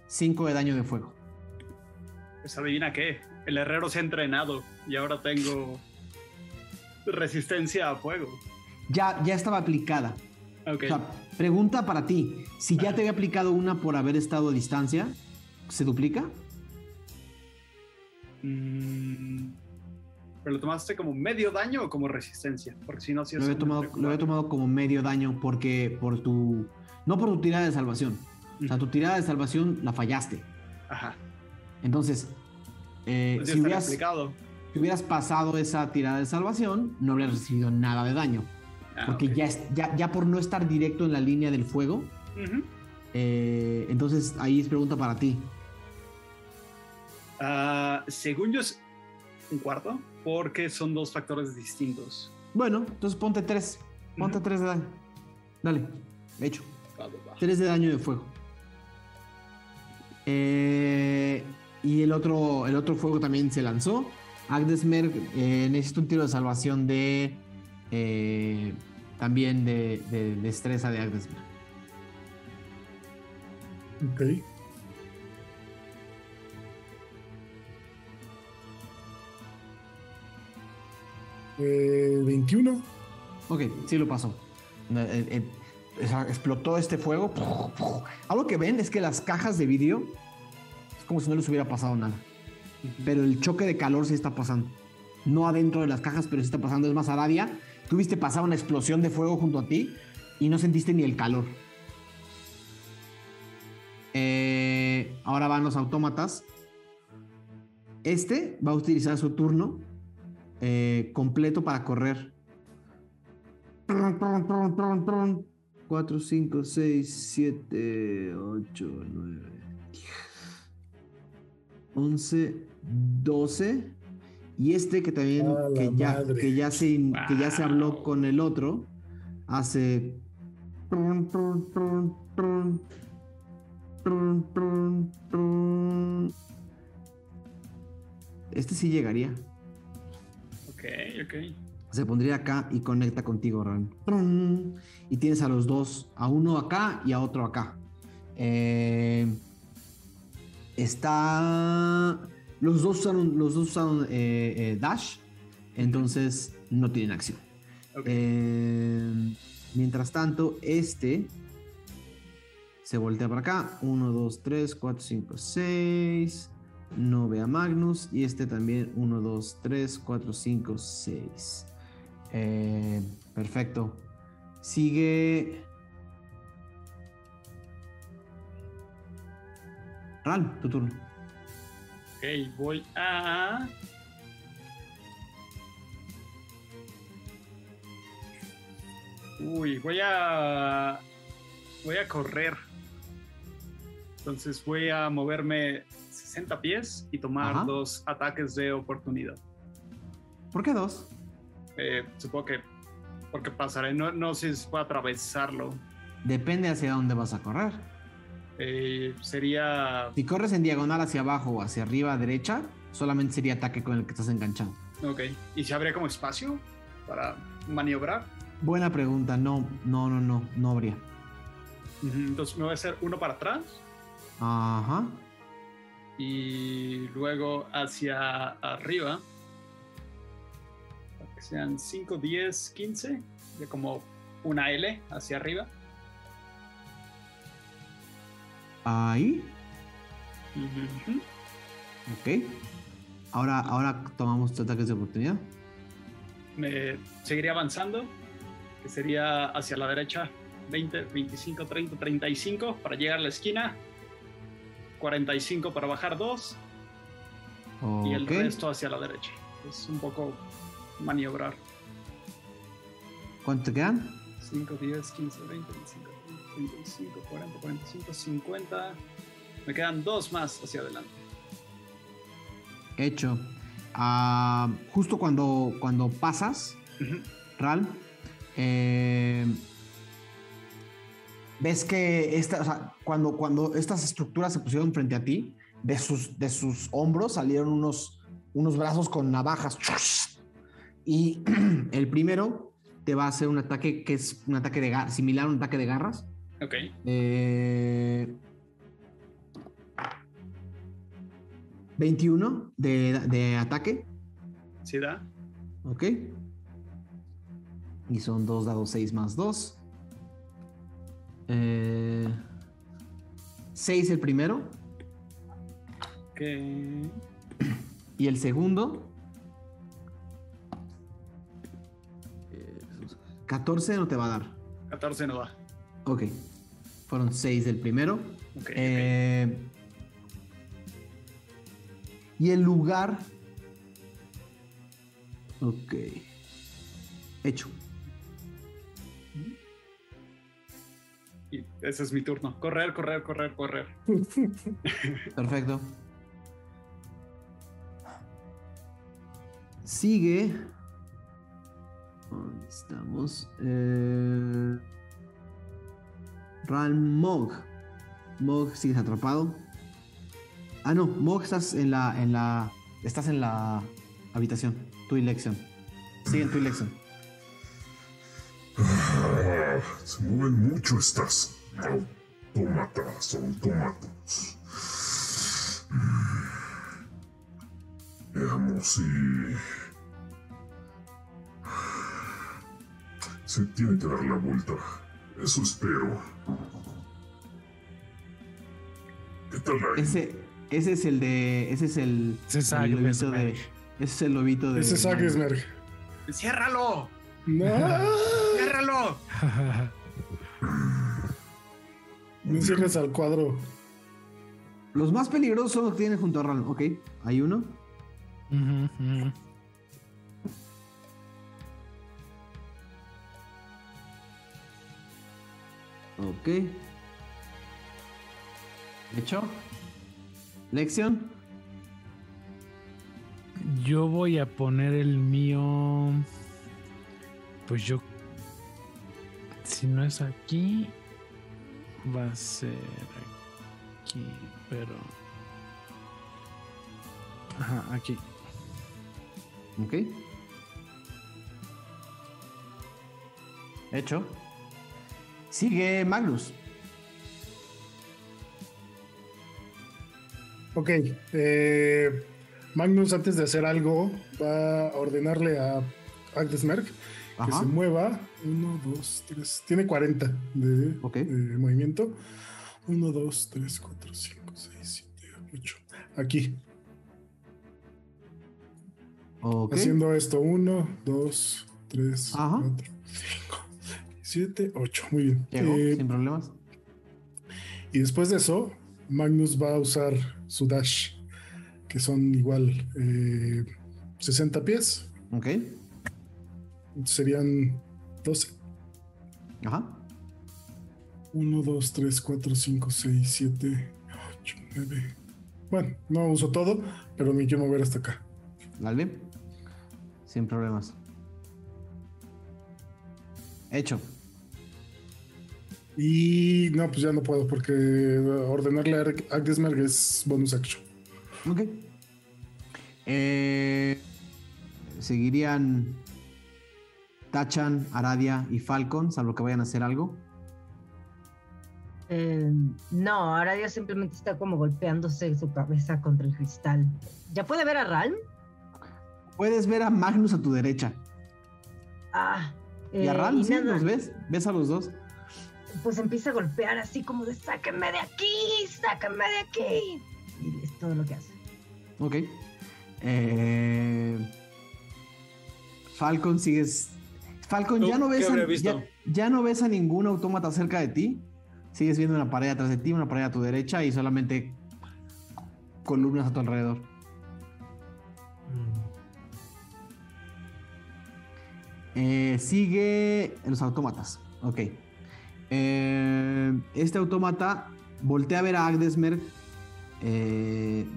Cinco de daño de fuego. Pues adivina qué. El herrero se ha entrenado y ahora tengo resistencia a fuego. Ya, ya estaba aplicada. Ok. O sea, pregunta para ti. Si ya te había aplicado una por haber estado a distancia, ¿se duplica? Mm, ¿Pero lo tomaste como medio daño o como resistencia? Porque si no, si Lo es había, tomado, lo había tomado como medio daño porque por tu... No por tu tirada de salvación. O sea, tu tirada de salvación la fallaste. Ajá. Entonces, eh, si, hubieras, si hubieras pasado esa tirada de salvación, no habrías recibido nada de daño. Ah, Porque ya, ya, ya por no estar directo en la línea del fuego, eh, entonces ahí es pregunta para ti. Ah, según yo, un cuarto, porque son dos factores distintos. Bueno, entonces ponte tres. Ponte tres de daño. Dale, hecho. Va, va, va. 3 de daño de fuego. Eh, y el otro, el otro fuego también se lanzó. Agdesmer eh, necesita un tiro de salvación de. eh, también de, de destreza de Agdesmer. Ok. Eh, 21. Ok, sí lo pasó. Eh, eh, explotó este fuego. Algo que ven es que las cajas de vidrio es como si no les hubiera pasado nada. Pero el choque de calor sí está pasando. No adentro de las cajas, pero sí está pasando. Es más, Aradia, tú viste pasar una explosión de fuego junto a ti y no sentiste ni el calor. Eh, ahora van los autómatas. Este va a utilizar su turno eh, completo para correr. 4, 5, 6, 7, 8, 9, 10, 11, 12. Y este que también que ya, que, ya se, que ya se habló con el otro hace. Este sí llegaría. Ok, ok. Se pondría acá y conecta contigo, Ran. Y tienes a los dos, a uno acá y a otro acá. Eh, está. Los dos usaron, los dos usaron eh, eh, Dash. Entonces no tienen acción. Ok. Eh, mientras tanto, este se voltea para acá. 1, 2, 3, 4, 5, 6. No ve a Magnus. Y este también. 1, 2, 3, 4, 5, 6. Eh, perfecto. Sigue. Ral, tu turno. Ok, voy a. Uy, voy a. Voy a correr. Entonces voy a moverme 60 pies y tomar Ajá. dos ataques de oportunidad. ¿Por qué dos? Eh, supongo que. Porque pasaré. No, no sé si puedo atravesarlo. Depende hacia dónde vas a correr. Eh, sería. Si corres en diagonal hacia abajo o hacia arriba derecha, solamente sería ataque con el que estás enganchado. Ok. ¿Y si habría como espacio para maniobrar? Buena pregunta. No, no, no, no, no habría. Entonces me voy a hacer uno para atrás. Ajá. Y luego hacia arriba. para Que sean 5, 10, 15. De como una L hacia arriba. Ahí. Ujú. Ok. Ahora, ahora tomamos ataques de oportunidad. Me seguiría avanzando. Que sería hacia la derecha. 20, 25, 30, 35 para llegar a la esquina. 45 para bajar 2. Y el resto hacia la derecha. Es un poco maniobrar. ¿Cuánto te quedan? 5, 10, 15, 20, 25, 35, 40, 45, 50. Me quedan dos más hacia adelante. Hecho. Ah, justo cuando, cuando pasas, Ujú. Ral, eh, ves que esta, o sea, cuando, cuando estas estructuras se pusieron frente a ti, de sus, de sus hombros salieron unos, unos brazos con navajas. Y el primero te va a hacer un ataque que es un ataque de gar- similar a un ataque de garras. Ok. Eh, 21 de, de ataque. ¿Sí da? Ok. Y son dos dados 6 más 2. 6 el primero. Ok. Y el segundo. eh, 14 no te va a dar. 14 no da. Ok. Fueron 6 del primero. Ok. ok. Eh, y el lugar. Ok. Hecho. Ese es mi turno. Correr, correr, correr, correr. Perfecto. Sigue. ¿Dónde estamos? Eh, Ran Mog. Mog, sigues atrapado. Ah, no, Mog, estás en la. En la estás en la habitación. Tu elección. Sigue en tu elección. Ah, se mueven mucho estas autómatas, autómatos. Veamos si... Se tiene que dar la vuelta. Eso espero. ¿Qué tal ahí? Ese, ese es el de. Ese es el. Ese es el lobito de. Ese es el lobito de. Ese es Agnesberg. ¡Ciérralo! No, ¡Ciérralo! no cierres al cuadro. Los más peligrosos son los que tienen junto a Ral. Ok, hay uno. Ujú, ujú. Ok. Hecho. Lección. Yo voy a poner el mío. Pues yo. Si no es aquí, va a ser aquí, pero. Ajá, aquí. Ok. Hecho. Sigue Magnus. Ok. eh, Magnus, antes de hacer algo, va a ordenarle a Agnesmerk que Ajá. se mueva. Uno, dos, tres. Tiene 40 de, movimiento. Uno, dos, tres, cuatro, cinco, seis, siete, ocho. Aquí. Ok. Haciendo esto. Uno, dos, tres, Ajá. cuatro, cinco, siete, ocho. Muy bien. Llegó, Eh, sin problemas. Y después de eso, Magnus va a usar su dash, que son igual eh, 60 pies. Ok. Serían 12. Ajá. 1, 2, 3, 4, 5, 6, 7, 8, 9. Bueno, no uso todo, pero me quiero mover hasta acá. Dale. Sin problemas. Hecho. Y no, pues ya no puedo porque ordenarle a Agdesmerg es bonus action. Ok. Eh, seguirían Tachan, Aradia y Falcon, salvo que vayan a hacer algo. Eh, no, ahora Dios simplemente está como golpeándose su cabeza contra el cristal. ¿Ya puede ver a Ralm? Puedes ver a Magnus a tu derecha. Ah. y a eh, Ram, y sí, nada, los ves. ¿Ves a los dos? Pues empieza a golpear así como de sáquenme de aquí, sáquenme de aquí. Y es todo lo que hace. Ok. Eh, Falcon sigues. Falcon, ya ¿Tú no ves a, ya, ya no ves a ningún autómata cerca de ti. Sigues viendo una pared atrás de ti, una pared a tu derecha y solamente columnas a tu alrededor. Eh, sigue los autómatas. Ok. Eh, este autómata voltea a ver a Agdesmer. eh,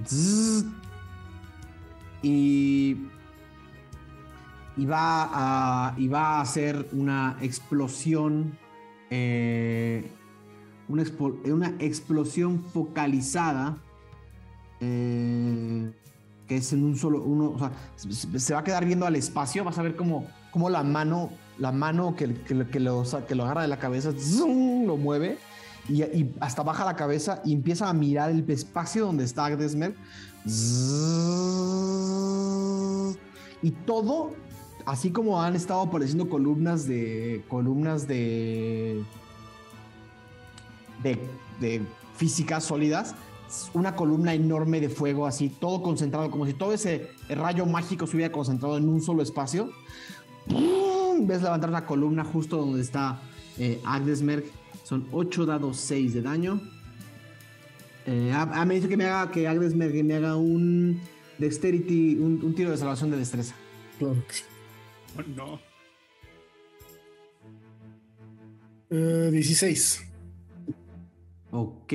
y, y, va a, y va a hacer una explosión. eh, una, explosión focalizada. eh, que es en un solo. Uno, se, va a quedar viendo al espacio. Vas a ver cómo, la mano. La mano que, que, lo, que lo agarra de la cabeza. lo mueve. Y, hasta baja la cabeza y empieza a mirar el espacio donde está Agdesmer. Y todo, así como han estado apareciendo columnas de. columnas de. de, de físicas sólidas. Una columna enorme de fuego, así, todo concentrado, como si todo ese rayo mágico se hubiera concentrado en un solo espacio. Ves levantar una columna justo donde está eh, Agdesmerg. Son 8 dados 6 de daño. Eh, ah, ah, me dice que me haga que Agdesmerg me haga un Dexterity, un, un tiro de salvación de destreza. Claro que sí. Oh, no. Eh, 16. Ok.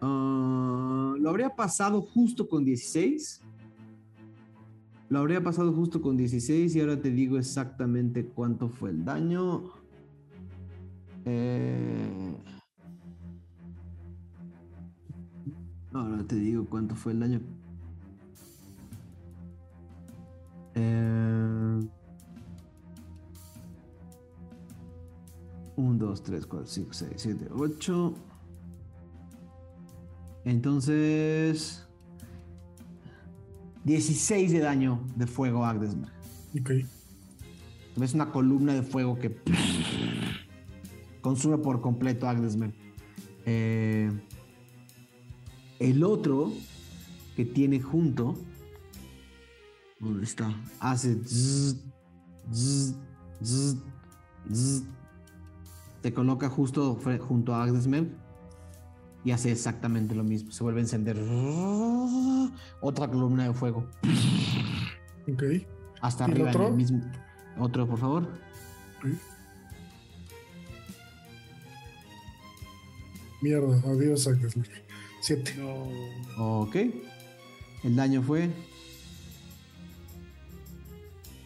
Ah, lo habría pasado justo con 16. Lo habría pasado justo con 16 y ahora te digo exactamente cuánto fue el daño. Eh, Ahora te digo cuánto fue el daño. Eh, 1, 2, 3, 4, 5, 6, 7, 8. Entonces. 16 de daño de fuego a Agdesmer. Ok. Ves una columna de fuego que consume por completo a Agdesmer. Eh, el otro que tiene junto. ¿Dónde está? Hace. zzz, zzz, zzz, zzz. Se coloca justo junto a Agdesmer y hace exactamente lo mismo. Se vuelve a encender otra columna de fuego. Ok. Hasta ¿Y el arriba en otro? el mismo. Otro, por favor. Mierda, adiós, Agnes. Siete. No. Ok. El daño fue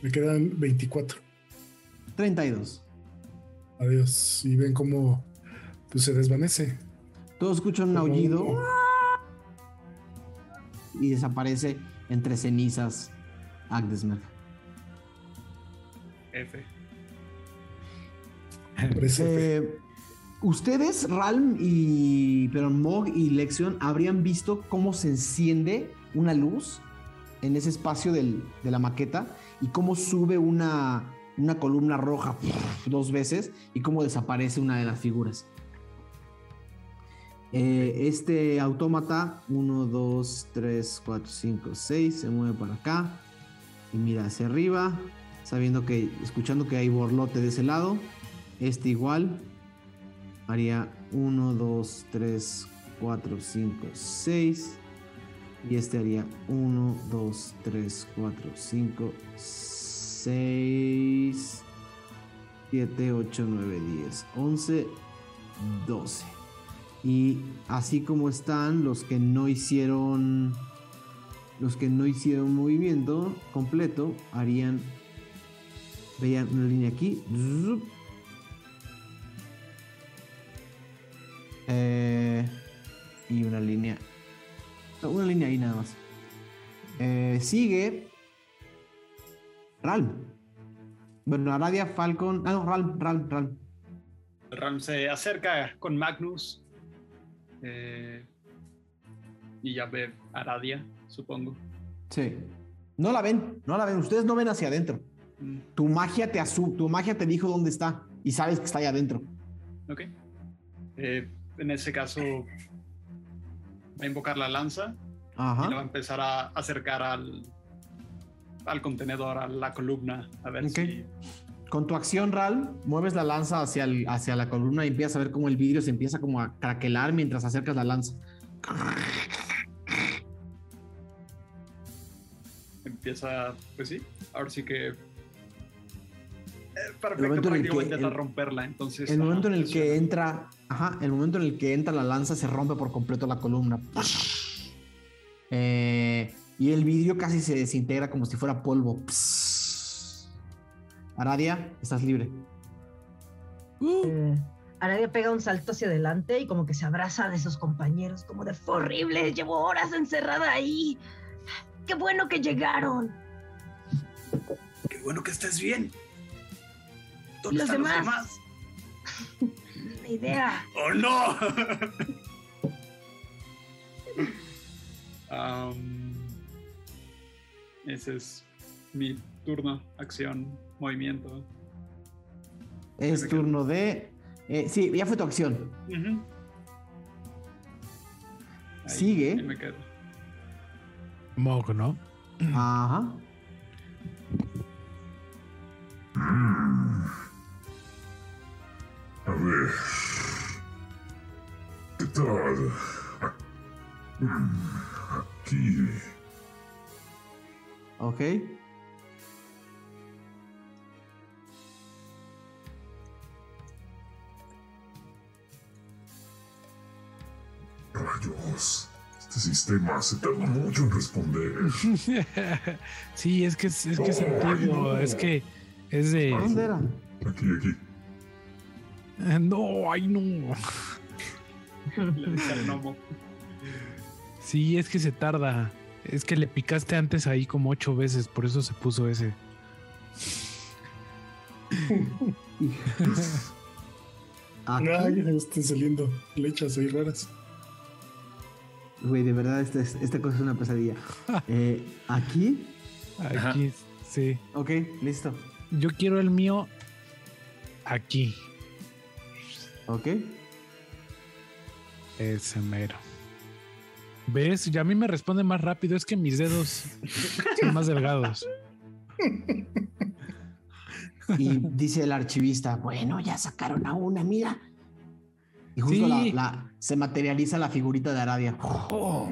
Me quedan 24. 32. Adiós. Y ven cómo pues, se desvanece. Todos escuchan un aullido y desaparece entre cenizas Agdesmer. F. Eh, Ustedes, Ralm y pero Mog y Lexion habrían visto cómo se enciende una luz en ese espacio del- de la maqueta y cómo sube una, una columna roja dos veces y cómo desaparece una de las figuras. Eh, este autómata, 1, 2, 3, 4, 5, 6, se mueve para acá y mira hacia arriba, sabiendo que, escuchando que hay borlote de ese lado. Este igual haría 1, 2, 3, 4, 5, 6. Y este haría 1, 2, 3, 4, 5, 6, 7, 8, 9, 10, 11, 12. Y así como están los que no hicieron los que no hicieron movimiento completo harían veían una línea aquí eh, y una línea una línea ahí nada más. Eh, sigue Ralm bueno Aradia Falcon. Ah no Ralm Ralm Ralm Ram se acerca con Magnus. eh, y ya ve Aradia, supongo. sí. No la ven no la ven. Ustedes no ven hacia adentro. Mm, tu magia te asu tu magia te dijo dónde está y sabes que está ahí adentro. Ok. Eh, en ese caso, a invocar la lanza y la va a empezar a acercar al, al contenedor, a la columna, a ver Ok. si. Con tu acción, Ral, mueves la lanza hacia, el- hacia la columna y empiezas a ver cómo el vidrio se empieza como a craquelar mientras acercas la lanza. empieza, pues sí, ahora sí que... para El momento en el que- intentar el- romperla, entonces... El ajá, momento en el funciona. que entra, ajá, el momento en el que entra la lanza se rompe por completo la columna. Eh, y el vidrio casi se desintegra como si fuera polvo. Aradia, estás libre. Eh, Aradia pega un salto hacia adelante y como que se abraza de sus compañeros, como de fue horrible, llevo horas encerrada ahí. Qué bueno que llegaron. Qué bueno que estés bien. ¿Y los demás? Ni idea. ¡Oh, no! Am, ese es mi turno, acción, movimiento. Es turno de. eh, sí, ya fue tu acción. Ujú. Ahí- Sigue. ahí me quedo. Mog, ¿no? Ajá. A ver. ¿Qué tal? Aquí. Ok. Rayos. Este sistema se tarda mucho en responder. sí, es que es, es que es antiguo, es que es de. ¿Dónde era? Aquí, aquí. Eh, No, ay no. Sí, es que se tarda. Es que le picaste antes ahí como ocho veces, por eso se puso ese. Aquí, Ay, me están saliendo lechas ahí raras. güey, de verdad, esta, es- esta cosa es una pesadilla. Eh, aquí, Aquí, sí. ok, listo. Yo quiero el mío aquí. Ok. Ese mero. ¿Ves? Ya a mí me responde más rápido. Es que mis dedos son más delgados. Y dice el archivista, bueno, ya sacaron a una, mira. Y justo Sí. la, la- se materializa la figurita de Aradia. Oh,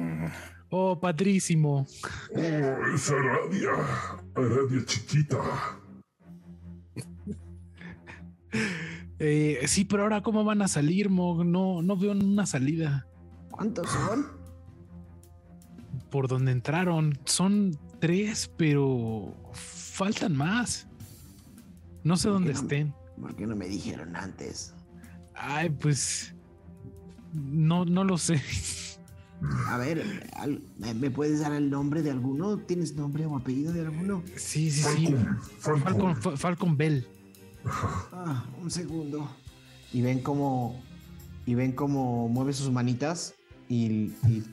oh, padrísimo. Oh, es Aradia. Aradia chiquita. Eh, sí, pero ahora cómo van a salir, Mog? No, no veo una salida. ¿Cuántos son? Por donde entraron. Son tres, pero faltan más. No sé dónde no? estén. ¿Por qué no me dijeron antes? Ay, pues. No, no lo sé. A ver, ¿me, puedes dar el nombre de alguno? ¿Tienes nombre o apellido de alguno? Sí, sí, sí. Falcon. Falcon. Falcon, Fa- Falcon Bell. Ah, un segundo. Y ven cómo. Y ven cómo mueve sus manitas y, y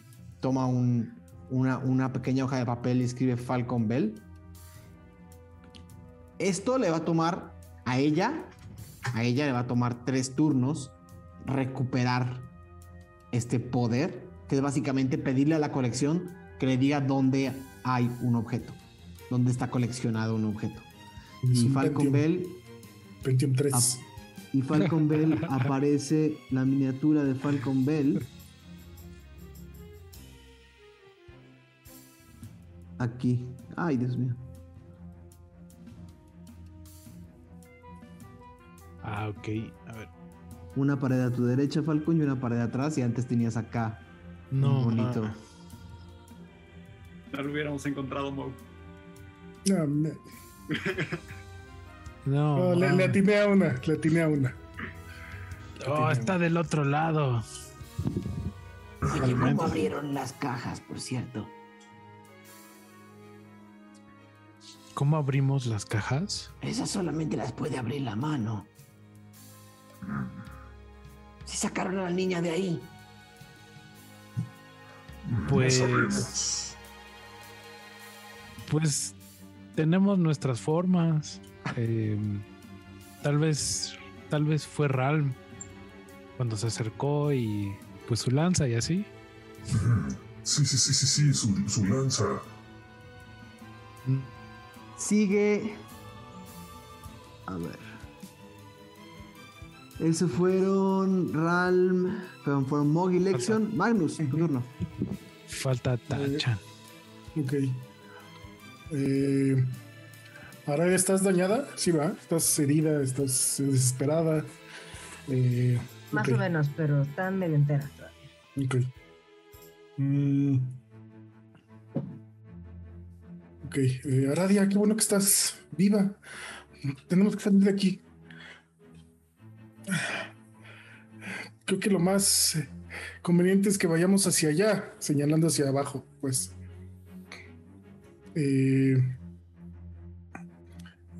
toma un- una, una pequeña hoja de papel y escribe Falcon Bell. Esto le va a tomar a ella. A ella le va a tomar tres turnos recuperar este poder, que es básicamente pedirle a la colección que le diga dónde hay un objeto, dónde está coleccionado un objeto. Es Y un Falcon Bell Pentium 3. Ap- y Falcon Bell aparece la miniatura de Falcon Bell. Aquí. Ay, Dios mío. Ah, ok. A ver. Una pared a tu derecha, Falcon, y una pared atrás. Y antes tenías acá. No. Un bonito. ah, No lo hubiéramos encontrado, Mo. No, me- No. no, le, le atiné a una, le atiné a una. Oh, está del otro lado. Oye, ¿cómo abrieron las cajas, por cierto? ¿Cómo abrimos las cajas? Esas solamente las puede abrir la mano. Si sacaron a la niña de ahí. Pues. Pues tenemos nuestras formas. Eh, tal vez, tal vez fue Ralm cuando se acercó y pues su lanza y así. Sí, sí, sí, sí, sí, su, su lanza. Sigue. A ver. Esos fueron Ralm. Fueron, fueron Mog y Lexion. Magnus, tu turno. Falta Tacha. Ok. Eh, Aradia, ¿estás dañada? Sí, va. Estás herida, estás desesperada. Eh, Más o menos, pero están medio enteras. Ok. Mm. Ok, eh, Aradia, qué bueno que estás viva. Tenemos que salir de aquí. Creo que lo más eh, conveniente es que vayamos hacia allá, señalando hacia abajo, pues. Eh,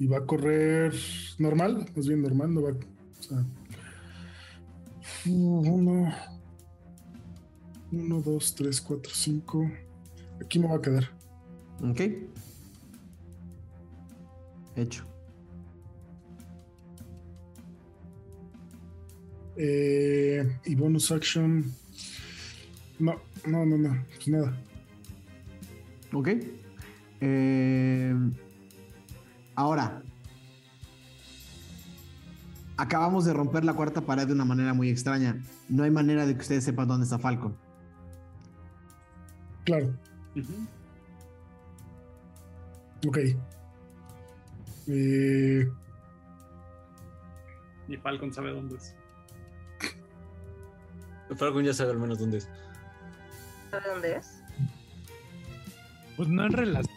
y va a correr normal, más bien normal, no va. O sea, uno, uno, dos, tres, cuatro, cinco. Aquí me va a quedar. Ok. Hecho. Eh, y bonus action. No, no, no, no, pues nada. Ok. Eh, ahora. Acabamos de romper la cuarta pared de una manera muy extraña. No hay manera de que ustedes sepan dónde está Falcon. Claro, ok. Eh, Y Falcon sabe dónde es. Falcon ya sabe al menos dónde es. ¿Sabe dónde es? Pues no en relación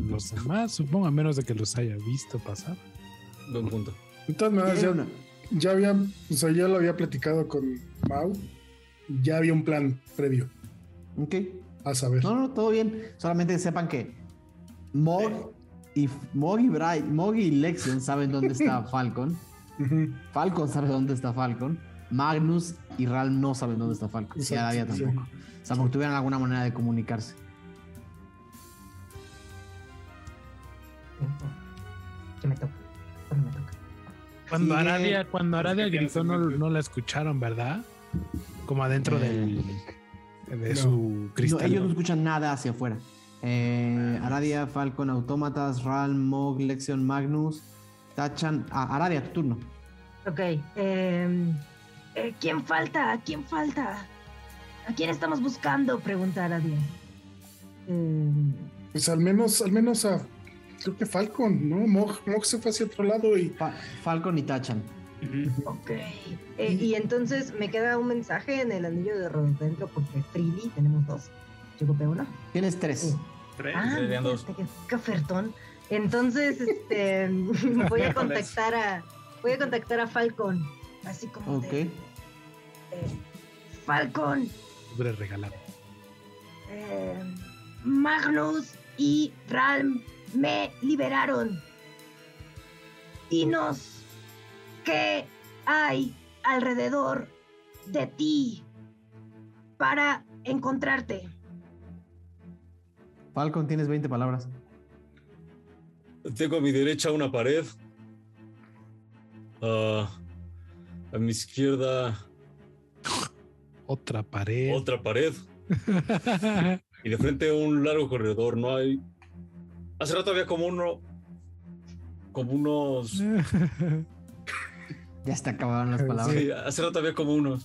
los demás, supongo, a menos de que los haya visto pasar. Buen punto. Tiene ya, una. ya había, o sea, ya lo había platicado con Mau. y Ya había un plan previo Ok. a saber. No, no, todo bien. Solamente sepan que Mog y Mog y Brian, Mog y Lexion saben dónde está Falcon. Falcon sabe dónde está Falcon. Magnus y Ral no saben dónde está Falcon. Y Exacto, Aradia sí. tampoco. O sea, porque tuvieran alguna manera de comunicarse. Que me toca. Bueno, me toca. Cuando Sí, Aradia, cuando Aradia que gritó, no, no la escucharon, ¿verdad? Como adentro del, de No. su No, cristal. ellos no escuchan nada hacia afuera. Eh, Aradia, Falcon, Autómatas, Ral, Mog, Lexion, Magnus, Tachan. Ah, Aradia, tu turno. Ok. em, eh, ¿Quién falta? ¿Quién falta? ¿A quién estamos buscando? Pregunta Aradia. Pues al menos, al menos a. Creo que Falcon, ¿no? Mog, Mog se fue hacia otro lado y. Fa- Falcon y Tachan. ok. Eh, y entonces me queda un mensaje en el anillo de Rododendro porque Freely tenemos dos. Yo copié uno. Tienes tres. Tres. Ah, serían dos. fíjate qué- qué ofertón. Entonces, este, voy a contactar a, voy a contactar a Falcon, así como Ok. de, eh, Falcon, Libre regalado. eh, Magnus y Ralm me liberaron. Dinos qué hay alrededor de ti para encontrarte. Falcon, tienes 20 palabras. Tengo a mi derecha una pared. Ah, a mi izquierda Otra pared. otra pared. Y de frente un largo corredor. No hay. Hace rato había como uno. Como unos. Ya se te acabaron las palabras. Sí, hace rato había como unos.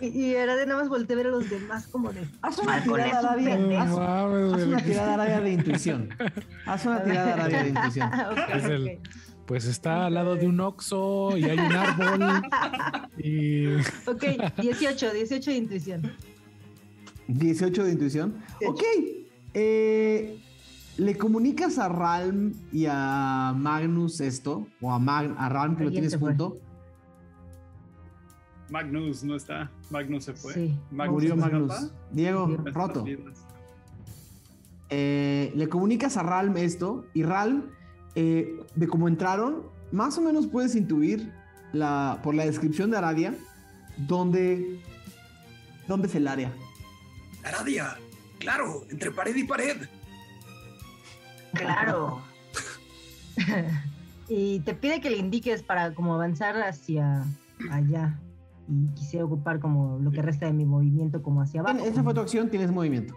Y, y ahora de nada más volteé a ver a los demás como de Haz una tirada, pendejo. Haz, mames, haz una tirada área de intuición. Haz una tirada área de intuición. Es el-. Pues está al lado de un oxo y hay un árbol. y Ok, 18, 18 de intuición. 18 de intuición. Ok. Eh, ¿Le comunicas a Ralm y a Magnus esto? O a, Mag- a Ralm que lo tienes junto. Magnus no está. Magnus se fue. Sí. Magnus Murió escapa. Magnus. Diego, Murió. roto. Eh, le comunicas a Ralm esto y Ralm, eh, de cómo entraron, más o menos puedes intuir la, por la descripción de Aradia dónde, dónde es el área. Aradia, claro, entre pared y pared. Claro. y te pide que le indiques para como avanzar hacia allá. Y quisiera ocupar como lo que resta de mi movimiento como hacia abajo. Esa fue tu acción, tienes movimiento.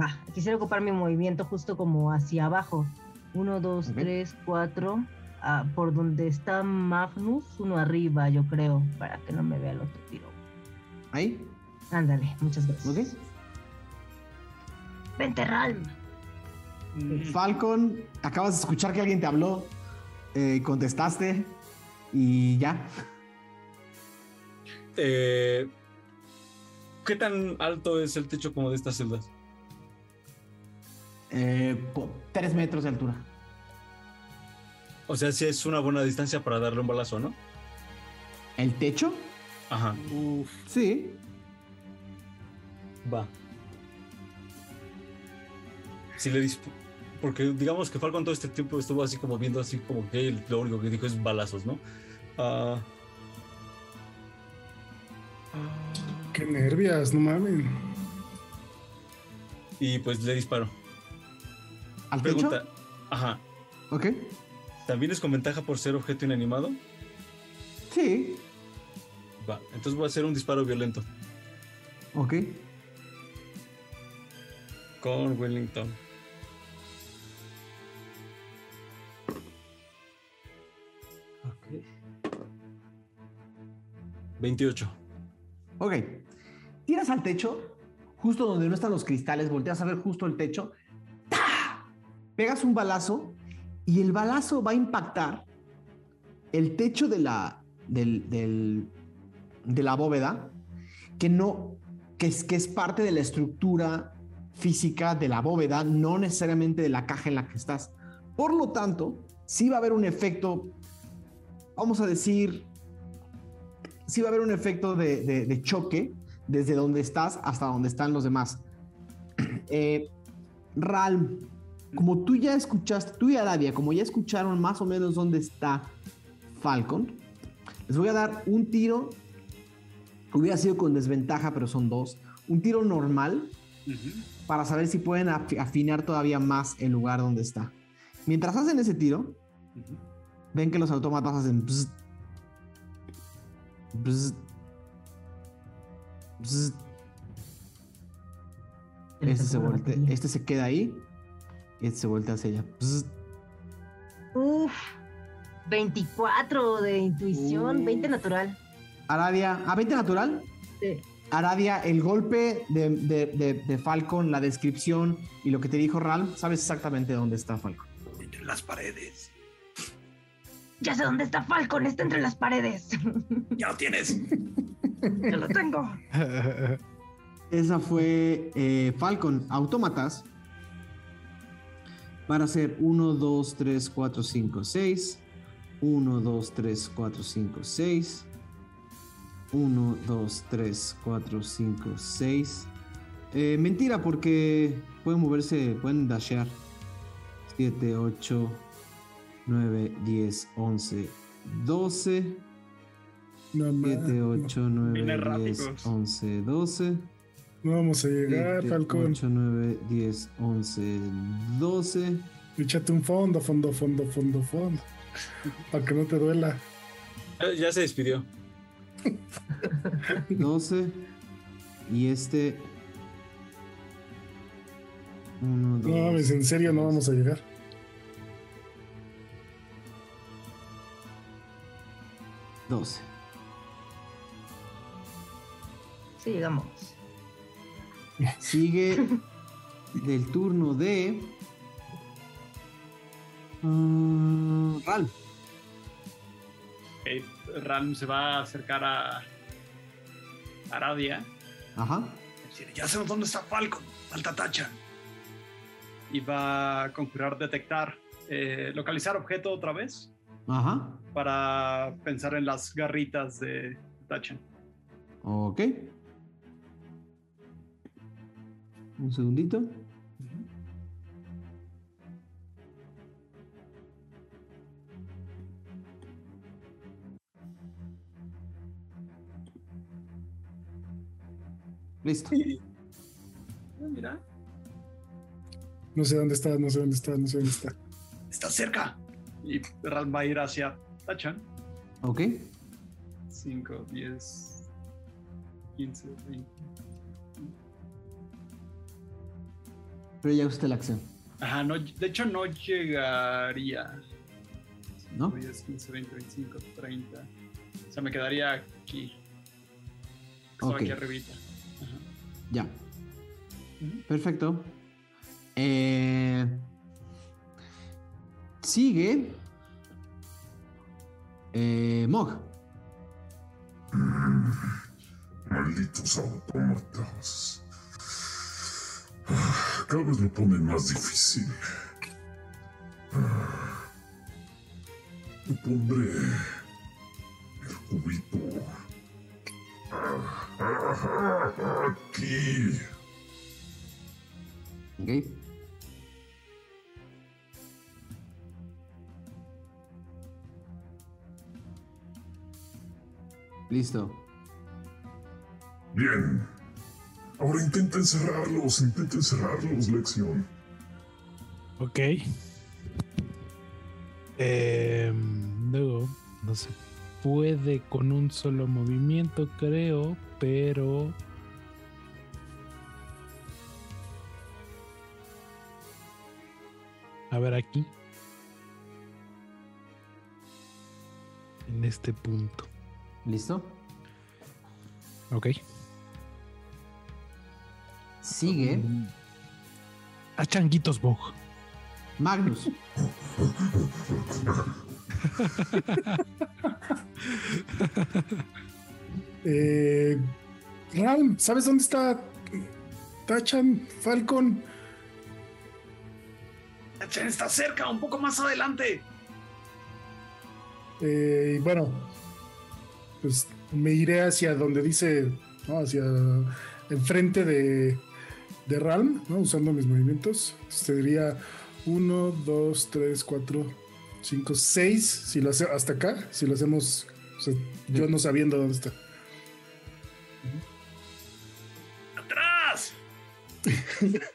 Va, quisiera ocupar mi movimiento justo como hacia abajo. Uno, dos, tres, cuatro. ah, por donde está Magnus, uno arriba, yo creo, para que no me vea el otro tiro. Ahí, Ándale, muchas gracias. ¿ok? Vente, Ralm. Mm, Falcon, acabas de escuchar que alguien te habló, eh, contestaste y ya. Eh, ¿Qué tan alto es el techo como de estas celdas? Eh, tres metros de altura. O sea, si es una buena distancia para darle un balazo, ¿no? ¿El techo? Ajá. uf, Sí. Va. Si le Porque digamos que Falcon todo este tiempo estuvo así como viendo así como que él lo único que dijo es balazos, ¿no? Ah. Qué nervias, no mames. y pues le disparo. ¿Al Pregunta. techo? Ajá. Ok. ¿También es con ventaja por ser objeto inanimado? Sí. Va. Entonces voy a hacer un disparo violento Ok. con Wellington. 28. Ok. Tiras al techo, justo donde no están los cristales, volteas a ver justo el techo. Pegas un balazo y el balazo va a impactar el techo de la, de la bóveda, que no, que es, que es parte de la estructura física de la bóveda, no necesariamente de la caja en la que estás. Por lo tanto, sí va a haber un efecto, vamos a decir, sí va a haber un efecto de, de- de choque desde donde estás hasta donde están los demás. Eh, Ralm, como tú ya escuchaste, tú y Arabia, como ya escucharon más o menos dónde está Falcon, les voy a dar un tiro. Hubiera sido con desventaja, pero son dos. Un tiro normal para saber si pueden afi- afinar todavía más el lugar donde está. Mientras hacen ese tiro, ven que los autómatas hacen. Bzz, bzz. Este se, voltea- este se queda ahí y este se voltea hacia ella. Bzz. Uf, 24 de intuición, 20 natural. Aradia, ¿a 20 natural? Sí. Aradia, el golpe de, de- de- de Falcon, la descripción y lo que te dijo Ralm, sabes exactamente dónde está Falcon. Entre las paredes. Ya sé dónde está Falcon, está entre las paredes. Ya lo tienes. Ya lo tengo. Esa fue eh, Falcon. Autómatas. Para hacer 1, 2, 3, 4, 5, 6. 1, 2, 3, 4, 5, 6. 1, 2, 3, 4, 5, 6. Eh, mentira, porque pueden moverse, pueden dashear. 7, 8, 9, 10, 11, 12. No, ma- 7, 8, 9, Viene 10, rápidos. 11, 12. no vamos a llegar, 7, Falcon. 8, 9, 10, 11, 12. Échate un fondo, fondo, fondo, fondo, fondo. Para que no te duela. Ya- se despidió. 12. Y este. 1, 2. No mames, en serio no vamos a llegar. Doce. Sí, llegamos. Sigue del turno de. mm, Ral. Ok, Ram se va a acercar a Aradia Ajá. Decir, Ya sabemos dónde está Falcon. Falta tacha. y va a conjurar detectar, eh, localizar objeto otra vez Ajá. para pensar en las garritas de Tachan. Ok. Un segundito. Listo. Ah, Mira, No sé dónde está, no sé dónde está, no sé dónde está. Está cerca. Y Ram va a ir hacia Tachan. Ok. 5, 10, 15, 20. Pero ya usted la acción. Ajá, no, de hecho no llegaría. ¿No? 10, 15, 20, 25, 30. O sea, me quedaría aquí. Estaba Ok. aquí arribita. Ajá. Ya. Ujú. Perfecto. Eh, sigue. Eh, Mog. Malditos autómatas. Cada vez lo ponen más difícil. Pondré el cubito aquí. Ok. Listo. Bien. Ahora intenta encerrarlos, intenta encerrarlos, Lexion. Ok. Em, luego, no se puede con un solo movimiento, creo, pero. A ver aquí. En este punto. ¿Listo? Ok. Sigue A Changuitos Bog. Magnus. Eh, Ram, ¿sabes dónde está Tachan, Falcon? Tachan está cerca, un poco más adelante. Eh, bueno, pues me iré hacia donde dice, ¿no? hacia enfrente de, de Ralm, ¿no? usando mis movimientos. Diría 1, 2, 3, 4, 5, 6, si lo hace hasta acá, si lo hacemos, o sea, yo no sabiendo dónde está. ¡Atrás!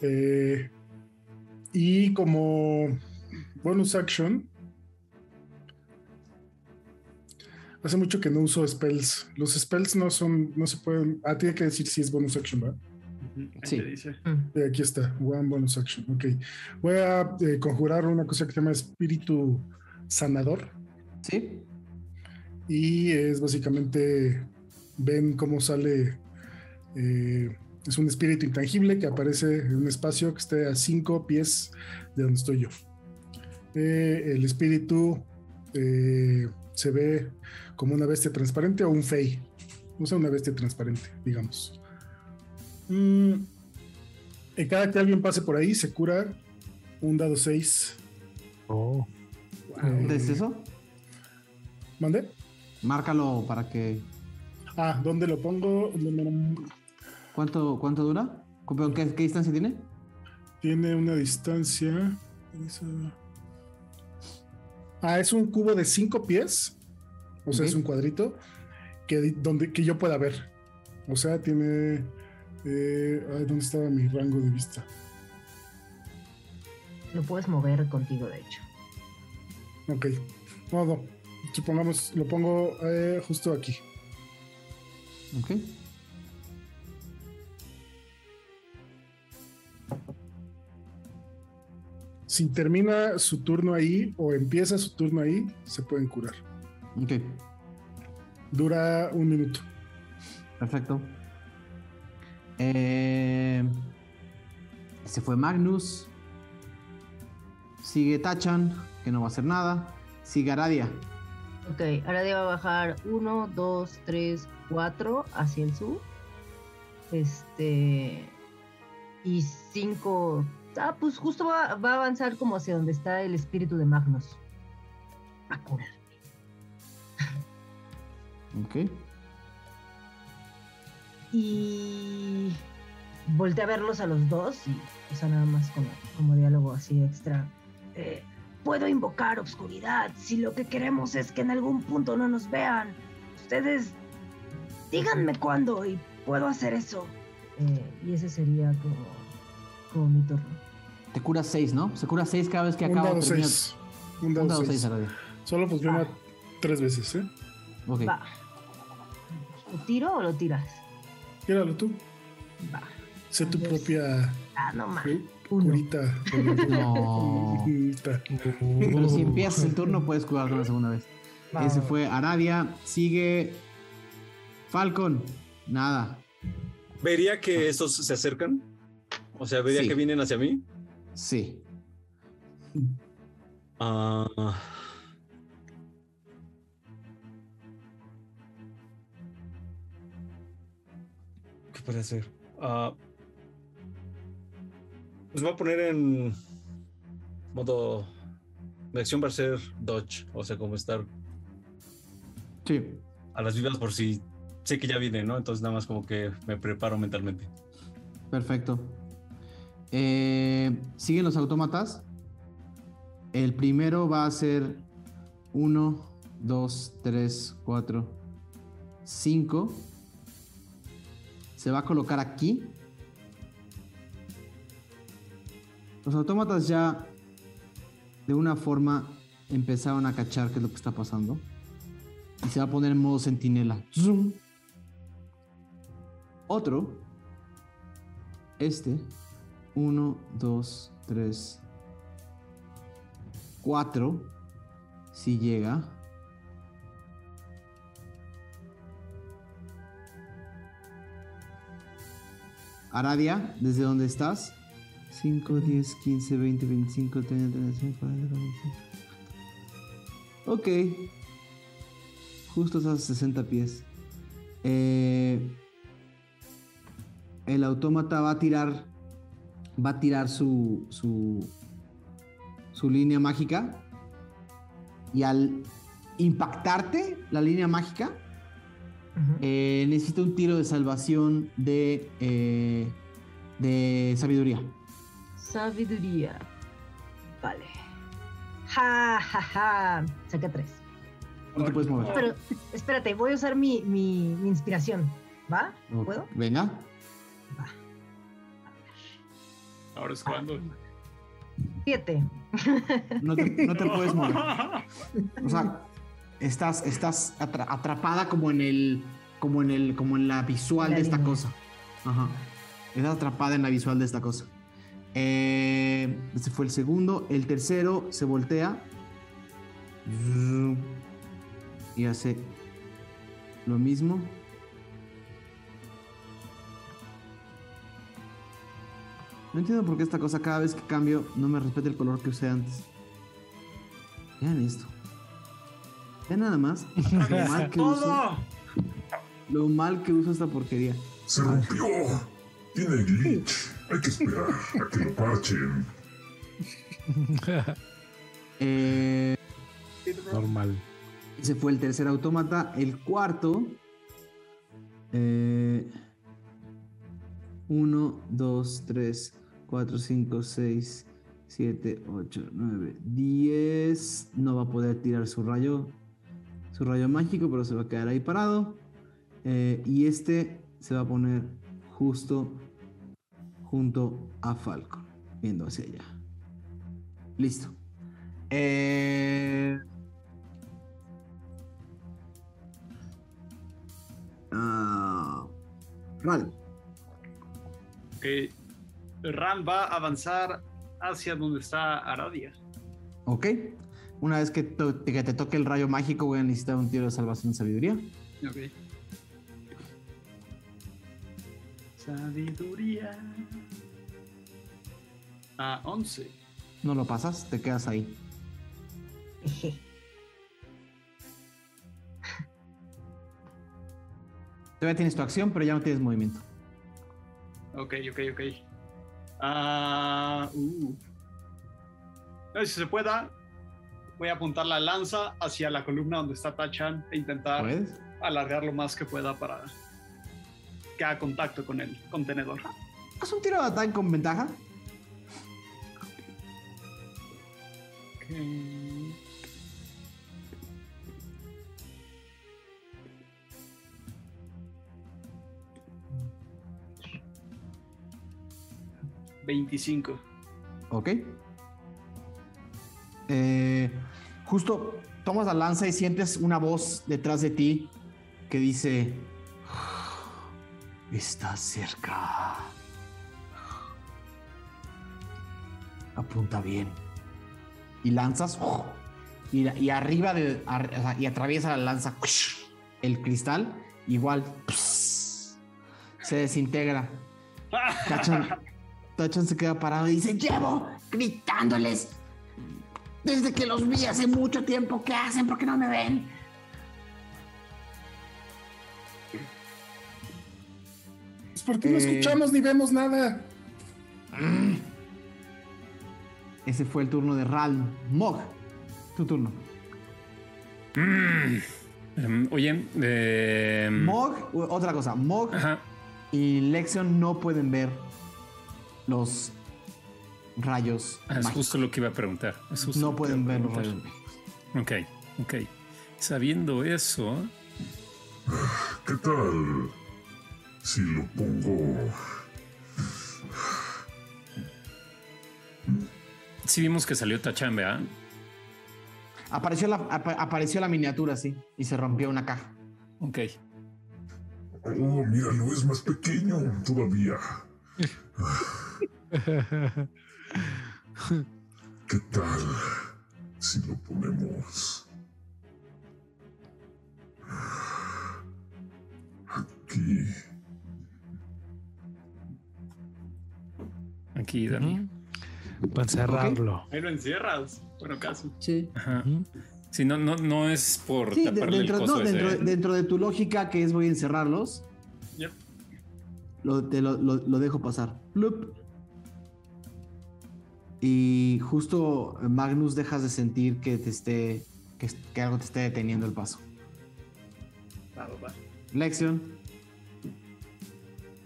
Eh, y como bonus action, hace mucho que no uso spells. Los spells no son, no se pueden. Ah, tiene que decir si es bonus action, ¿verdad? Sí. Dice. Eh, Aquí está, one bonus action. Ok. Voy a eh, conjurar una cosa que se llama espíritu sanador. Sí. Y es básicamente, ven cómo sale, eh, es un espíritu intangible que aparece en un espacio que esté a cinco pies de donde estoy yo. Eh, el espíritu eh, se ve como una bestia transparente o un fey. O sea, una bestia transparente, digamos. Mm, y cada que alguien pase por ahí, se cura un dado 6. Oh. ¿Dónde es eso? ¿Mande? Márcalo para que. Ah, ¿dónde lo pongo? ¿Cuánto, cuánto dura? ¿Con- ¿Qué, qué distancia tiene? Tiene una distancia. Ah, es un cubo de 5 pies. O sea, es un cuadrito que, donde, que yo pueda ver. O sea, tiene. eh, ay, ¿Dónde estaba mi rango de vista? Lo puedes mover contigo, de hecho. Ok. No, no. Supongamos, lo pongo eh, justo aquí. Ok. Si termina su turno ahí o empieza su turno ahí, se pueden curar. Ok. Dura un minuto. Perfecto. Eh, se fue Magnus. Sigue Tachan, que no va a hacer nada. Sigue Aradia. Ok, ahora va a bajar 1, 2, 3, 4 hacia el sur. Este. Y 5. Ah, pues justo va, va a avanzar como hacia donde está el espíritu de Magnus. A curar. Ok. Y. Voltea a verlos a los dos y. O sea, nada más como, como diálogo así extra. Eh, Puedo invocar obscuridad si lo que queremos es que en algún punto no nos vean. Ustedes díganme cuándo y puedo hacer eso. Eh, y ese sería como, como mi turno. Te cura 6, ¿no? Se cura 6 cada vez que Un acaba dado o termina- 6. Un Un dado dado 6, 6. Aradia. Solo funciona Ah. tres veces, ¿eh? Ok. Va. ¿Lo tiro o lo tiras? Tíralo tú. Va. Sé tu propia Ah, no más. curita. No. Curita. Pero si empiezas el turno, puedes curar una segunda vez. Va, Ese fue Aradia. Sigue Falcon. Nada. ¿Vería que estos se acercan? O sea, ¿vería Sí. que vienen hacia mí? Sí. Ah. ¿Qué puede hacer? Ah, pues voy a poner en modo de acción va a ser dodge, o sea, como estar Sí. a las vivas por si sé que ya viene, ¿no? Entonces nada más como que me preparo mentalmente. Perfecto. Eh, siguen los autómatas. El primero va a ser 1, 2, 3, 4, 5. Se va a colocar aquí. Los autómatas ya de una forma empezaron a cachar qué es lo que está pasando. Y se va a poner en modo sentinela. Zoom. Otro este. 1, 2, 3, 4. Si llega. Aradia, ¿desde dónde estás? 5, 10, 15, 20, 25, 30, 35, 40, 45. Ok. Justo estás a 60 pies. Eh, el autómata va a tirar. Va a tirar su. su. su línea mágica. Y al impactarte la línea mágica. Eh, necesita un tiro de salvación de. eh, de sabiduría. Sabiduría. Vale. Ja, ja, ja. Saqué tres. No te puedes mover. Pero espérate, voy a usar mi, mi, mi inspiración. ¿Va? ¿Puedo? Venga. Ahora es cuando. Siete. No te, no te puedes mover. O sea, estás, estás atra- atrapada como en el. como en el. como en la visual La de esta cosa. Ajá. Estás atrapada en la visual de esta cosa. Eh, ese fue el segundo. El tercero se voltea. Y hace lo mismo. No entiendo por qué esta cosa cada vez que cambio no me respeta el color que usé antes. Vean esto. Nada más lo mal que uso, ¡Todo! lo mal que uso esta porquería. Se rompió. Tiene glitch. Hay que esperar a que lo parchen. Eh, Normal. ese fue el tercer autómata. El cuarto. Eh, 1, 2, 3, 4, 5, 6, 7, 8, 9, 10. No va a poder tirar su rayo. Su rayo mágico, pero se va a quedar ahí parado. Eh, y este se va a poner justo junto a Falcon, viendo hacia allá. Listo. Eh, ah, Ral. Ok. Ran va a avanzar hacia donde está Aradia. Ok. Una vez que, to- que te toque el rayo mágico, voy a necesitar un tiro de salvación de sabiduría. Ok. Sabiduría. A 11. No lo pasas, te quedas ahí. Todavía tienes tu acción, pero ya no tienes movimiento. Ok, ok, ok. Ah, uh. No, si se pueda, voy a apuntar la lanza hacia la columna donde está Tachan e intentar ¿Puedes? alargar lo más que pueda para que haga contacto con el contenedor. Haz un tiro de ataque con ventaja. Ok. Veinticinco. Ok. Eh, justo tomas la lanza y sientes una voz detrás de ti que dice: Estás cerca. Apunta bien. Y lanzas. Y, arriba de. y atraviesa la lanza el cristal. Igual. Se desintegra. Tachan, Tachan se queda parado y dice: Llevo gritándoles desde que los vi hace mucho tiempo. ¿Qué hacen? ¿Por qué no me ven? Es porque no Eh. escuchamos ni vemos nada. Ese fue el turno de Ralm. Mog, tu turno. Em, oye, eh, Mog, otra cosa. Mog ajá, y Lexion no pueden ver los rayos. Ah, es mágicos. justo lo que iba a preguntar. es justo lo No pueden ver los rayos mágicos. Ok, ok. Sabiendo eso, ¿Qué tal si lo pongo? sí vimos que salió Tachan, ¿verdad? Apareció la, apa- apareció la miniatura, sí, y se rompió una caja. Ok. Oh, míralo, es más pequeño todavía. ¿Qué tal si lo ponemos aquí? Aquí, Dani. Para encerrarlo. Ahí lo encierras. Bueno, casi. Sí. Ajá. Si no, no, no es por Sí, taparle dentro, el coso no, ese, dentro, ¿eh? dentro de tu lógica que es voy a encerrarlos, Yep. lo, te lo, lo- lo dejo pasar. Plup. Y justo Magnus dejas de sentir que te esté que, que algo te esté deteniendo el paso. Va, va, va. Lección.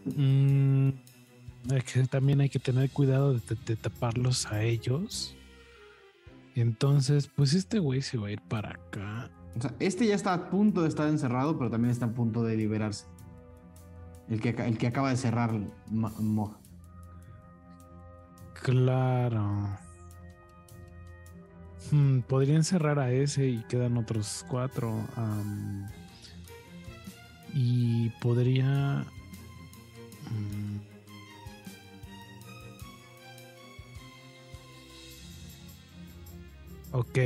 Mm, es que también hay que tener cuidado de, de- de taparlos a ellos. Entonces, pues este güey se va a ir para acá. O sea, este ya está a punto de estar encerrado, pero también está a punto de liberarse. El que, el que acaba de cerrar Mog. Claro. Hmm, podrían cerrar a ese y quedan otros cuatro. y podría. mm, Ok.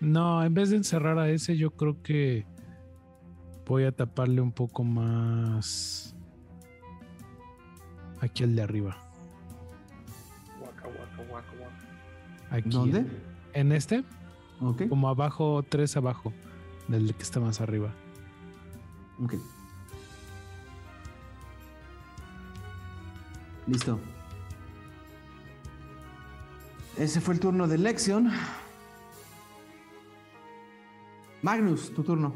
No, en vez de encerrar a ese, yo creo que voy a taparle un poco más. Aquí al de arriba. Aquí. ¿Dónde? En este, Ok. como abajo, tres abajo del que está más arriba. Ok. Listo. Ese fue el turno de Lexion. Magnus, tu turno.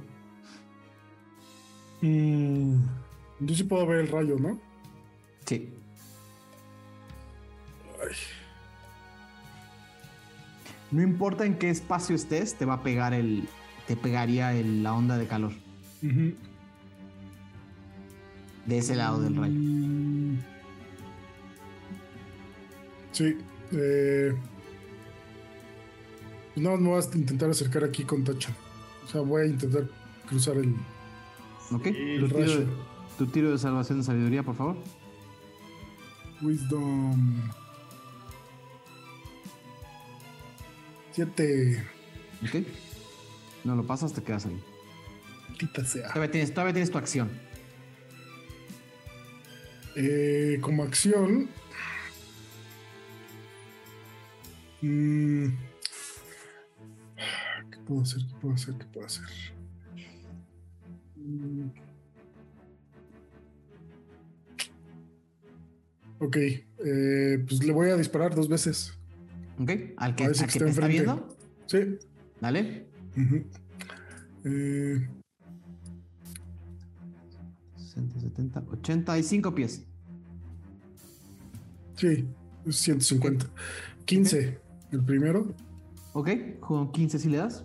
Mm, yo sí puedo ver el rayo, ¿no? Sí. No importa en qué espacio estés, te va a pegar el. Te pegaría el- la onda de calor. De ese lado del rayo. Sí. Eh, pues más me voy a intentar acercar aquí con Tacha. O sea, voy a intentar cruzar el, ¿Ok? el Tu tiro, de, rayo. tu tiro de salvación de sabiduría, por favor. Wisdom. Siete. ¿Ok? No lo pasas, te quedas ahí. Maldita sea. Todavía tienes, todavía tienes tu acción. Eh, como acción. mm, ¿Qué puedo hacer? ¿Qué puedo hacer? ¿Qué puedo hacer? Mm. Ok, eh, pues le voy a disparar dos veces. ¿Ok? Al que, A al que está te está viendo. Sí. Dale. ujú. Eh, 60, 70, 85 pies. sí, es 150. 15 el primero. ¿Ok? Con 15 si le das.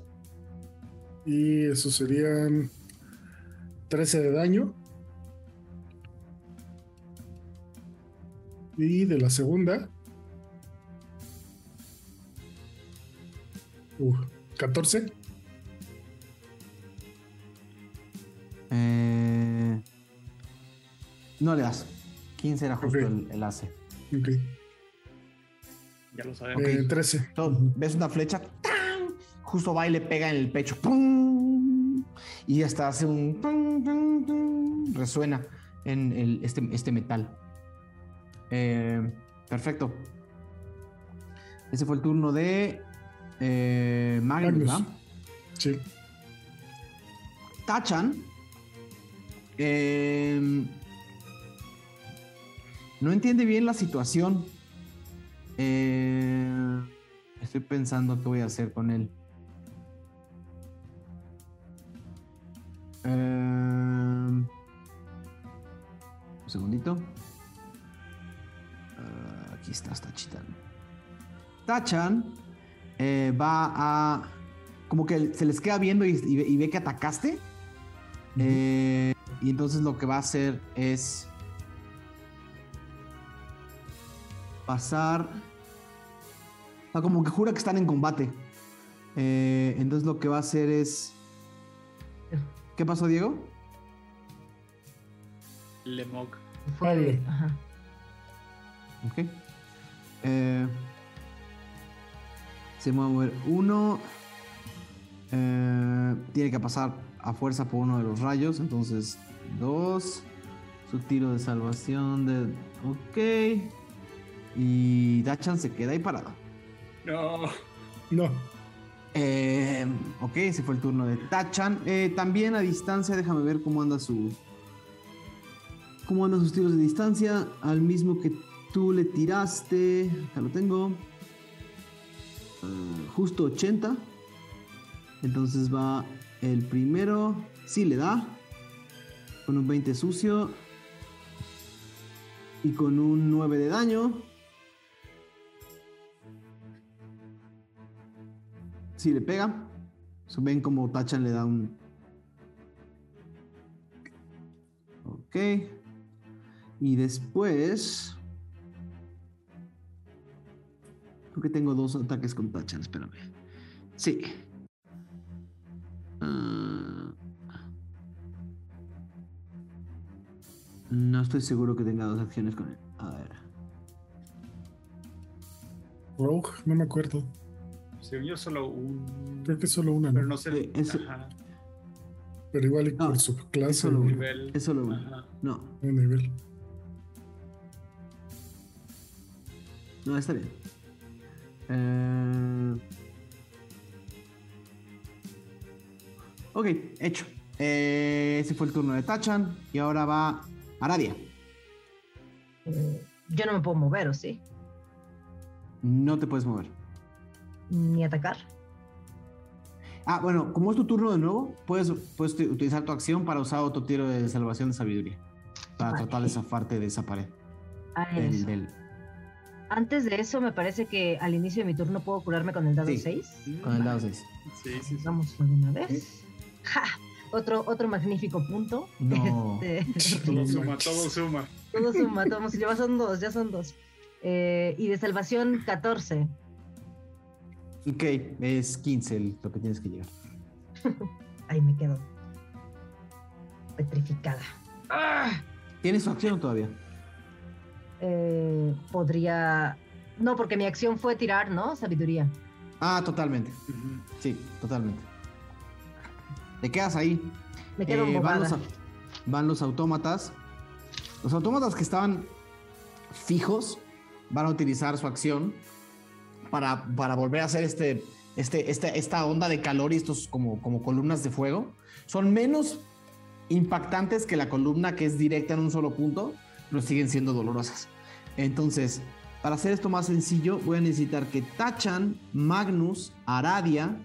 Y eso serían 13 de daño. Y de la segunda. Uh, 14. Eh, no le das. 15 era justo Ok. el, el AC. Ok. Ya lo sabemos. Ok. Eh, 13. Todo- ves una flecha, ¡tan! justo va y le pega en el pecho, ¡pum! y hasta hace un ¡pum, pum, pum! resuena en el- este, este metal. Eh, perfecto. Ese fue el turno de eh, Magnus. Sí. Tachan. eh, no entiende bien la situación. Eh, estoy pensando qué voy a hacer con él. Eh, un segundito. Ah, aquí estás, Tachitán. Tachan eh, va a. Como que se les queda viendo y, y ve- y ve que atacaste. Eh, y entonces lo que va a hacer es. Pasar. O sea, como que jura que están en combate. Eh, entonces lo que va a hacer es. ¿Qué pasó, Diego? Lemog. Pablo. Ajá. Ok. Eh, se va a mover uno. Eh, tiene que pasar a fuerza por uno de los rayos. Entonces, dos. Su tiro de salvación de. Ok. Y Dachan se queda ahí parado. No. No. Eh, ok, ese fue el turno de Tachan. Eh, también a distancia, déjame ver cómo anda su. Cómo andan sus tiros de distancia. Al mismo que tú le tiraste. Acá lo tengo. Ah, justo 80. Entonces va el primero. Sí le da. Con un 20 sucio. Y con un 9 de daño. Sí le pega. So, ven como Tachan le da un. Ok. Y después. Creo que tengo dos ataques con Tachan, espérame. Sí. Ah. no estoy seguro que tenga dos acciones con él. A ver. Rogue, no me acuerdo. Según yo, solo un. Creo que es solo una, Pero ¿no? no sé. Sí, es- ajá, Pero igual y No, por su clase. es solo un uno. nivel. Es solo uno. Ajá. No, nivel. no, está bien. Eh, Ok, hecho. Eh, ese fue el turno de Tachan. Y ahora va Aradia. Eh, yo no me puedo mover, ¿o sí? No te puedes mover. Ni atacar. Ah, bueno, como es tu turno de nuevo, puedes, puedes uti- utilizar tu acción para usar otro tiro de salvación de sabiduría. Para Vale. tratar de zafarte de esa pared. Ah, Del, del- Antes de eso, me parece que al inicio de mi turno puedo curarme con el dado Sí. 6. con el dado 6. Sí, sí, sí. Vamos de una vez. ¡Ja! Otro, otro magnífico punto. No. Este, Todo suma, todo suma. todo suma, todo, ya son dos, ya son dos. Eh, y de salvación, 14. Ok, es 15 el- lo que tienes que llegar. Ahí me quedo. Petrificada. ¡Ah! ¿Tienes tu acción todavía? Eh, podría. No, porque mi acción fue tirar, ¿no? Sabiduría. Ah, totalmente. Sí, totalmente. Te quedas ahí. Me quedo Eh, van, los, van los autómatas. Los autómatas que estaban fijos van a utilizar su acción para, para volver a hacer este, este, este- esta onda de calor y estos como, como columnas de fuego. Son menos impactantes que la columna que es directa en un solo punto, pero siguen siendo dolorosas. Entonces, para hacer esto más sencillo, voy a necesitar que Tachan, Magnus, Aradia,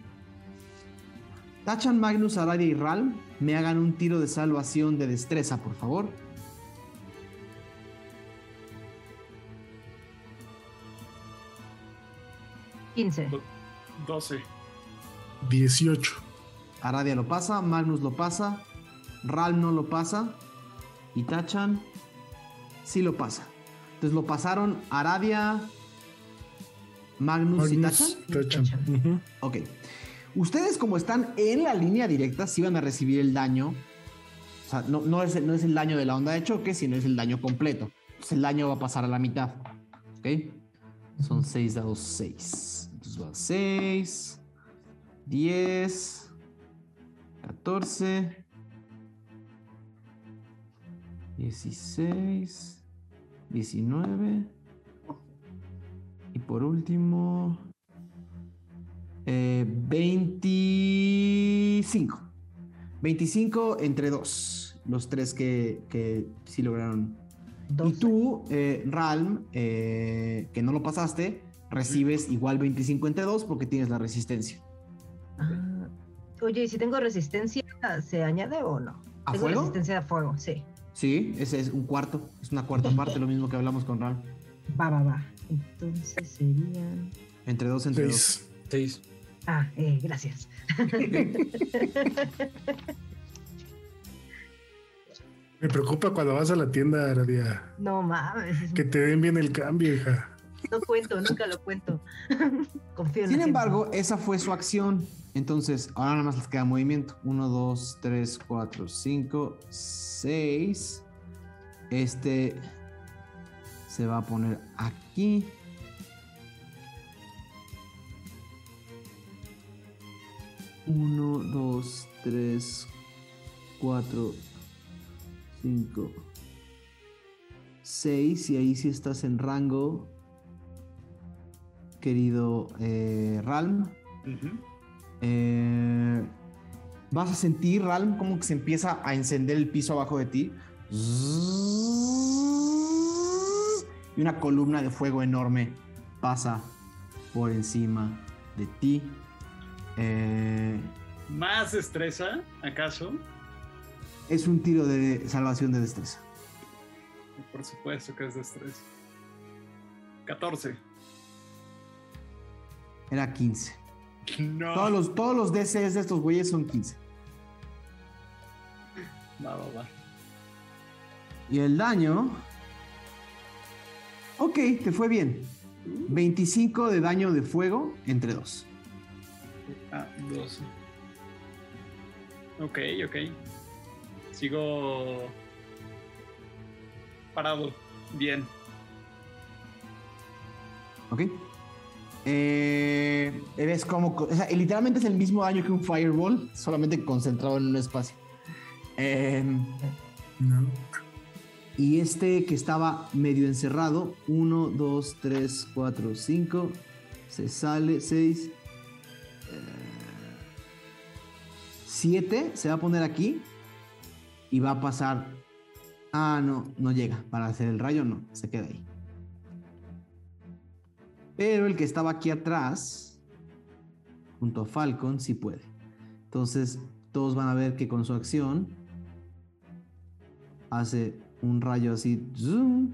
Tachan, Magnus, Aradia y Ralm me hagan un tiro de salvación de destreza, por favor. Quince. 12. 18. Aradia lo pasa, Magnus lo pasa, Ralm no lo pasa y Tachan sí lo pasa. Entonces lo pasaron Aradia, Magnus, y Tachan. Magnus, Tachan. Tachan. Ujú. Ok. Ustedes como están en la línea directa, sí van a recibir el daño. O sea, no, no, es, el- no es el daño de la onda de choque, sino es el daño completo. Entonces el daño va a pasar a la mitad. ¿Ok? Son 6 dados 6. Entonces va 6, 10, 14, 16, 19. Y por último, eh, 25. 25 entre 2. Los tres que, que sí lograron. Y Doce. tú, eh, Ralm, eh, que no lo pasaste, recibes igual 25 entre 2 porque tienes la resistencia. Ah, oye, ¿y si tengo resistencia, se añade o no? ¿A tengo fuego? resistencia a fuego, sí. Sí, ese es un cuarto. Es una cuarta parte, lo mismo que hablamos con Ralm. Va, va, va. Entonces serían. Entre 2 entre 2. Seis. Seis. Ah, eh, gracias. Me preocupa cuando vas a la tienda, Aradia, No mames. es- que te den bien el cambio, hija. No cuento, nunca lo cuento. Confío en Sin la gente. embargo, esa fue su acción. Entonces, ahora nada más les queda movimiento. 1, 2, 3, 4, 5, 6. Este se va a poner aquí. Uno, dos, tres, cuatro, cinco, seis. Y ahí sí estás en rango, querido eh, Ralm. Eh, vas a sentir, Ralm, como que se empieza a encender el piso abajo de ti. Y una columna de fuego enorme pasa por encima de ti. Eh, ¿Más destreza, acaso? es un tiro de salvación de destreza. Por supuesto que es destreza. 14. Era 15. No. Todos los, todos los DCs de estos güeyes son 15. Va, va, va. Y el daño. Ok, te fue bien. 25 de daño de fuego entre dos. Ah, 12. Ok, ok. Sigo parado. Bien. Ok. Eh, ves como. O sea, literalmente es el mismo daño que un fireball, solamente concentrado en un espacio. Em, No. y este que estaba medio encerrado, 1, 2, 3, 4, 5, se sale, 6, 7, se va a poner aquí y va a pasar. Ah, no, no llega. Para hacer el rayo, no, se queda ahí. Pero el que estaba aquí atrás, junto a Falcon, sí puede. Entonces, todos van a ver que con su acción hace un rayo así. zoom.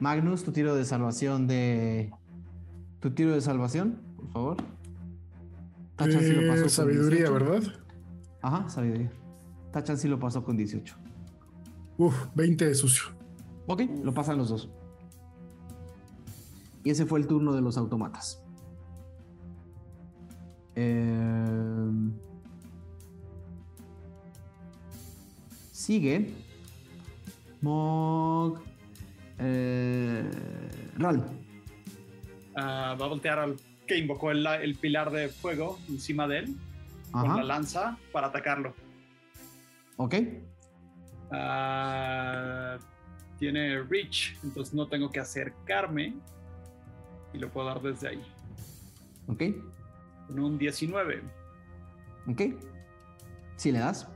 Magnus, tu tiro de salvación de. Tu tiro de salvación, por favor. Tachan sí lo Eh, pasó con sabiduría, 18. ¿verdad? Ajá, sabiduría. Tachan sí lo pasó con 18. Uf, 20 de sucio. Ok, lo pasan los dos. Y ese fue el turno de los automatas. Em, sigue. Mog. Eh, Ral. Ah, va a voltear al que invocó el, el pilar de fuego encima de él con Ajá. la lanza para atacarlo. Ok. Ah, tiene reach, entonces no tengo que acercarme y lo puedo dar desde ahí. Ok. Con un 19. Ok. Si le das.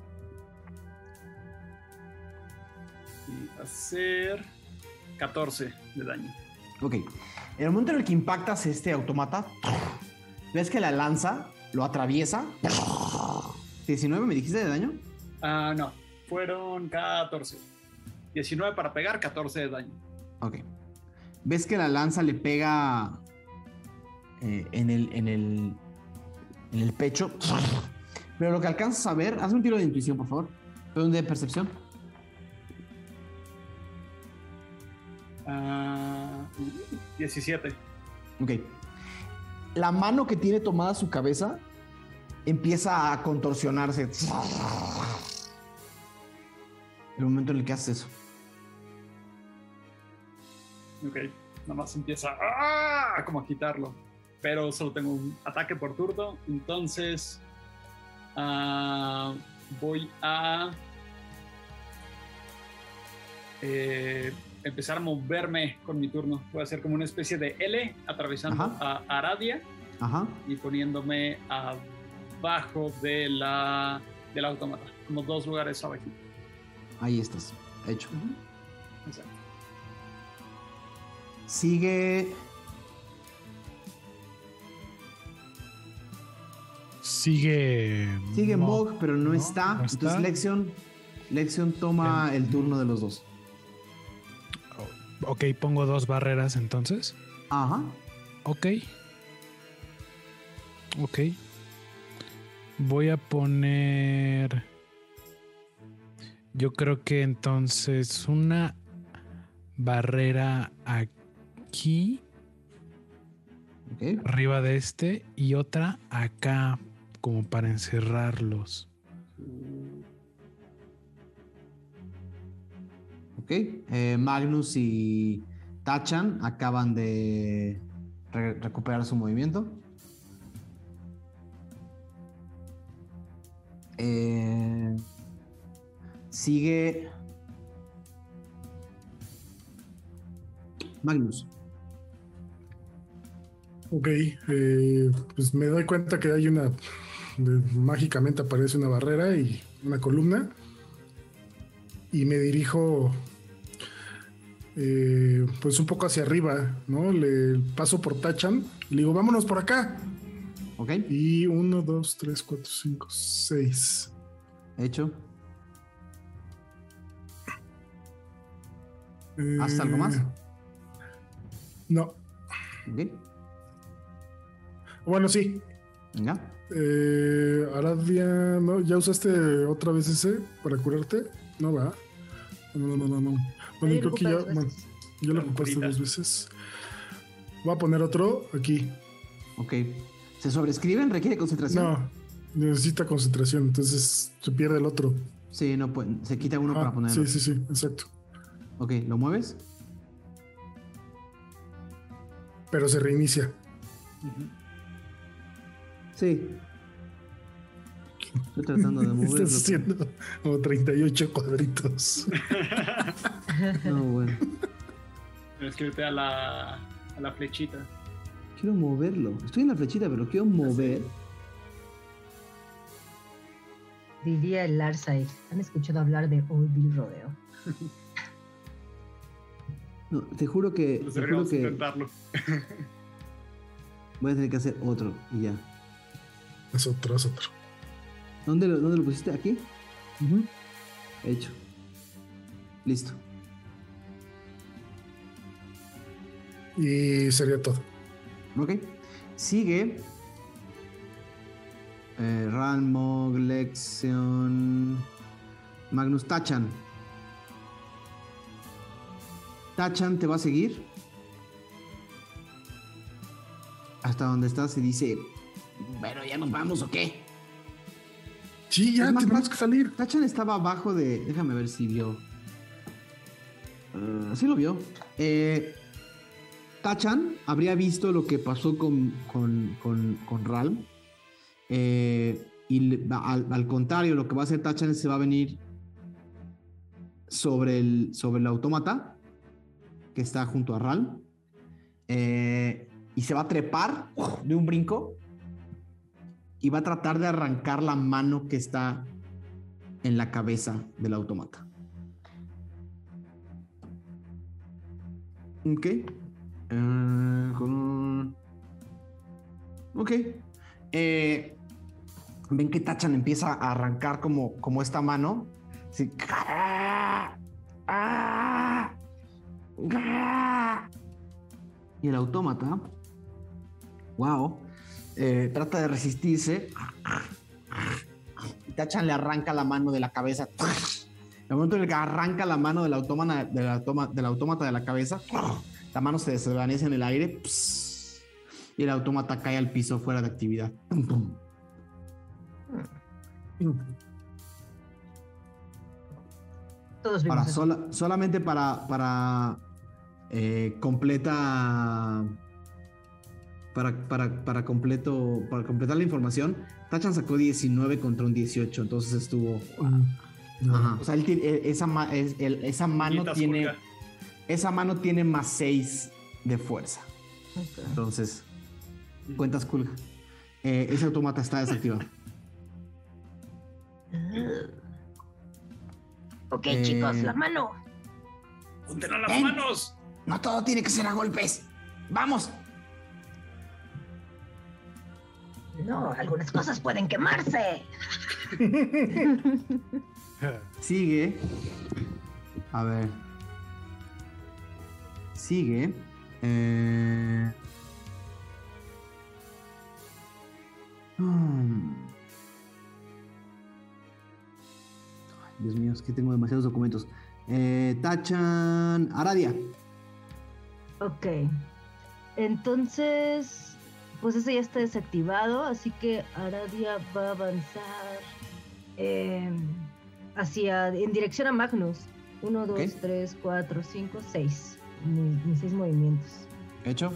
Y hacer 14 de daño. Ok. En el momento en el que impactas este automata, ves que la lanza lo atraviesa. 19 me dijiste de daño. Ah, no, fueron 14. 19 para pegar, 14 de daño. Ok. Ves que la lanza le pega eh, en, el, en, el, en el pecho. Pero lo que alcanzas a ver, haz un tiro de intuición, por favor. Perdón, de percepción. Ah, 17. Ok. La mano que tiene tomada su cabeza empieza a contorsionarse. El momento en el que haces eso. Ok, nada más empieza ¡ah! como a quitarlo. Pero solo tengo un ataque por turno. Entonces ah, voy a eh, empezar a moverme con mi turno. Voy a hacer como una especie de L atravesando Ajá. a Aradia Ajá. y poniéndome abajo de la del automata. Como dos lugares abajito. Ahí estás. Hecho. Exacto. Sigue. Sigue. Sigue Mog, pero no, ¿no? está. No está. Entonces Lexion. Lexion toma el turno de los dos. Ok, pongo dos barreras entonces. Ajá. Ok. Ok. Voy a poner. Yo creo que entonces una barrera aquí, Ok. arriba de este, y otra acá, como para encerrarlos. Ok. Eh, Magnus y Tachan acaban de re- recuperar su movimiento. Eh, sigue. Magnus. Ok, eh, pues me doy cuenta que hay una mágicamente aparece una barrera y una columna. Y me dirijo eh, pues un poco hacia arriba, ¿no? Le paso por Tachan. Le digo, vámonos por acá. Ok, Y uno, dos, tres, cuatro, cinco, seis. hecho. Eh, ¿Haces algo más? No. Ok, Bueno, sí. venga. Eh, Aradia, ¿no? ¿ya usaste otra vez ese para curarte? No, va. No, no, no, no. no. Bueno, Sí, creo lo que ya, ya lo ocupaste dos veces. Voy a poner otro aquí. Ok. ¿Se sobrescriben? ¿Requiere concentración? No, necesita concentración, entonces se pierde el otro. Sí, no puede. Se quita uno Ah, para ponerlo. sí, sí, sí, exacto. Ok, ¿lo mueves? Pero se reinicia. Sí. Estoy tratando de moverlo. Estás haciendo como 38 cuadritos. No, bueno. Escríbete a la, a la flechita. Quiero moverlo. Estoy en la flechita, pero quiero mover. Diría el Larsai. ¿Han escuchado hablar de Old Bill Rodeo? No, te juro que. Pues Te juro que intentarlo. voy a tener que hacer otro y ya. Es otro, es otro. ¿Dónde lo, dónde lo pusiste? ¿Aquí? Hecho. Listo. Y sería todo. Ok. Sigue. Eh. Magnus Tachan. Tachan te va a seguir. Hasta donde estás y dice. Bueno, ya nos vamos o qué. Sí, ya Es más, tenemos que salir. Tachan estaba abajo de. Déjame ver si vio. Ah, sí lo vio. Eh, Tachan habría visto lo que pasó con, con, con, con Ralm. Eh, y al, al contrario, lo que va a hacer Tachan es se va a venir sobre el, sobre el autómata que está junto a Ralm. Eh, y se va a trepar de un brinco y va a tratar de arrancar la mano que está en la cabeza del automata. Ok. Un- Ok. Eh, Ven que Tachan empieza a arrancar como, como esta mano. Y el autómata. Wow. Eh, trata de resistirse. Y Tachan le arranca la mano de la cabeza. En el momento en el que arranca la mano del autómata, del, automa- del autómata de la cabeza, la mano se desvanece en el aire y el autómata cae al piso fuera de actividad. Todos Para sola- solamente para, para eh, completa. Para, para, para completo. Para completar la información, Tachan sacó 19 contra un 18. Entonces estuvo. Ajá. O sea, él tiene- eh, esa, mano tiene. Esa mano tiene más 6 de fuerza. Entonces, cuentas cool. Eh, ese automata está desactivado. Ok, Eh, chicos, la mano. ¡Junten a las Ven. manos! No todo tiene que ser a golpes. ¡Vamos! No, algunas cosas pueden quemarse. Sigue. A ver. Sigue. Eh... hmm. Ay, Dios mío, es que tengo demasiados documentos. Eh, Tachan. Aradia. Ok. Entonces, pues ese ya está desactivado, así que Aradia va a avanzar eh, hacia, en dirección a Magnus. Uno, dos, Ok. tres, cuatro, cinco, seis. Mis, mis seis movimientos. Hecho.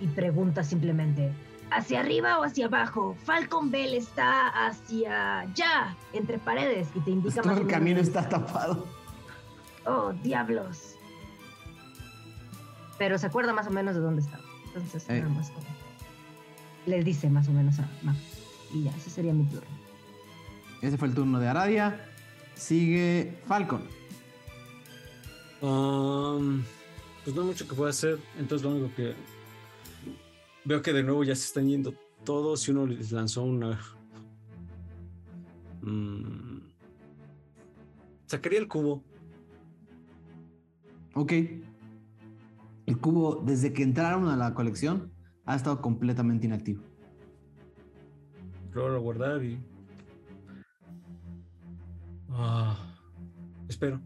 Y pregunta simplemente, ¿hacia arriba o hacia abajo? Falcon Bell está hacia allá, entre paredes, y te indica Todo el camino está tapado. Oh, diablos. Pero se acuerda más o menos de dónde estaba. Entonces, Eh. nada más como- Les dice más o menos a Max. Y ya, ese sería mi turno. Ese fue el turno de Aradia. Sigue Falcon. Um, pues no hay mucho que pueda hacer. Entonces lo único que veo que de nuevo ya se están yendo todos. Y uno les lanzó una. Mm, sacaría el cubo. Ok. El cubo, desde que entraron a la colección, ha estado completamente inactivo. A guardar y. Ah, espero.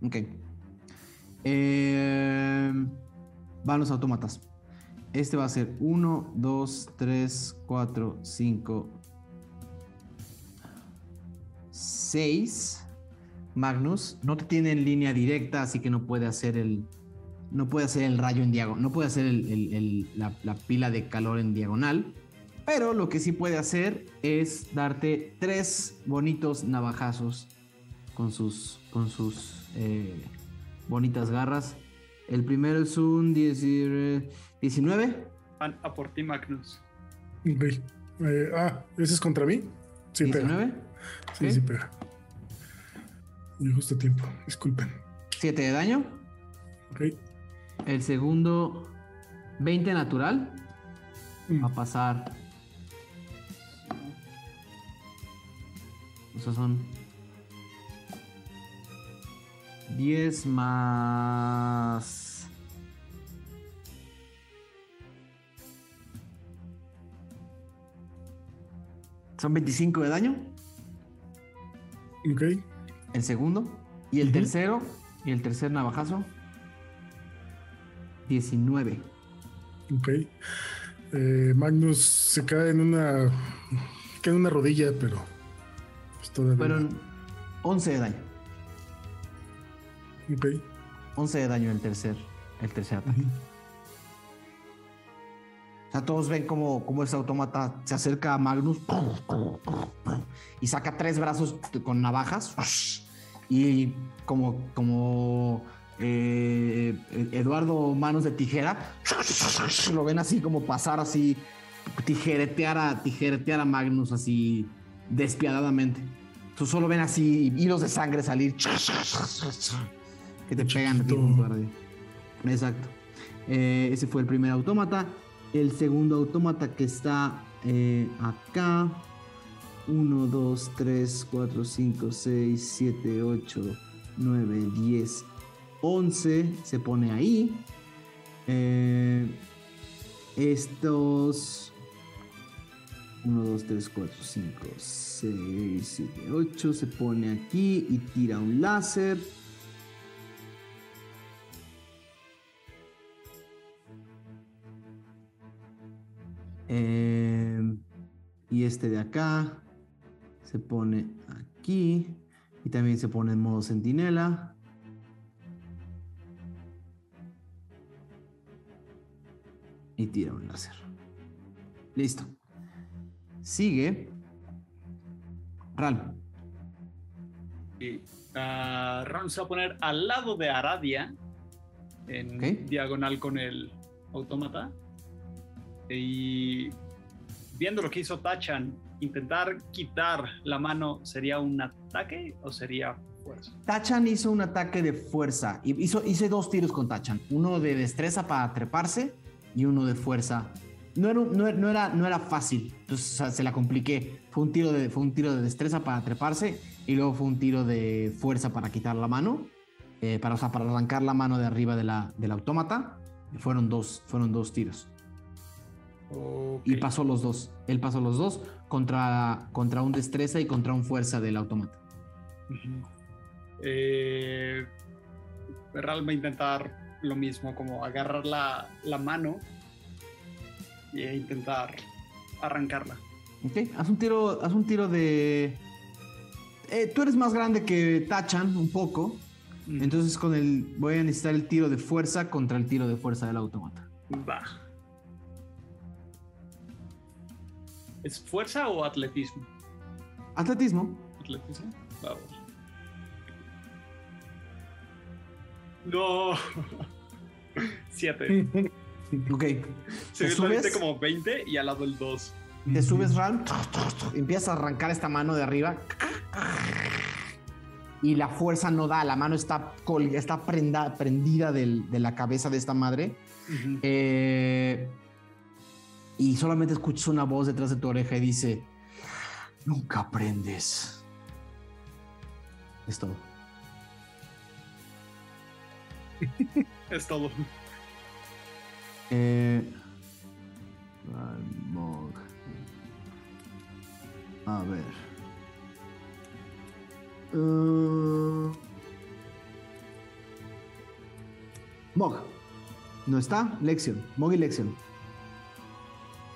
Ok. Eh, van los autómatas. Este va a ser 1, 2, 3, 4, 5, 6. Magnus no te tiene en línea directa, así que no puede hacer el. No puede hacer el rayo en diagonal. No puede hacer el- el- el- la, la pila de calor en diagonal. Pero lo que sí puede hacer es darte tres bonitos navajazos con sus, con sus eh, bonitas garras. El primero es un 10 eh, 19. Van a por ti, Magnus. Ok. Eh, ah, ¿ese es contra mí? Sí, pega. 19. Sí, Ok. sí, pega. Y justo tiempo, disculpen. 7 de daño. Ok. El segundo 20 natural. Mm. Va a pasar. Esos son 10 más. Son 25 de daño. Ok. El segundo. Y el tercero. Y el tercer navajazo. 19. Ok. Eh, Magnus se cae en una. Cae en una rodilla, pero. Pues todavía. Fueron 11 de daño. Ok. 11 de daño el tercer, el tercer ataque. O sea, todos ven como, como ese autómata se acerca a Magnus y saca tres brazos con navajas y como, como eh, Eduardo Manos de Tijera, lo ven así como pasar así, tijeretear a, tijeretear a Magnus así despiadadamente. Tú solo ven así hilos de sangre salir que te pegan. Exacto. Eh, ese fue el primer autómata. El segundo autómata que está eh, acá. 1, 2, 3, 4, 5, 6, 7, 8, 9, 10, 11. Se pone ahí. Eh, estos 1, 2, 3, 4, 5, 6, 7, 8 se pone aquí y tira un láser. Eh, y este de acá se pone aquí y también se pone en modo centinela. Y tira un láser. Listo. Sigue. Ral. Y ah, Ron se va a poner al lado de Aradia, en diagonal con el autómata. Y viendo lo que hizo Tachan, intentar quitar la mano, ¿sería un ataque o sería fuerza? Tachan hizo un ataque de fuerza. y Hizo, hice dos tiros con Tachan. Uno de destreza para treparse y uno de fuerza. No era, no, era- no era, no era fácil. Entonces o sea, se la compliqué. Fue un, tiro de, fue un tiro de destreza para treparse y luego fue un tiro de fuerza para quitar la mano. eh, para, o sea, para arrancar la mano de arriba de la, del autómata. Fueron dos, fueron dos tiros. Y pasó los dos. Él pasó los dos contra, contra un destreza y contra un fuerza del autómata. Eh, Ral va a intentar lo mismo, como agarrar la, la mano e intentar arrancarla. Ok, haz un tiro, haz un tiro de. Eh, tú eres más grande que Tachan, un poco. Entonces con el. Voy a necesitar el tiro de fuerza contra el tiro de fuerza del automata. Va. ¿Es fuerza o atletismo? Atletismo. Atletismo. Vamos. No. Siete. Ok. Se ¿Te ve la subes? como 20 y al lado el 2. Te subes, Ram, empiezas a arrancar esta mano de arriba y la fuerza no da, la mano está, col- está prenda- prendida del- de la cabeza de esta madre. Eh, y solamente escuchas una voz detrás de tu oreja y dice, nunca aprendes. Es todo. Es todo. Eh. A ver. Eh, Mog. No está. Lexion. Mog y Lexion.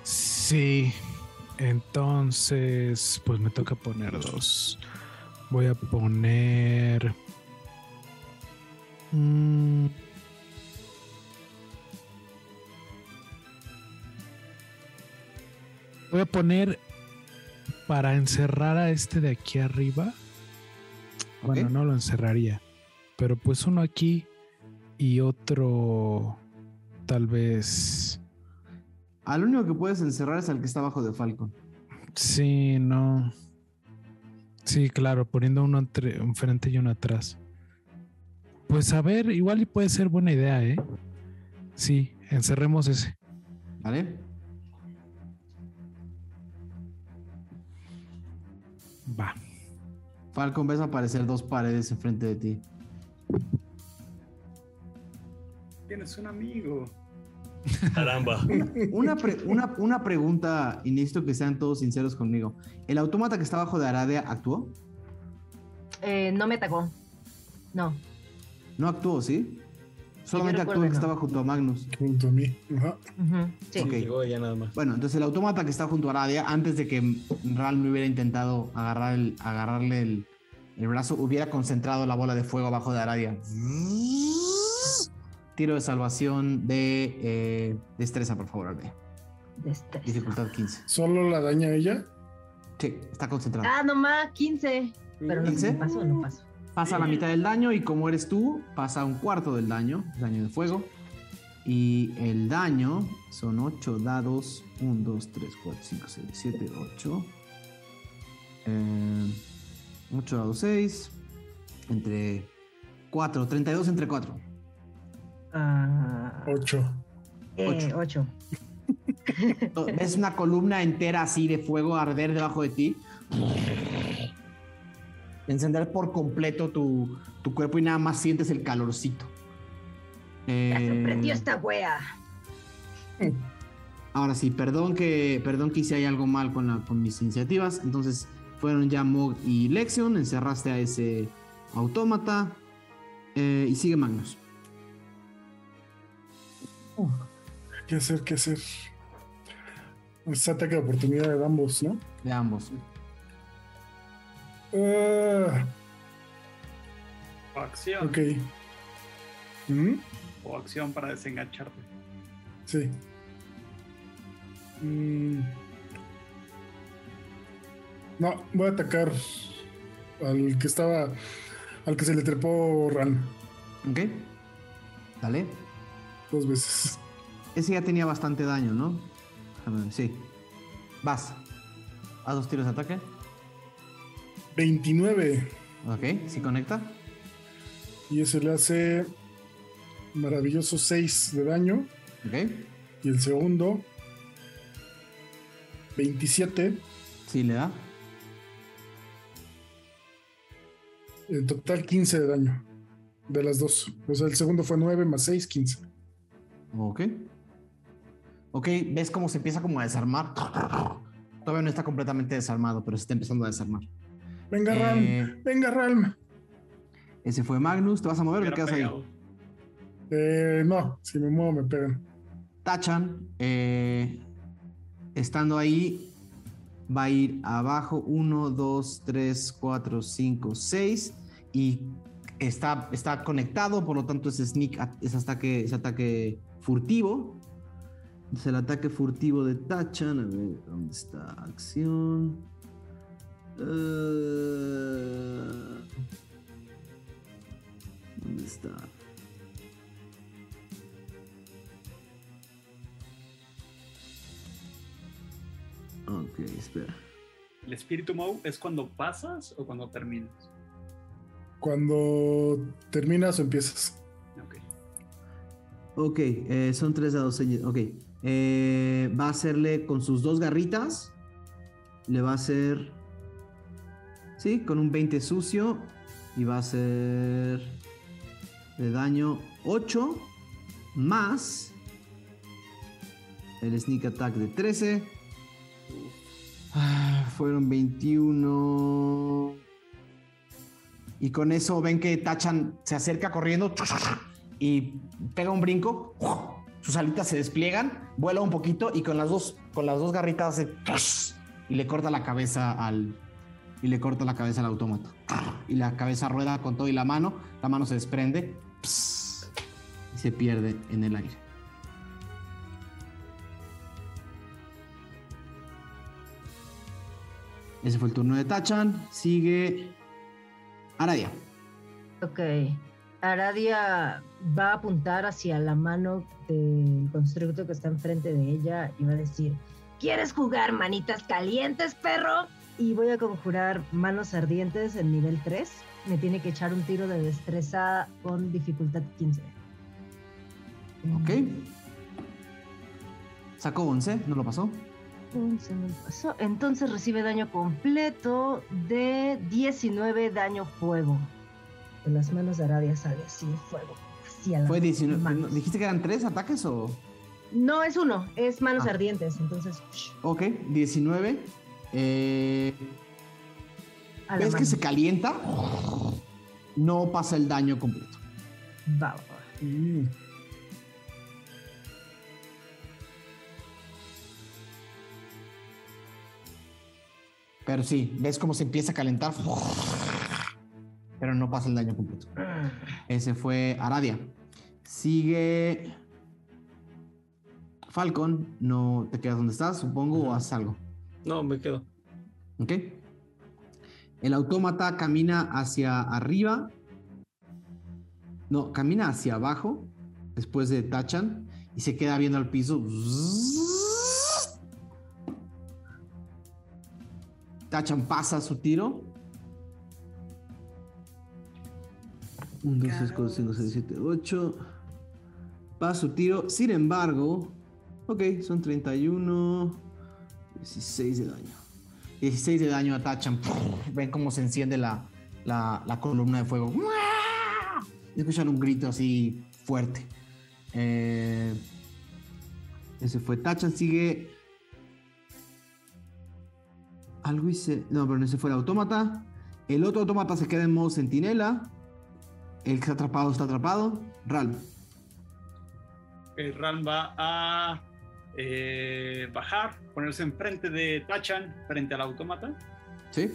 Sí. Entonces, pues me toca poner dos. Voy a poner. Mm, Voy a poner para encerrar a este de aquí arriba. Bueno, no lo encerraría. Pero pues uno aquí y otro tal vez. Al único que puedes encerrar es al que está abajo de Falcon. Sí, no. Sí, claro, poniendo uno entre, enfrente y uno atrás. Pues a ver, igual y puede ser buena idea, ¿eh? Sí, encerremos ese. ¿Vale? Va. Falcon, ves aparecer dos paredes enfrente de ti. Tienes un amigo. Caramba. Una, pre- una, una pregunta, y necesito que sean todos sinceros conmigo. ¿El autómata que está abajo de Aradia actuó? Eh, no me atacó. No. No actuó, ¿sí? Solamente el que no. estaba junto a Magnus. Junto a mí. Ajá. Sí. Llegó ya nada más. Bueno, entonces el autómata que está junto a Aradia, antes de que Ralm hubiera intentado agarrar el, agarrarle el, el brazo, hubiera concentrado la bola de fuego abajo de Aradia. Tiro de salvación de eh, destreza, por favor, Albe. Destreza. Dificultad 15. ¿Solo la daña a ella? Sí, está concentrado. Ah, nomás 15. Pero no sé si 15. pasó o no pasó. Pasa la mitad del daño y como eres tú, pasa un cuarto del daño, daño de fuego. Y el daño son 8 dados. 1, 2, 3, 4, 5, 6, 7, 8. 8 dados 6. Entre 4, 32 entre 4. Ah, Ocho. eh, 8. Ves una columna entera así de fuego arder debajo de ti. Encender por completo tu, tu cuerpo y nada más sientes el calorcito. Ya se Eh, prendió esta wea. Ahora sí, perdón que, perdón que hice ahí algo mal con, la- con mis iniciativas. Entonces fueron ya Mog y Lexion. Encerraste a ese autómata. Eh, y sigue Magnus. ¿Qué hacer? ¿Qué hacer? Es ataque de oportunidad de ambos, ¿no? De ambos. Ah, O acción. ok. ¿Mm? O acción para desengancharte. Sí. Mm. No, voy a atacar al que estaba. Al que se le trepó Ran ¿Ok? Dale. dos veces. Ese ya tenía bastante daño, ¿no? Sí. Vas. Haz dos tiros de ataque. 29. Ok, sí conecta. Y ese le hace maravilloso 6 de daño. Ok. Y el segundo, 27. Sí le da. En total 15 de daño. De las dos. O sea, el segundo fue 9 más 6, 15. Ok. Ok, ves cómo se empieza como a desarmar. Todavía no está completamente desarmado, pero se está empezando a desarmar. Venga, Eh, Ralm. Venga, Ralm. Ese fue Magnus. ¿Te vas a mover o te quedas ahí? Eh, no, si me muevo me pegan. Tachan, eh, estando ahí, va a ir abajo 1, 2, 3, 4, 5, 6 y está, está conectado, por lo tanto es sneak, a- es ataque, es ataque furtivo. Es el ataque furtivo de Tachan. A ver, ¿dónde está? Acción. Eh, ¿Dónde está? Ok. espera. ¿El espíritu Mou es cuando pasas o cuando terminas? Cuando terminas o empiezas. Ok. Ok, eh, son tres dados. señor. Ok. Eh, va a hacerle con sus dos garritas. Le va a hacer. Sí, con un 20 sucio. Y va a hacer. De daño 8. Más. El sneak attack de 13. Ah, fueron 21. Y con eso ven que Tachan se acerca corriendo y pega un brinco. Sus alitas se despliegan, vuela un poquito y con las dos, con las dos garritas hace y le corta la cabeza al y le corta la cabeza al autómata. Y la cabeza rueda con todo y la mano, la mano se desprende y se pierde en el aire. Ese fue el turno de Tachan. Sigue Aradia. Ok. Aradia va a apuntar hacia la mano del constructo que está enfrente de ella y va a decir: ¿Quieres jugar manitas calientes, perro? Y voy a conjurar manos ardientes en nivel 3. Me tiene que echar un tiro de destreza con dificultad 15. Ok. Sacó 11, no lo pasó. 11 no pasó. Entonces recibe daño completo de 19 daño fuego. De las manos de Aradia sale así fuego. Fue 19. manos. ¿Dijiste que eran tres ataques o.? No es uno, es manos Ah. ardientes. Entonces, Ok, 19. Eh, ¿Ves que se calienta? No pasa el daño completo. Va, va. Pero sí, ves cómo se empieza a calentar. Pero no pasa el daño completo. Ese fue Aradia. Sigue. Falcon, no te quedas donde estás, supongo, o haces algo. No, me quedo. ¿Ok? El autómata camina hacia arriba. No, camina hacia abajo. Después de Tachan. Y se queda viendo al piso. Tachan pasa su tiro. 1, 2, 3, 4, 5, 6, 7, 8. Pasa su tiro. Sin embargo. Ok, son 31. 16 de daño. 16 de daño a Tachan. Ven cómo se enciende la, la, columna de fuego. Y escuchan un grito así fuerte. Eh, ese fue Tachan. Sigue. Algo hice. No, pero ese fue el autómata. El otro autómata se queda en modo sentinela. El que está atrapado está atrapado. Ralm. El Ran va a eh, bajar, ponerse enfrente de Tachan, frente al autómata, ¿Sí?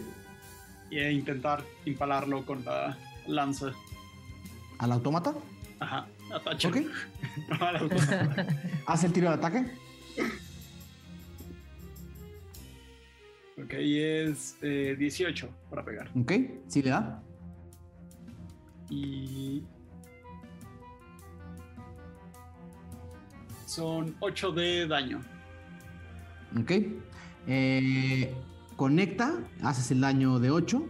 e intentar impalarlo con la lanza. Al autómata. Ajá, a Tachan. Ok. No, al. Hace el tiro de ataque. ok, es eh, 18 para pegar. Ok. Sí le da. Y. Son 8 de daño. Ok. Eh, conecta, haces el daño de 8.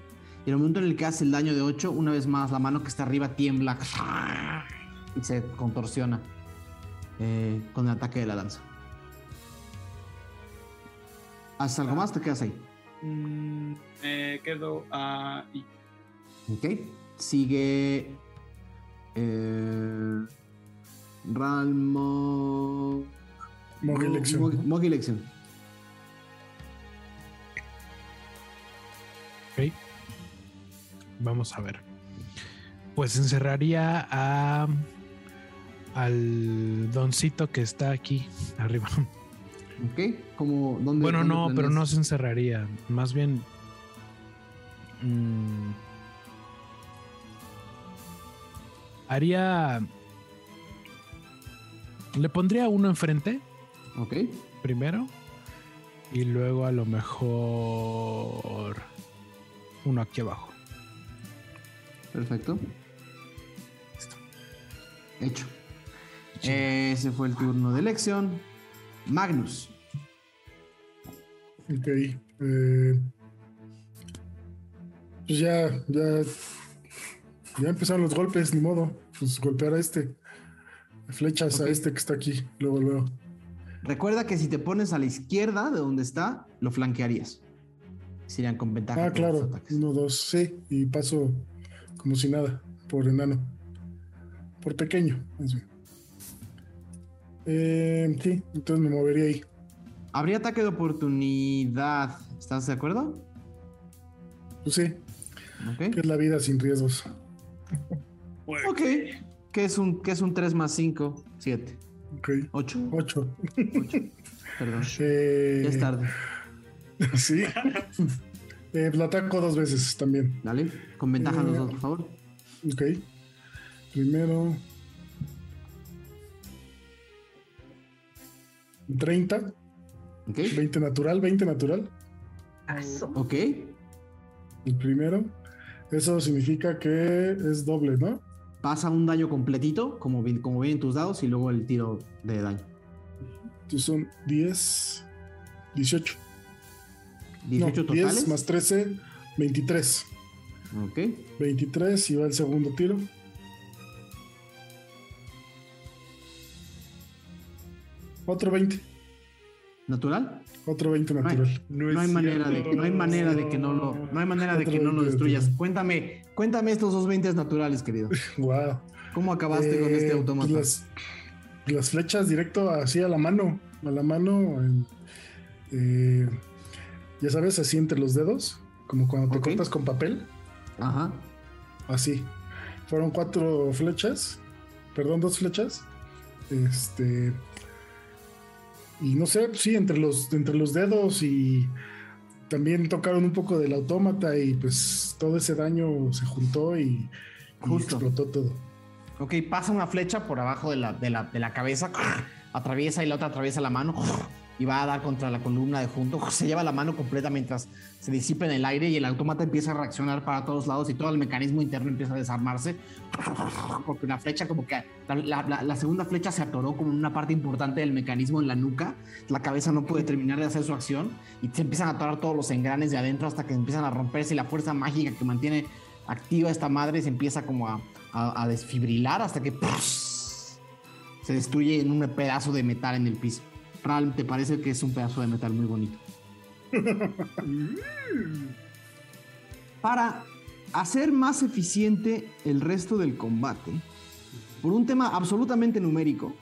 Y en el momento en el que haces el daño de 8, una vez más la mano que está arriba tiembla y se contorsiona eh, con el ataque de la lanza. ¿Haces algo más? ¿Te quedas ahí? Mm, me quedo ahí. Ok. Sigue. Eh, Ralmo. Mogilexion. Mog- Mogilexion. Ok. Vamos a ver. Pues encerraría a al doncito que está aquí arriba. Ok. Como, ¿dónde, Bueno, dónde no, pero no se encerraría. Más bien. mm, haría. Le pondría uno enfrente Ok. primero. Y luego a lo mejor. Uno aquí abajo. Perfecto. Hecho. Ese fue el turno de elección. Magnus. Ok. eh, pues ya, ya, ya empezaron los golpes, ni modo. Pues golpear a este. Flechas a este que está aquí. Luego, luego. Recuerda que si te pones a la izquierda de donde está, lo flanquearías. Serían con ventaja. Ah, claro. Uno, dos, sí. Y paso como si nada. Por enano. Por pequeño. más. Eh, sí, entonces me movería ahí. Habría ataque de oportunidad. ¿Estás de acuerdo? Pues sí, que es la vida sin riesgos. Ok. ¿Qué es un, qué es un 3 más 5? 7. Ok. 8. Ocho. Perdón. Eh, Ya es tarde. Sí. Eh, lo ataco dos veces también. Dale. Con ventaja los Eh, dos, por favor. Ok. Primero. 30. Ok. 20 natural, 20 natural. Ok. El primero. Eso significa que es doble, ¿no? Pasa un daño completito, como, como vienen tus dados, y luego el tiro de daño. Entonces son 10, 18. 18 no, 10 totales. más 13, 23. Ok. 23 y va el segundo tiro. Otro 20. ¿Natural? Otro 20 hay- natural. No hay manera de que no hay manera de que no lo no hay manera de que no lo destruyas. Cuéntame, cuéntame estos dos 20 naturales, querido. Wow. ¿Cómo acabaste con este automata? Las, las flechas directo así a la mano. A la mano. en- eh, ya sabes, así entre los dedos. Como cuando te cortas con papel. Ajá. Así. Fueron cuatro flechas. Perdón, dos flechas. Este. Y no sé, sí, entre los, entre los dedos y también tocaron un poco del autómata y pues todo ese daño se juntó y, y explotó todo. Ok, pasa una flecha por abajo de la, de la, de la cabeza, atraviesa y la otra atraviesa la mano y va a dar contra la columna de junto. Se lleva la mano completa mientras se disipa en el aire y el automata empieza a reaccionar para todos lados y todo el mecanismo interno empieza a desarmarse. Porque una flecha, como que la, segunda flecha se atoró como una parte importante del mecanismo en la nuca. La cabeza no puede terminar de hacer su acción y se empiezan a atorar todos los engranes de adentro hasta que empiezan a romperse y la fuerza mágica que mantiene activa esta madre se empieza como a, a- a desfibrilar hasta que se destruye en un pedazo de metal en el piso. ¿Te parece que es un pedazo de metal muy bonito? Para hacer más eficiente el resto del combate, por un tema absolutamente numérico,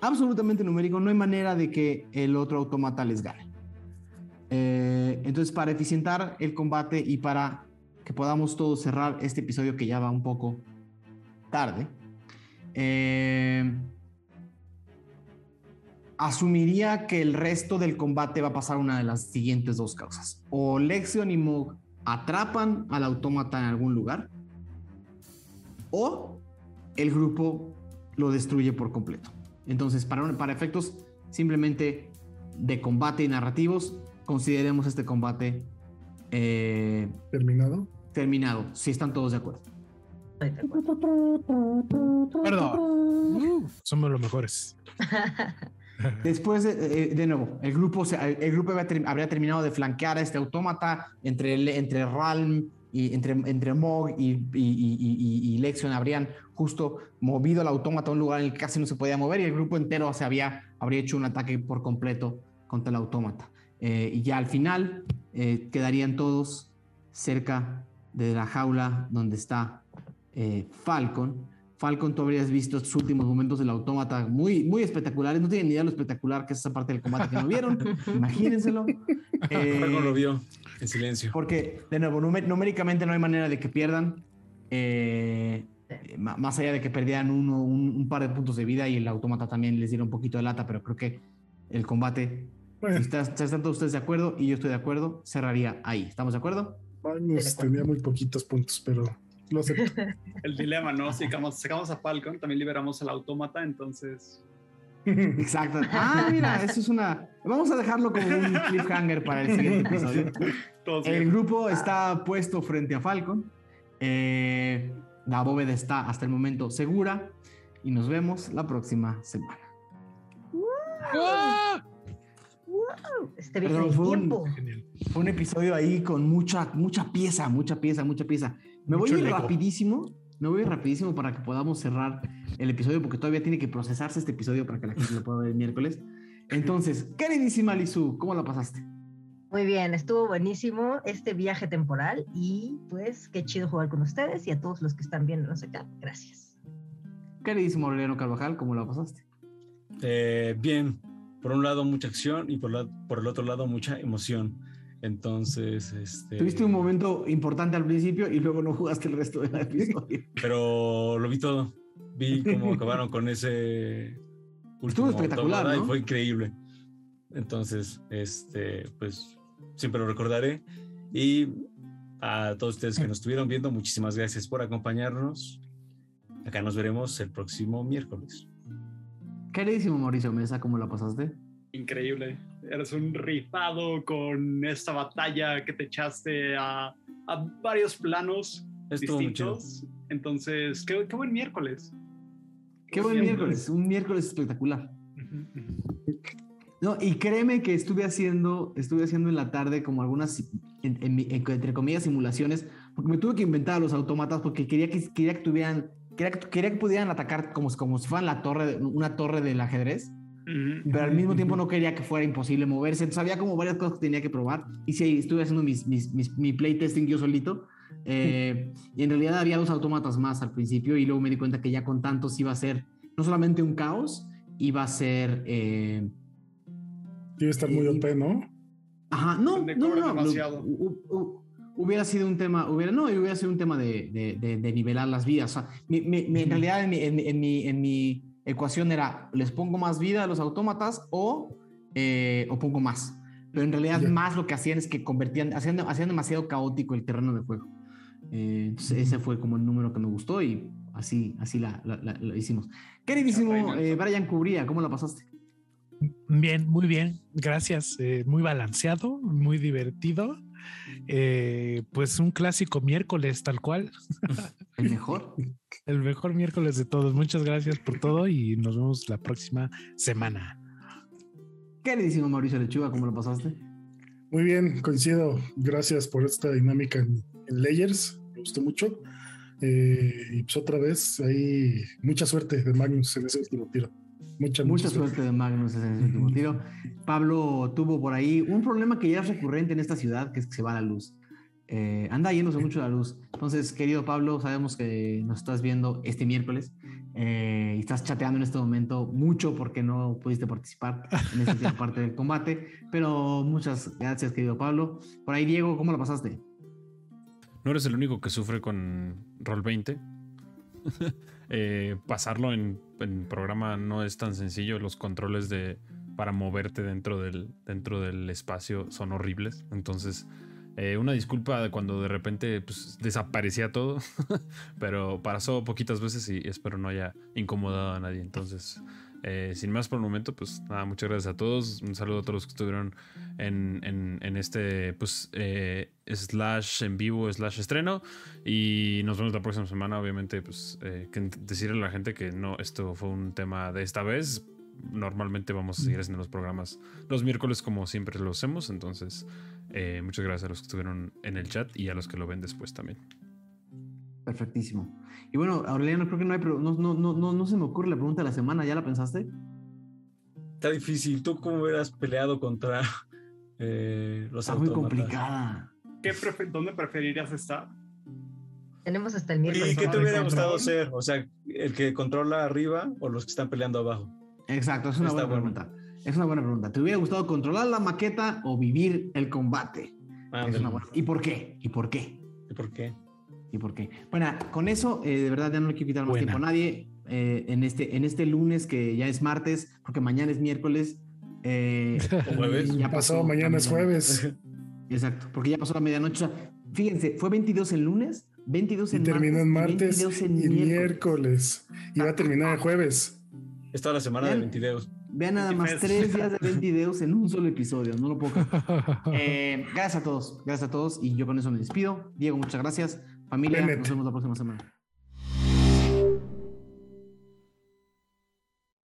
absolutamente numérico, no hay manera de que el otro automata les gane. Eh, entonces, para eficientar el combate y para que podamos todos cerrar este episodio que ya va un poco tarde, eh, asumiría que el resto del combate va a pasar una de las siguientes dos causas. O Lexion y Mog atrapan al autómata en algún lugar, o el grupo lo destruye por completo. Entonces, para, para efectos simplemente de combate y narrativos, consideremos este combate eh, ¿Terminado? terminado, si están todos de acuerdo. Perdón. Somos los mejores. Después, de, eh, de nuevo, el grupo, el grupo habría, ter- habría terminado de flanquear a este autómata entre, el- entre Ralm y entre, entre Mog y, y, Lexion habrían justo movido al autómata a un lugar en el que casi no se podía mover y el grupo entero se había, habría hecho un ataque por completo contra el autómata. Eh, y ya al final eh, quedarían todos cerca de la jaula donde está eh, Falcon. Falcon, tú habrías visto estos últimos momentos del autómata muy, muy espectaculares. No tienen ni idea de lo espectacular que es esa parte del combate que no vieron. Imagínenselo. Eh, Falcon lo vio en silencio. porque, de nuevo, numé- numéricamente no hay manera de que pierdan. eh, más allá de que perdieran uno, un, un par de puntos de vida y el autómata también les diera un poquito de lata, pero creo que el combate, Bueno, si si están todos ustedes de acuerdo y yo estoy de acuerdo, cerraría ahí. ¿Estamos de acuerdo? Magnus tenía muy poquitos puntos, pero lo acepto. El dilema, ¿no? Si sacamos, sacamos a Falcon, también liberamos al autómata, entonces. Exacto. Ah, mira, eso es una. Vamos a dejarlo como un cliffhanger para el siguiente episodio. Todos El bien. grupo está puesto frente a Falcon. Eh, la bóveda está hasta el momento segura. Y nos vemos la próxima semana. ¡Ah! Este viaje Perdón, del fue un- tiempo. Fue un episodio ahí con mucha, mucha pieza, mucha pieza, mucha pieza. Me voy a ir rapidísimo, me voy a ir rapidísimo para que podamos cerrar el episodio porque todavía tiene que procesarse este episodio para que la gente lo pueda ver el miércoles. Entonces, queridísima Lizu, ¿cómo la pasaste? Muy bien, estuvo buenísimo este viaje temporal y pues qué chido jugar con ustedes y a todos los que están viéndonos acá. Gracias. Queridísimo Aureliano Carvajal, ¿cómo la pasaste? Eh, bien, por un lado mucha acción y por, la- por el otro lado mucha emoción. Entonces, este... Tuviste un momento importante al principio y luego no jugaste el resto del episodio. Pero lo vi todo. Vi cómo acabaron con ese último espectacular, autómata ¿no? y fue increíble. Entonces, este, pues siempre lo recordaré. Y a todos ustedes que nos estuvieron viendo, muchísimas gracias por acompañarnos. Acá nos veremos el próximo miércoles. Queridísimo Mauricio Mesa, ¿cómo la pasaste? Increíble. Eres un rifado con esta batalla que te echaste a, a varios planos Estuvo distintos. Entonces, qué, qué buen miércoles. Qué buen miércoles, un miércoles espectacular. No, y créeme que estuve haciendo, estuve haciendo en la tarde como algunas, en- en en- entre comillas, simulaciones, porque me tuve que inventar los autómatas porque quería que, quería que tuvieran, quería que, quería que pudieran atacar como, como si fueran la torre, una torre del ajedrez, pero al mismo tiempo no quería que fuera imposible moverse. Entonces había como varias cosas que tenía que probar. Y sí, estuve haciendo mis, mis, mis- mi playtesting yo solito. eh, y en realidad había dos autómatas más al principio y luego me di cuenta que ya con tantos iba a ser no solamente un caos, iba a ser... eh, Debe estar muy OP, ¿no? Ajá, no, no, no, hu- hubiera sido un tema, hubiera, no, hubiera sido un tema de, de- de- de nivelar las vidas. O sea, mi- mi- mi- en realidad en mi, en, en mi, en mi ecuación era, les pongo más vida a los autómatas o, eh, o pongo más. Pero en realidad más lo que hacían es que convertían, hacían, hacían demasiado caótico el terreno de juego. Eh, entonces ese fue como el número que me gustó y así, así la, la- la- lo hicimos. Queridísimo eh, Brian Cubría, ¿cómo la pasaste? Bien, muy bien, gracias. Eh, muy balanceado, muy divertido. Eh, pues un clásico miércoles, tal cual. ¿El mejor? El mejor miércoles de todos. Muchas gracias por todo y nos vemos la próxima semana. Queridísimo Mauricio Lechuga, ¿cómo lo pasaste? Muy bien, coincido. Gracias por esta dinámica en, en Layers. Me gustó mucho. Eh, y pues otra vez, ahí mucha suerte de Magnus en ese último tiro. Mucha, Mucha suerte de Magnus en ese último tiro. Pablo tuvo por ahí un problema que ya es recurrente en esta ciudad, que es que se va la luz. Eh, anda yéndose mucho la luz. Entonces, querido Pablo, sabemos que nos estás viendo este miércoles eh, y estás chateando en este momento mucho porque no pudiste participar en esta última parte del combate. Pero muchas gracias, querido Pablo. Por ahí, Diego, ¿cómo lo pasaste? No eres el único que sufre con Roll 20. Eh, pasarlo en, en programa no es tan sencillo. Los controles de para moverte dentro del, dentro del espacio son horribles. Entonces, eh, una disculpa de cuando de repente pues, desaparecía todo. Pero pasó poquitas veces y espero no haya incomodado a nadie. Entonces, eh, sin más por el momento, pues nada, muchas gracias a todos. Un saludo a todos los que estuvieron en, en- este pues eh, slash en vivo, slash estreno. Y nos vemos la próxima semana. Obviamente, pues eh, que decirle a la gente que no, esto fue un tema de esta vez. Normalmente vamos a seguir haciendo los programas los miércoles como siempre lo hacemos. Entonces, muchas gracias a los que estuvieron en el chat y a los que lo ven después también. Perfectísimo. Y bueno, Aureliano, creo que no hay, no, no, no, no, no se me ocurre la pregunta de la semana. ¿Ya la pensaste? Está difícil. ¿Tú cómo hubieras peleado contra eh, los Está muy complicada. ¿Qué prefe- ¿Dónde preferirías estar? Tenemos hasta el miércoles. ¿Y qué te hubiera gustado ser? O sea, el que controla arriba o los que están peleando abajo. Exacto, es una Está buena bueno. pregunta. Es una buena pregunta. ¿Te hubiera gustado controlar la maqueta o vivir el combate? Es Ándale. una buena- ¿Y por qué? ¿Y por qué? ¿Y por qué? ¿Y por qué? Bueno, con eso, eh, de verdad, ya no le quiero quitar más Buena. tiempo a nadie. Eh, en, este, en este lunes, que ya es martes, porque mañana es miércoles. eh, ¿O jueves? ya pasó, pasó mañana es jueves. Exacto, porque ya pasó la medianoche. O sea, fíjense, fue 22 el lunes, 22 Y en terminó en martes 22 en y miércoles. miércoles. Y va a terminar el jueves. Es toda la semana de Vean. 22. Vean nada más 23. tres días de 20 videos en un solo episodio, no lo puedo creer. Eh, gracias a todos, gracias a todos y yo con eso me despido. Diego, muchas gracias. Familia, nos vemos la próxima semana.